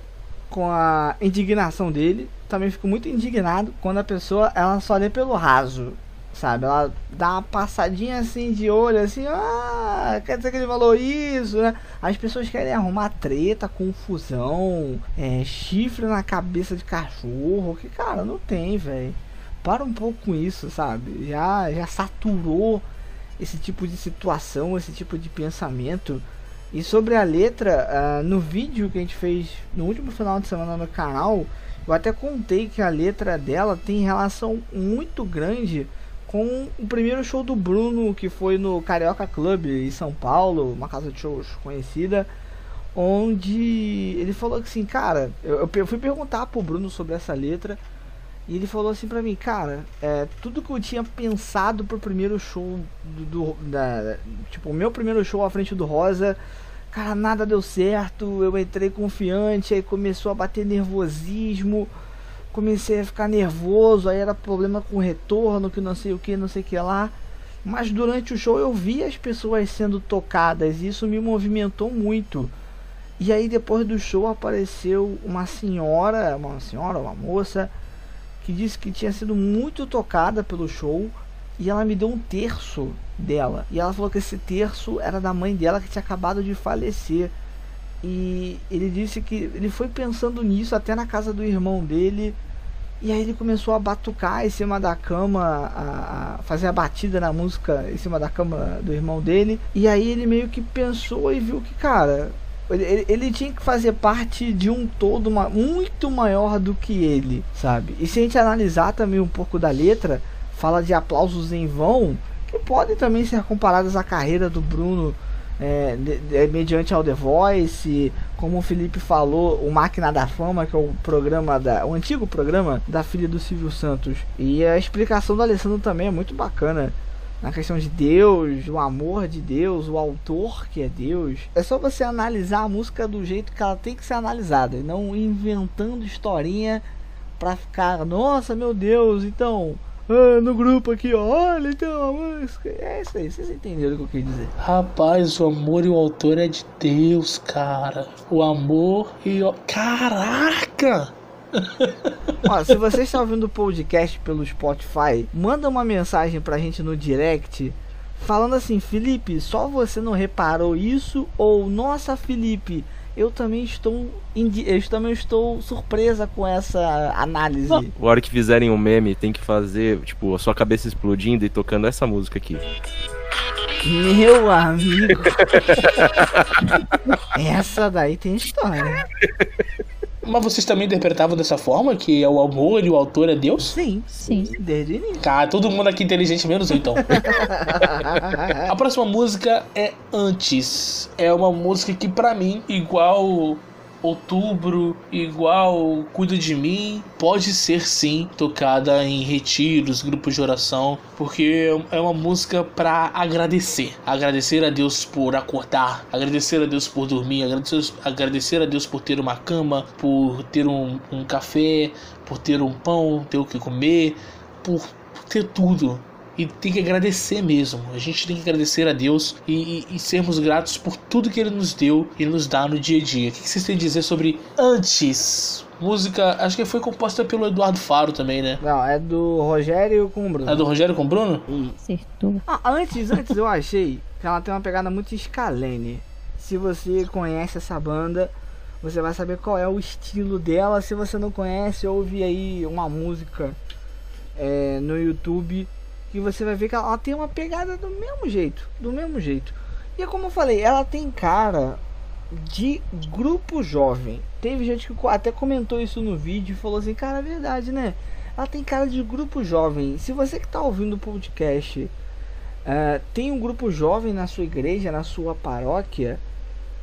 com a indignação dele. Também fico muito indignado quando a pessoa ela só lê pelo raso, sabe? Ela dá uma passadinha assim de olho, assim, ah, quer dizer que ele falou isso, né? As pessoas querem arrumar treta, confusão, é, chifre na cabeça de cachorro, que cara, não tem, velho. Para um pouco com isso, sabe? Já, já saturou esse tipo de situação, esse tipo de pensamento. E sobre a letra, uh, no vídeo que a gente fez no último final de semana no canal, eu até contei que a letra dela tem relação muito grande com o primeiro show do Bruno, que foi no Carioca Club em São Paulo, uma casa de shows conhecida, onde ele falou assim, cara, eu, eu fui perguntar pro Bruno sobre essa letra, e ele falou assim pra mim, cara, é, tudo que eu tinha pensado pro primeiro show do, do da, tipo, o meu primeiro show à frente do Rosa Cara, nada deu certo. Eu entrei confiante, aí começou a bater nervosismo. Comecei a ficar nervoso, aí era problema com retorno, que não sei o que, não sei o que lá. Mas durante o show eu vi as pessoas sendo tocadas e isso me movimentou muito. E aí depois do show apareceu uma senhora, uma senhora, uma moça, que disse que tinha sido muito tocada pelo show e ela me deu um terço dela. E ela falou que esse terço era da mãe dela que tinha acabado de falecer. E ele disse que ele foi pensando nisso até na casa do irmão dele. E aí ele começou a batucar em cima da cama, a, a, fazer a batida na música em cima da cama do irmão dele. E aí ele meio que pensou e viu que, cara, ele, ele, tinha que fazer parte de um todo muito maior do que ele, sabe? E se a gente analisar também um pouco da letra, fala de aplausos em vão, que podem também ser comparadas à carreira do Bruno é, de, de, mediante ao The Voice, como o Felipe falou, o Máquina da Fama, que é o programa da, o antigo programa da filha do Silvio Santos. E a explicação do Alessandro também é muito bacana. Na questão de Deus, o amor de Deus, o autor que é Deus. É só você analisar a música do jeito que ela tem que ser analisada, e não inventando historinha pra ficar, nossa, meu Deus, então ah, no grupo aqui, olha então a música. É isso aí, vocês entenderam o que eu quis dizer. Rapaz, o amor e o autor é de Deus, cara. O amor e o. Caraca! Ó, se você está ouvindo o podcast pelo Spotify, manda uma mensagem pra gente no direct falando assim, Felipe, só você não reparou isso? Ou, nossa, Felipe, eu também estou eu também estou surpresa com essa análise. A hora que fizerem um meme, tem que fazer, tipo, a sua cabeça explodindo e tocando essa música aqui. Meu amigo. essa daí tem história. Mas vocês também interpretavam dessa forma? Que é o amor e o autor é Deus? Sim, Sim. desde o início. Cara, todo mundo aqui inteligente menos eu, então. A próxima música é Antes. É uma música que pra mim, igual Outubro, igual Cuida de Mim, pode ser sim tocada em retiros, grupos de oração, porque é uma música pra agradecer. Agradecer a Deus por acordar, agradecer a Deus por dormir, agradecer, agradecer a Deus por ter uma cama, por ter um, um café, por ter um pão, ter o que comer, por ter tudo. E tem que agradecer mesmo. A gente tem que agradecer a Deus e, e- e sermos gratos por tudo que Ele nos deu e nos dá no dia a dia. O que vocês têm a dizer sobre Antes? Música, acho que foi composta pelo Eduardo Faro também, né? Não, é do Rogério com o Bruno. É do Rogério com o Bruno? Acertou. Ah, antes, antes eu achei que ela tem uma pegada muito Scalene. Se você conhece essa banda, você vai saber qual é o estilo dela. Se você não conhece, ouve aí uma música é, no YouTube que você vai ver que ela, tem uma pegada do mesmo jeito, do mesmo jeito. E é como eu falei, ela tem cara de grupo jovem. Teve gente que até comentou isso no vídeo e falou assim, cara, é verdade, né? Ela tem cara de grupo jovem. Se você que tá ouvindo o podcast é, tem um grupo jovem na sua igreja, na sua paróquia,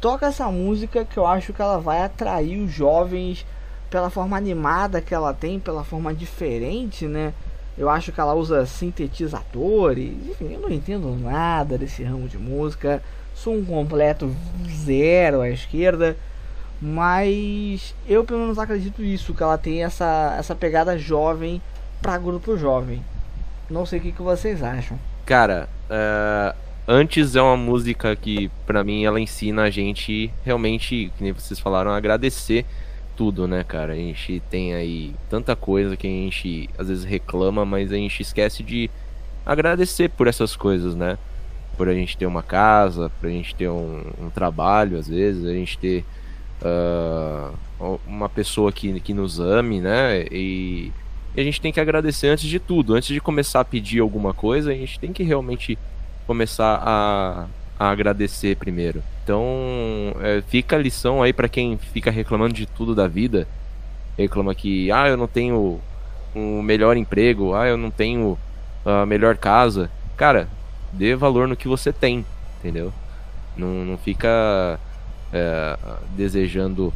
toca essa música que eu acho que ela vai atrair os jovens pela forma animada que ela tem, pela forma diferente, né? Eu acho que ela usa sintetizadores, enfim, eu não entendo nada desse ramo de música, sou um completo zero à esquerda, mas eu pelo menos acredito isso, que ela tem essa, essa pegada jovem para grupo jovem. Não sei o que, que vocês acham. Cara, é, antes é uma música que, pra mim, ela ensina a gente realmente, que nem vocês falaram, agradecer tudo, né, cara? A gente tem aí tanta coisa que a gente às vezes reclama, mas a gente esquece de agradecer por essas coisas, né? Por a gente ter uma casa, por a gente ter um, um trabalho, às vezes, a gente ter ah, uma pessoa que, que nos ame, né? E, e a gente tem que agradecer antes de tudo. Antes de começar a pedir alguma coisa, a gente tem que realmente começar a, a agradecer primeiro. Então, é, fica a lição aí pra quem fica reclamando de tudo da vida. Reclama que, ah, eu não tenho um melhor emprego, ah, eu não tenho a melhor casa. Cara, dê valor no que você tem, entendeu? Não, não fica é, desejando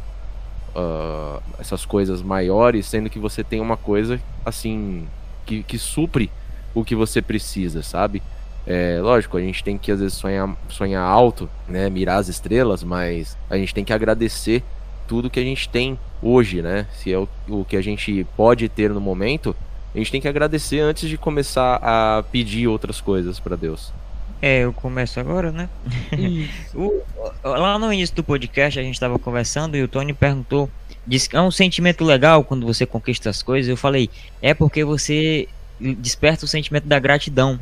ah, essas coisas maiores, sendo que você tem uma coisa assim que, que supre o que você precisa, sabe? É, lógico, a gente tem que às vezes sonhar, sonhar alto, né? Mirar as estrelas, mas a gente tem que agradecer tudo que a gente tem hoje, né? Se é o, o que a gente pode ter no momento, a gente tem que agradecer antes de começar a pedir outras coisas pra Deus. É, eu começo agora, né? O- lá no início do podcast a gente estava conversando e o Tony perguntou, disse que é um sentimento legal quando você conquista as coisas. Eu falei, é porque você desperta o sentimento da gratidão.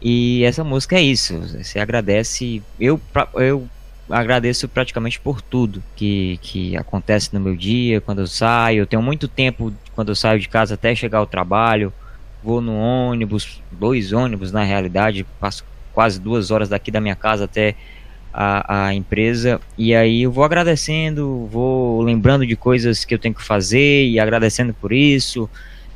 E essa música é isso. Você agradece. Eu, eu agradeço praticamente por tudo que, que acontece no meu dia, quando eu saio. Eu tenho muito tempo quando eu saio de casa até chegar ao trabalho. Vou no ônibus, dois ônibus na realidade, passo quase duas horas daqui da minha casa até a, a empresa. E aí eu vou agradecendo, vou lembrando de coisas que eu tenho que fazer e agradecendo por isso.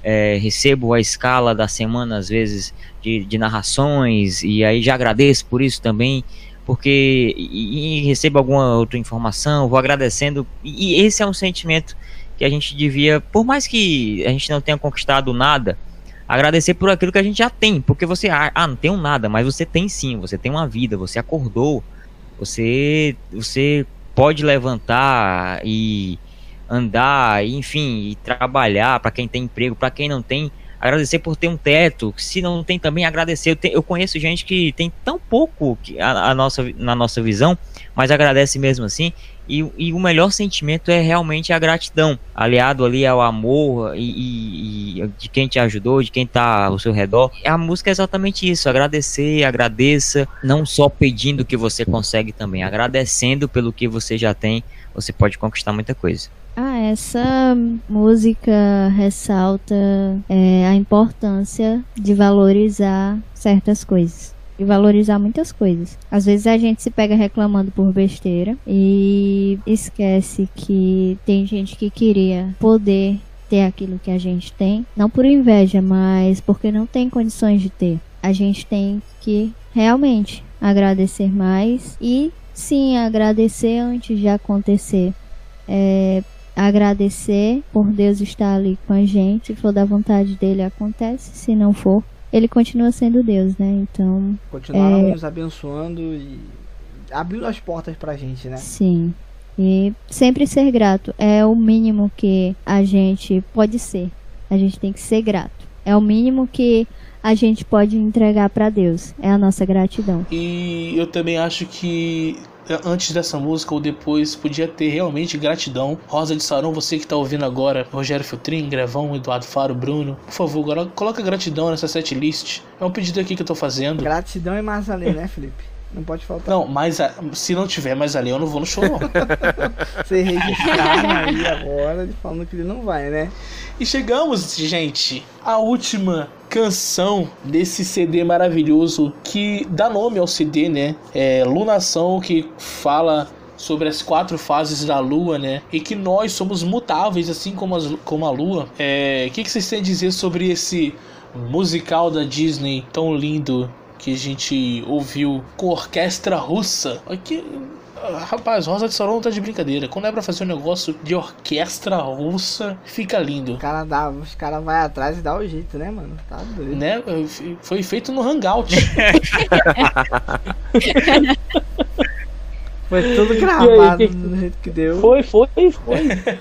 É, recebo a escala da semana, às vezes, de, de narrações, e aí já agradeço por isso também, porque e, e recebo alguma outra informação, vou agradecendo, e, e esse é um sentimento que a gente devia, por mais que a gente não tenha conquistado nada, agradecer por aquilo que a gente já tem, porque você, ah, ah, não tenho nada, mas você tem sim, você tem uma vida, você acordou, você, você pode levantar e andar, enfim, e trabalhar para quem tem emprego, para quem não tem, agradecer por ter um teto, se não tem também agradecer. Eu, te, eu conheço gente que tem tão pouco que a, a, nossa, na nossa visão, mas agradece mesmo assim. E, e, o melhor sentimento é realmente a gratidão, aliado ali ao amor e, e, e de quem te ajudou, de quem está ao seu redor. A música é exatamente isso: agradecer, agradeça, não só pedindo o que você consegue também, agradecendo pelo que você já tem, você pode conquistar muita coisa. Ah, essa música ressalta é, a importância de valorizar certas coisas e valorizar muitas coisas. Às vezes a gente se pega reclamando por besteira e esquece que tem gente que queria poder ter aquilo que a gente tem, não por inveja, mas porque não tem condições de ter. A gente tem que realmente agradecer mais e sim agradecer antes de acontecer. É, agradecer por Deus estar ali com a gente. Se for da vontade dele, acontece. Se não for, ele continua sendo Deus, né? Então. Continuar é... nos abençoando e abrindo as portas pra gente, né? Sim. E sempre ser grato é o mínimo que a gente pode ser. A gente tem que ser grato. É o mínimo que a gente pode entregar para Deus. É a nossa gratidão. E eu também acho que antes dessa música ou depois, podia ter realmente gratidão. Rosa de Sarão, você que tá ouvindo agora, Rogério Filtrin, Grevão, Eduardo Faro, Bruno, por favor, coloca gratidão nessa setlist. É um pedido aqui que eu tô fazendo. Gratidão e mais além, né, Felipe? Não pode faltar. Não, mas a, se não tiver mais ali, eu não vou no show, não. Você registrar aí agora, falando que ele não vai, né? E chegamos, gente, à última canção desse CD maravilhoso que dá nome ao CD, né? É Lunação, que fala sobre as quatro fases da Lua, né? E que nós somos mutáveis, assim como, as, como a Lua. É, o que, que vocês têm a dizer sobre esse musical da Disney tão lindo que a gente ouviu com orquestra russa. Aqui, rapaz, Rosa de Sauron tá de brincadeira. Quando é pra fazer um negócio de orquestra russa, fica lindo. Os caras dá, os cara vai atrás e dá o jeito, né, mano? Tá doido. Né? Foi feito no Hangout. foi tudo gravado do jeito que deu. Foi, foi, foi.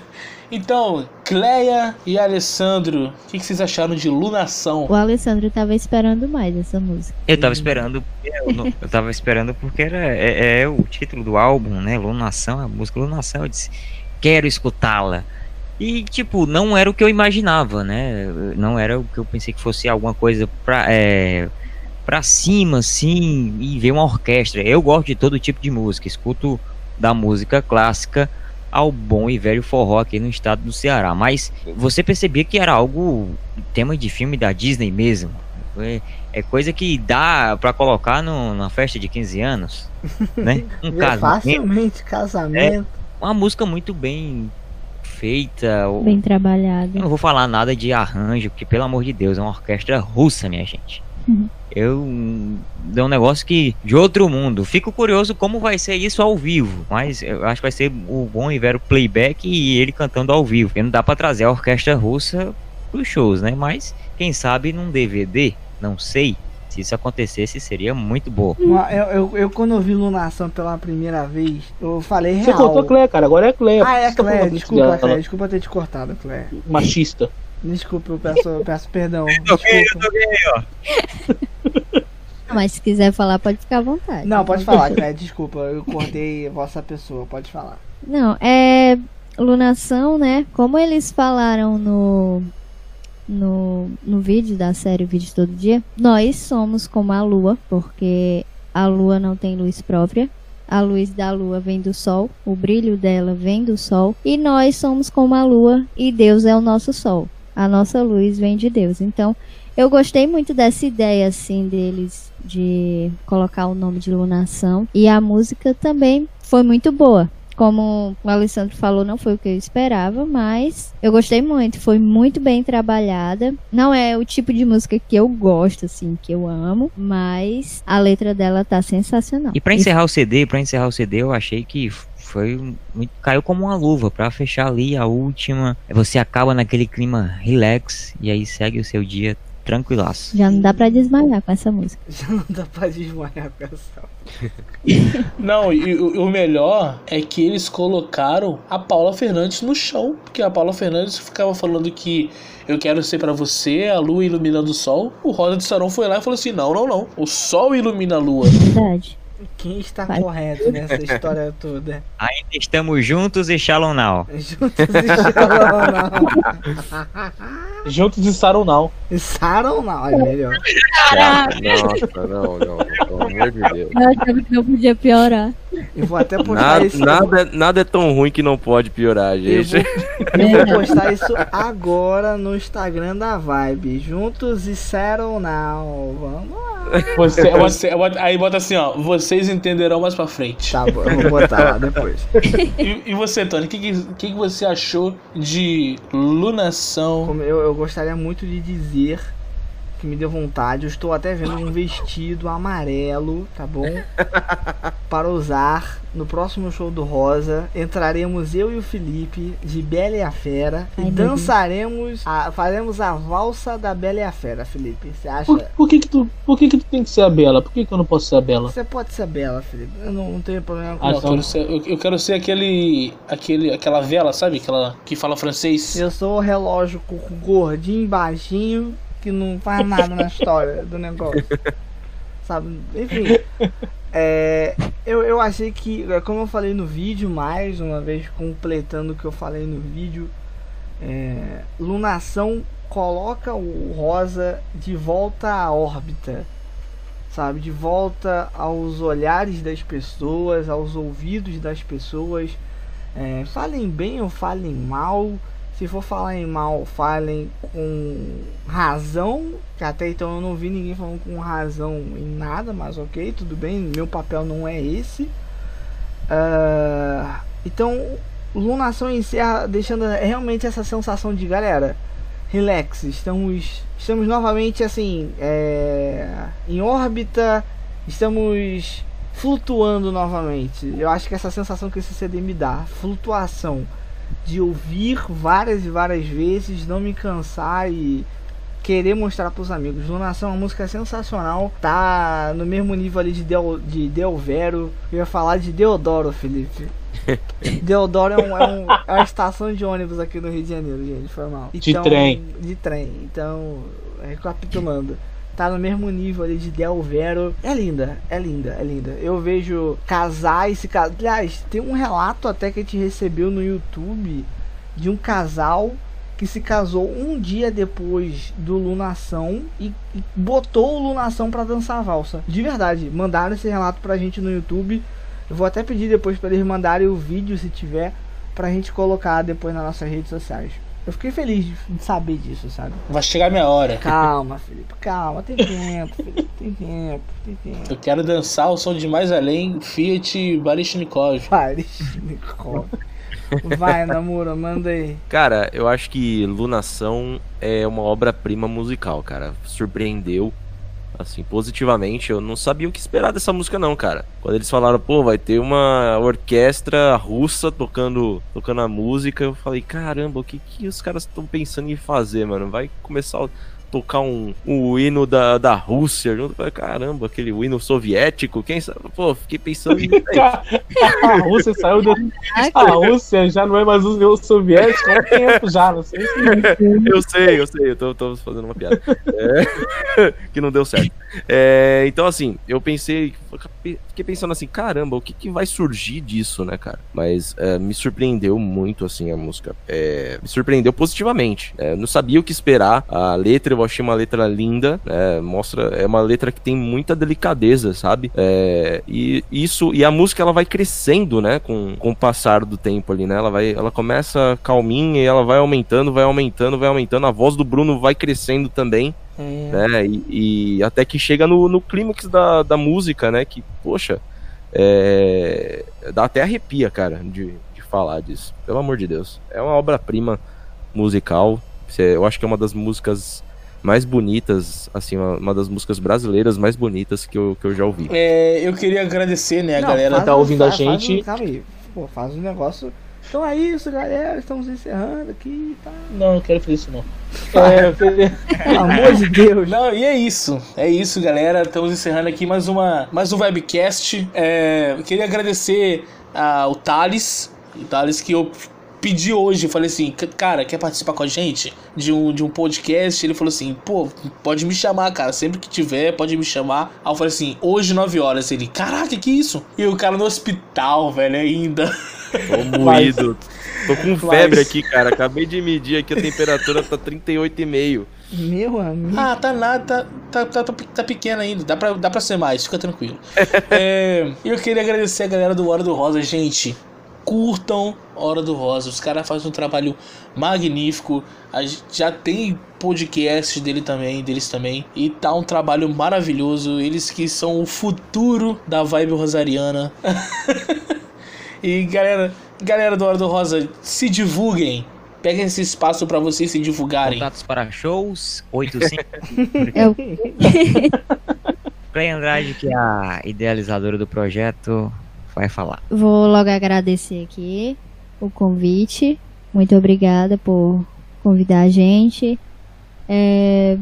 Então, Cleia e Alessandro, o que, que, vocês acharam de Lunação? O Alessandro tava esperando mais essa música. Eu tava esperando, eu, eu tava esperando porque era é, é, o título do álbum, né? Lunação, a música Lunação. Eu disse, quero escutá-la. E, tipo, não era o que eu imaginava, né? Não era o que eu pensei que fosse alguma coisa pra, é, pra cima, assim, e ver uma orquestra. Eu gosto de todo tipo de música, escuto da música clássica ao bom e velho forró aqui no estado do Ceará. Mas você percebia que era algo tema de filme da Disney mesmo. É, é coisa que dá para colocar no, na festa de 15 anos, né? Um casamento. Facilmente casamento. É uma música muito bem feita. Bem trabalhada. Eu não vou falar nada de arranjo, porque pelo amor de Deus, é uma orquestra russa, minha gente. Uhum. Eu é um negócio que de outro mundo. Fico curioso como vai ser isso ao vivo, mas eu acho que vai ser o bom e velho playback e ele cantando ao vivo. Porque não dá para trazer a orquestra russa pros shows, né? Mas quem sabe num DVD, não sei. Se isso acontecesse, seria muito bom. Eu, eu, eu, quando ouvi Lunação pela primeira vez, eu falei real. Você cortou Clé, cara. Agora é Clé. Ah, é Clé. Desculpa, Clé. Desculpa ter te cortado, Clé. Machista. Desculpa, eu peço, eu peço perdão. Eu toquei, eu toquei, ó. Mas se quiser falar, pode ficar à vontade. Não, pode falar, né? Desculpa, eu cortei vossa pessoa, pode falar. Não, é. Lunação, né? Como eles falaram no. No, no vídeo da série Vídeo Todo Dia, nós somos como a lua, porque a lua não tem luz própria. A luz da lua vem do sol, o brilho dela vem do sol, e nós somos como a lua e Deus é o nosso sol a nossa luz vem de Deus. Então, eu gostei muito dessa ideia assim deles de colocar o nome de lunação e a música também foi muito boa. Como o Alessandro falou, não foi o que eu esperava, mas eu gostei muito. Foi muito bem trabalhada. Não é o tipo de música que eu gosto, assim, que eu amo, mas a letra dela tá sensacional. E para encerrar o CD, para encerrar o CD, eu achei que foi caiu como uma luva para fechar ali a última. Você acaba naquele clima relax e aí segue o seu dia tranquilaço. Já não dá pra desmaiar com essa música. Já não dá pra desmaiar com essa. Não, e o, o melhor é que eles colocaram a Paula Fernandes no chão. Porque a Paula Fernandes ficava falando que eu quero ser pra você, a lua iluminando o sol. O Rosa de Sarão foi lá e falou assim: não, não, não. O sol ilumina a lua. Verdade. Quem está Vai. correto nessa história toda? Ainda estamos juntos e Shalom Now. Juntos e Shalom Juntos e. E Saram não, é melhor. Nossa, não, não, pelo amor de Deus. Eu achava que não podia piorar. Eu vou até postar Nada, isso. nada, nada é tão ruim que não pode piorar, Eu gente. vou, eu vou postar isso agora no Instagram da Vibe. Juntos e Settle Now. Vamos lá. Você, Você- aí bota assim, ó. Vocês entenderão mais pra frente. Tá bom, eu vou botar lá depois. E, e você, Tony, o que, que, que você achou de lunação? Como eu, eu gostaria muito de dizer que me deu vontade. Eu estou até vendo um vestido amarelo, tá bom? Para usar no próximo show do Rosa. Entraremos eu e o Felipe de Bela e a Fera Ai, e dançaremos, a, faremos a valsa da Bela e a Fera, Felipe. Você acha? por, por que que tu, por que que tu tem que ser a Bela? Por que que eu não posso ser a Bela? Você pode ser Bela, Felipe. Eu não, não tenho problema com Ah, Eu isso. quero ser, eu, eu quero ser aquele, aquele. aquela vela, sabe? Aquela que fala francês. Eu sou o relógio gordinho, baixinho, que não faz nada na história do negócio. Sabe? Enfim. é, eu, eu achei que, como eu falei no vídeo, mais uma vez completando o que eu falei no vídeo, é, Lunação coloca o Rosa de volta à órbita. Sabe? De volta aos olhares das pessoas, aos ouvidos das pessoas. É, falem bem ou falem mal. Se for falar em mal, falem com razão. Que até então eu não vi ninguém falando com razão em nada, mas ok, tudo bem. Meu papel não é esse. Ah, então, Lunação encerra deixando realmente essa sensação de galera. Relax, estamos, estamos novamente assim é, em órbita, estamos flutuando novamente. Eu acho que essa sensação que esse CD me dá, flutuação, de ouvir várias e várias vezes, não me cansar e querer mostrar pros amigos. Lunação é uma música sensacional, tá no mesmo nível ali de Del, de Del Vero. Eu ia falar de Deodoro, Felipe. Deodoro é, um, é, um- é uma estação de ônibus aqui no Rio de Janeiro, gente. Foi mal. De trem. De trem. Então, recapitulando. Tá no mesmo nível ali de Del Vero. É linda, é linda, é linda. Eu vejo casais se casar. Aliás, tem um relato até que a gente recebeu no YouTube de um casal que se casou um dia depois do Lunação e, botou o Lunação pra dançar a valsa. De verdade, mandaram esse relato pra gente no YouTube. Eu vou até pedir depois pra eles mandarem o vídeo se tiver pra gente colocar depois nas nossas redes sociais. Eu fiquei feliz de saber disso, sabe? Vai chegar a minha hora. Calma, Felipe, calma, tem tempo, Felipe, tem tempo, tem tempo. Eu quero dançar o som de mais além Fiat Baryshnikov. Pare, Nicole. Vai, namoro, manda aí. Cara, eu acho que Lunação é uma obra-prima musical, cara. Surpreendeu, assim, positivamente. Eu não sabia o que esperar dessa música, não, cara. Quando eles falaram, pô, vai ter uma orquestra russa tocando, tocando a música, eu falei, caramba, o que, que os caras estão pensando em fazer, mano? Vai começar a tocar um, um hino da, da Rússia. Eu falei, caramba, aquele hino soviético, quem sabe? Pô, fiquei pensando nisso. A Rússia saiu da. A Rússia já não é mais União Soviética há tempo já, não sei se. Eu sei, eu sei, eu tô, tô fazendo uma piada. É, que não deu certo. É, então, assim, eu pensei, fiquei pensando assim, caramba, o que, que vai surgir disso, né, cara? Mas é, me surpreendeu muito, assim, a música. É, me surpreendeu positivamente. É, não sabia o que esperar. A letra, eu achei uma letra linda. é, mostra, é uma letra que tem muita delicadeza, sabe? É, e isso, e a música ela vai crescendo, né, com, com o passar do tempo ali, né? Ela vai, ela começa calminha e ela vai aumentando, vai aumentando, vai aumentando. A voz do Bruno vai crescendo também É, né? E, e até que chega no, no clímax da, da música, né? Que, poxa, é, dá até arrepia, cara, de, de falar disso. Pelo amor de Deus. É uma obra-prima musical. Eu acho que é uma das músicas mais bonitas, assim, uma, uma das músicas brasileiras mais bonitas que eu, que eu já ouvi. É, eu queria agradecer, né, a Não, galera. faz tá um- ouvindo a faz- faz um- gente. calma aí. Pô, faz um negócio Então é isso, galera. Estamos encerrando aqui. Tá? Não, não quero fazer isso não. É, Pelo amor de Deus. Não, e é isso. É isso, galera. Estamos encerrando aqui mais uma mais um webcast. É, eu queria agradecer ao Thales, o Thales que eu pedi hoje, falei assim, "C- cara, quer participar com a gente de um, de um podcast? Ele falou assim, pô, pode me chamar, cara, sempre que tiver, pode me chamar. Aí eu falei assim, hoje 9 horas. Ele, caraca, que isso? E o cara no hospital, velho, ainda. Tô moído. Tô com febre Mas- aqui, cara. Acabei de medir aqui, a temperatura tá 38,5. Meu amigo. Ah, tá nada, tá, tá, tá, tá pequeno ainda. Dá pra, dá pra ser mais, fica tranquilo. É, eu queria agradecer a galera do Hora do Rosa, gente. Curtam Hora do Rosa. Os caras fazem um trabalho magnífico. A gente já tem podcast dele também, deles também. E tá um trabalho maravilhoso. Eles que são o futuro da vibe rosariana. e galera, galera do Hora do Rosa, se divulguem. Peguem esse espaço pra vocês se divulgarem. Contatos para shows, 85. É o Clay Andrade, que é a idealizadora do projeto, vai falar. Vou logo agradecer aqui o convite. Muito obrigada por convidar a gente. É,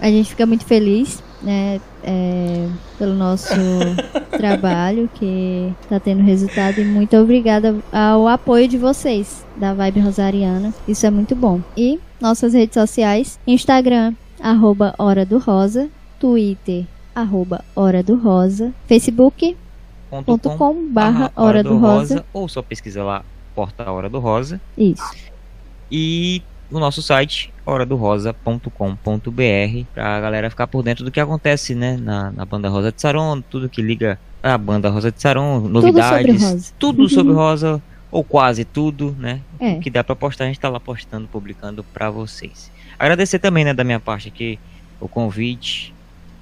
a gente fica muito feliz, né, é, pelo nosso trabalho que está tendo resultado e muito obrigada ao apoio de vocês da Vibe Rosariana. Isso é muito bom. E nossas redes sociais: Instagram arroba Hora do Rosa, Twitter arroba Hora do Rosa, Facebook Ponto com barra Hora do Rosa. ou só pesquisa lá Porta Hora do Rosa Isso. e o nosso site horadorosa.com.br pra galera ficar por dentro do que acontece, né, na, na banda Rosa de Saron, tudo que liga a banda Rosa de Saron, novidades, sobre Rosa. tudo sobre Rosa ou quase tudo, né? É. Que dá pra postar, a gente tá lá postando, publicando pra vocês. Agradecer também, né, da minha parte aqui o convite.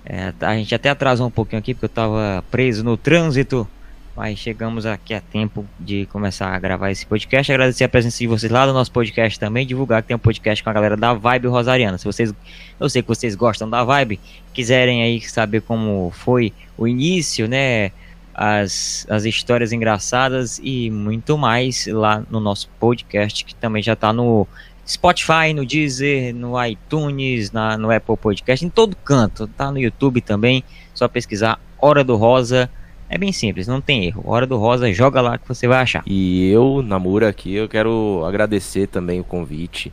É, a gente até atrasou um pouquinho aqui porque eu tava preso no trânsito, mas chegamos aqui a tempo de começar a gravar esse podcast. Agradecer a presença de vocês lá no nosso podcast também, divulgar que tem um podcast com a galera da Vibe Rosariana. Se vocês, eu sei que vocês gostam da Vibe, quiserem aí saber como foi o início, né, as, as histórias engraçadas e muito mais lá no nosso podcast, que também já tá no Spotify, no Deezer, no iTunes, na, no Apple Podcast, em todo canto. Tá no YouTube também. Só pesquisar Hora do Rosa. É bem simples, não tem erro. Hora do Rosa, joga lá que você vai achar. E eu, Namura, aqui, eu quero agradecer também o convite,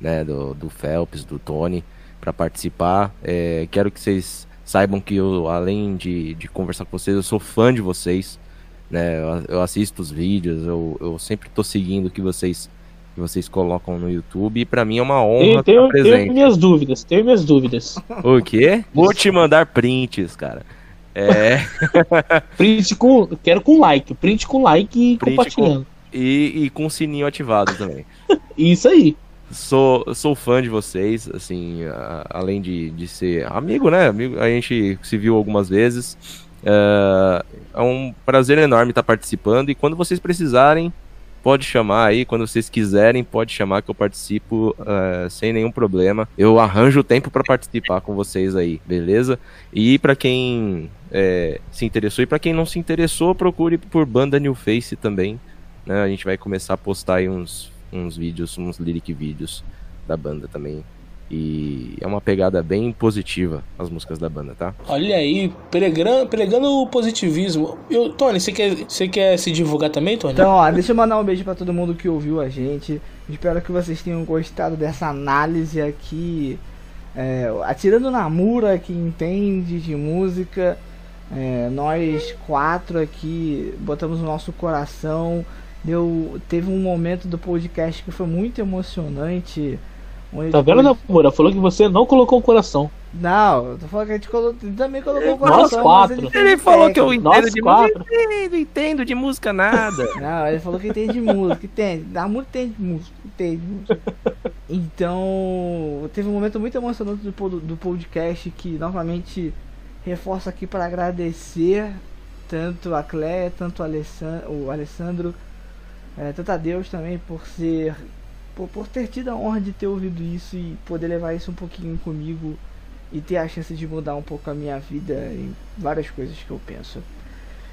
né, do, do Phelps, do Tony, para participar. É, quero que vocês saibam que eu, além de, de conversar com vocês, eu sou fã de vocês, né, eu, eu assisto os vídeos, eu, eu sempre tô seguindo o que vocês, que vocês colocam no YouTube, e para mim é uma honra Tenho, estar tenho, tenho presente. minhas dúvidas, tenho minhas dúvidas. O quê? Vou te mandar prints, cara. É, Print com. Quero com like. Print com like e Print compartilhando. e, e com o sininho ativado também. Isso aí. Sou, sou fã de vocês, assim, a- além de, de ser amigo, né? Amigo, a gente se viu algumas vezes. É, é um prazer enorme estar participando. E quando vocês precisarem, pode chamar aí. Quando vocês quiserem, pode chamar que eu participo é, sem nenhum problema. Eu arranjo o tempo para participar com vocês aí, beleza? E para quem é, se interessou e para quem não se interessou, procure por Banda New Face também. Né? A gente vai começar a postar aí uns, uns vídeos, uns lyric vídeos da banda também. E é uma pegada bem positiva as músicas da banda, tá? Olha aí, pregando, pregando o positivismo. Eu, Tony, você quer, você quer se divulgar também, Tony? Então, ó, deixa eu mandar um beijo pra todo mundo que ouviu a gente. Espero que vocês tenham gostado dessa análise aqui. É, atirando na Mura que entende de música. É, nós quatro aqui botamos o nosso coração. Deu, teve um momento do podcast que foi muito emocionante. Onde Tá vendo, Namura? Falou que você não colocou o coração. Não, eu tô falando que a gente colocou, também colocou o Nós coração. quatro. mas Ele tem falou que eu entendo Nós de quatro. música. Entendo, entendo de música nada. Não, ele falou que entende de música, entende. Música entende de música, entende de música. Então, teve um momento muito emocionante do, do podcast que novamente reforço aqui para agradecer tanto a Cléia, tanto o Alessan- o Alessandro, eh, tanto a Deus também por ser. Por, por ter tido a honra de ter ouvido isso e poder levar isso um pouquinho comigo e ter a chance de mudar um pouco a minha vida em várias coisas que eu penso.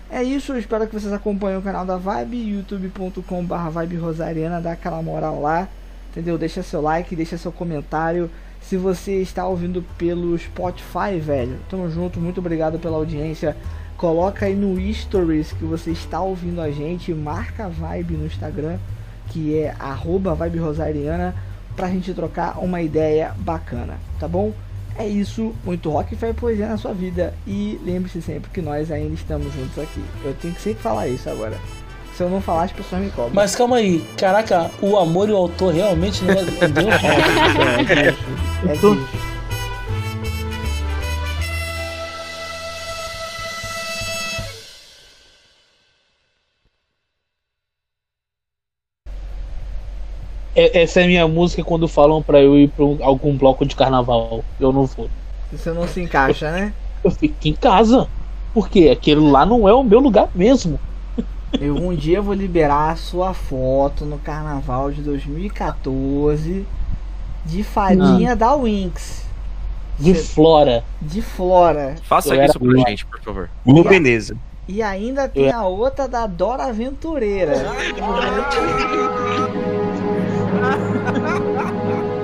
É isso, eu espero que vocês acompanhem o canal da Vibe, youtube.com.br Vibe Rosariana, dá aquela moral lá, entendeu? Deixa seu like, deixa seu comentário. Se você está ouvindo pelo Spotify, velho, tamo junto, muito obrigado pela audiência. Coloca aí no Stories que você está ouvindo a gente, marca a Vibe no Instagram, que é arroba Vibe Rosariana, pra gente trocar uma ideia bacana, tá bom? É isso, muito rock, fé e poesia na sua vida. E lembre-se sempre que nós ainda estamos juntos aqui. Eu tenho que sempre falar isso agora. Se eu não falar, as pessoas me cobram. Mas calma aí, caraca, o amor e o autor realmente não é Deus? É bicho. É- Essa é a minha música quando falam pra eu ir pra um- algum bloco de carnaval. Eu não vou. Você não se encaixa, né? Eu fico em casa. Porque aquele lá não é o meu lugar mesmo. Eu um dia vou liberar a sua foto no carnaval de 2014 de fadinha da Winx. De Cê- Flora. De Flora. Faça Eu isso pra pior. gente, por favor. Uma beleza. E ainda tem a outra da Dora Aventureira. Ha ha ha ha!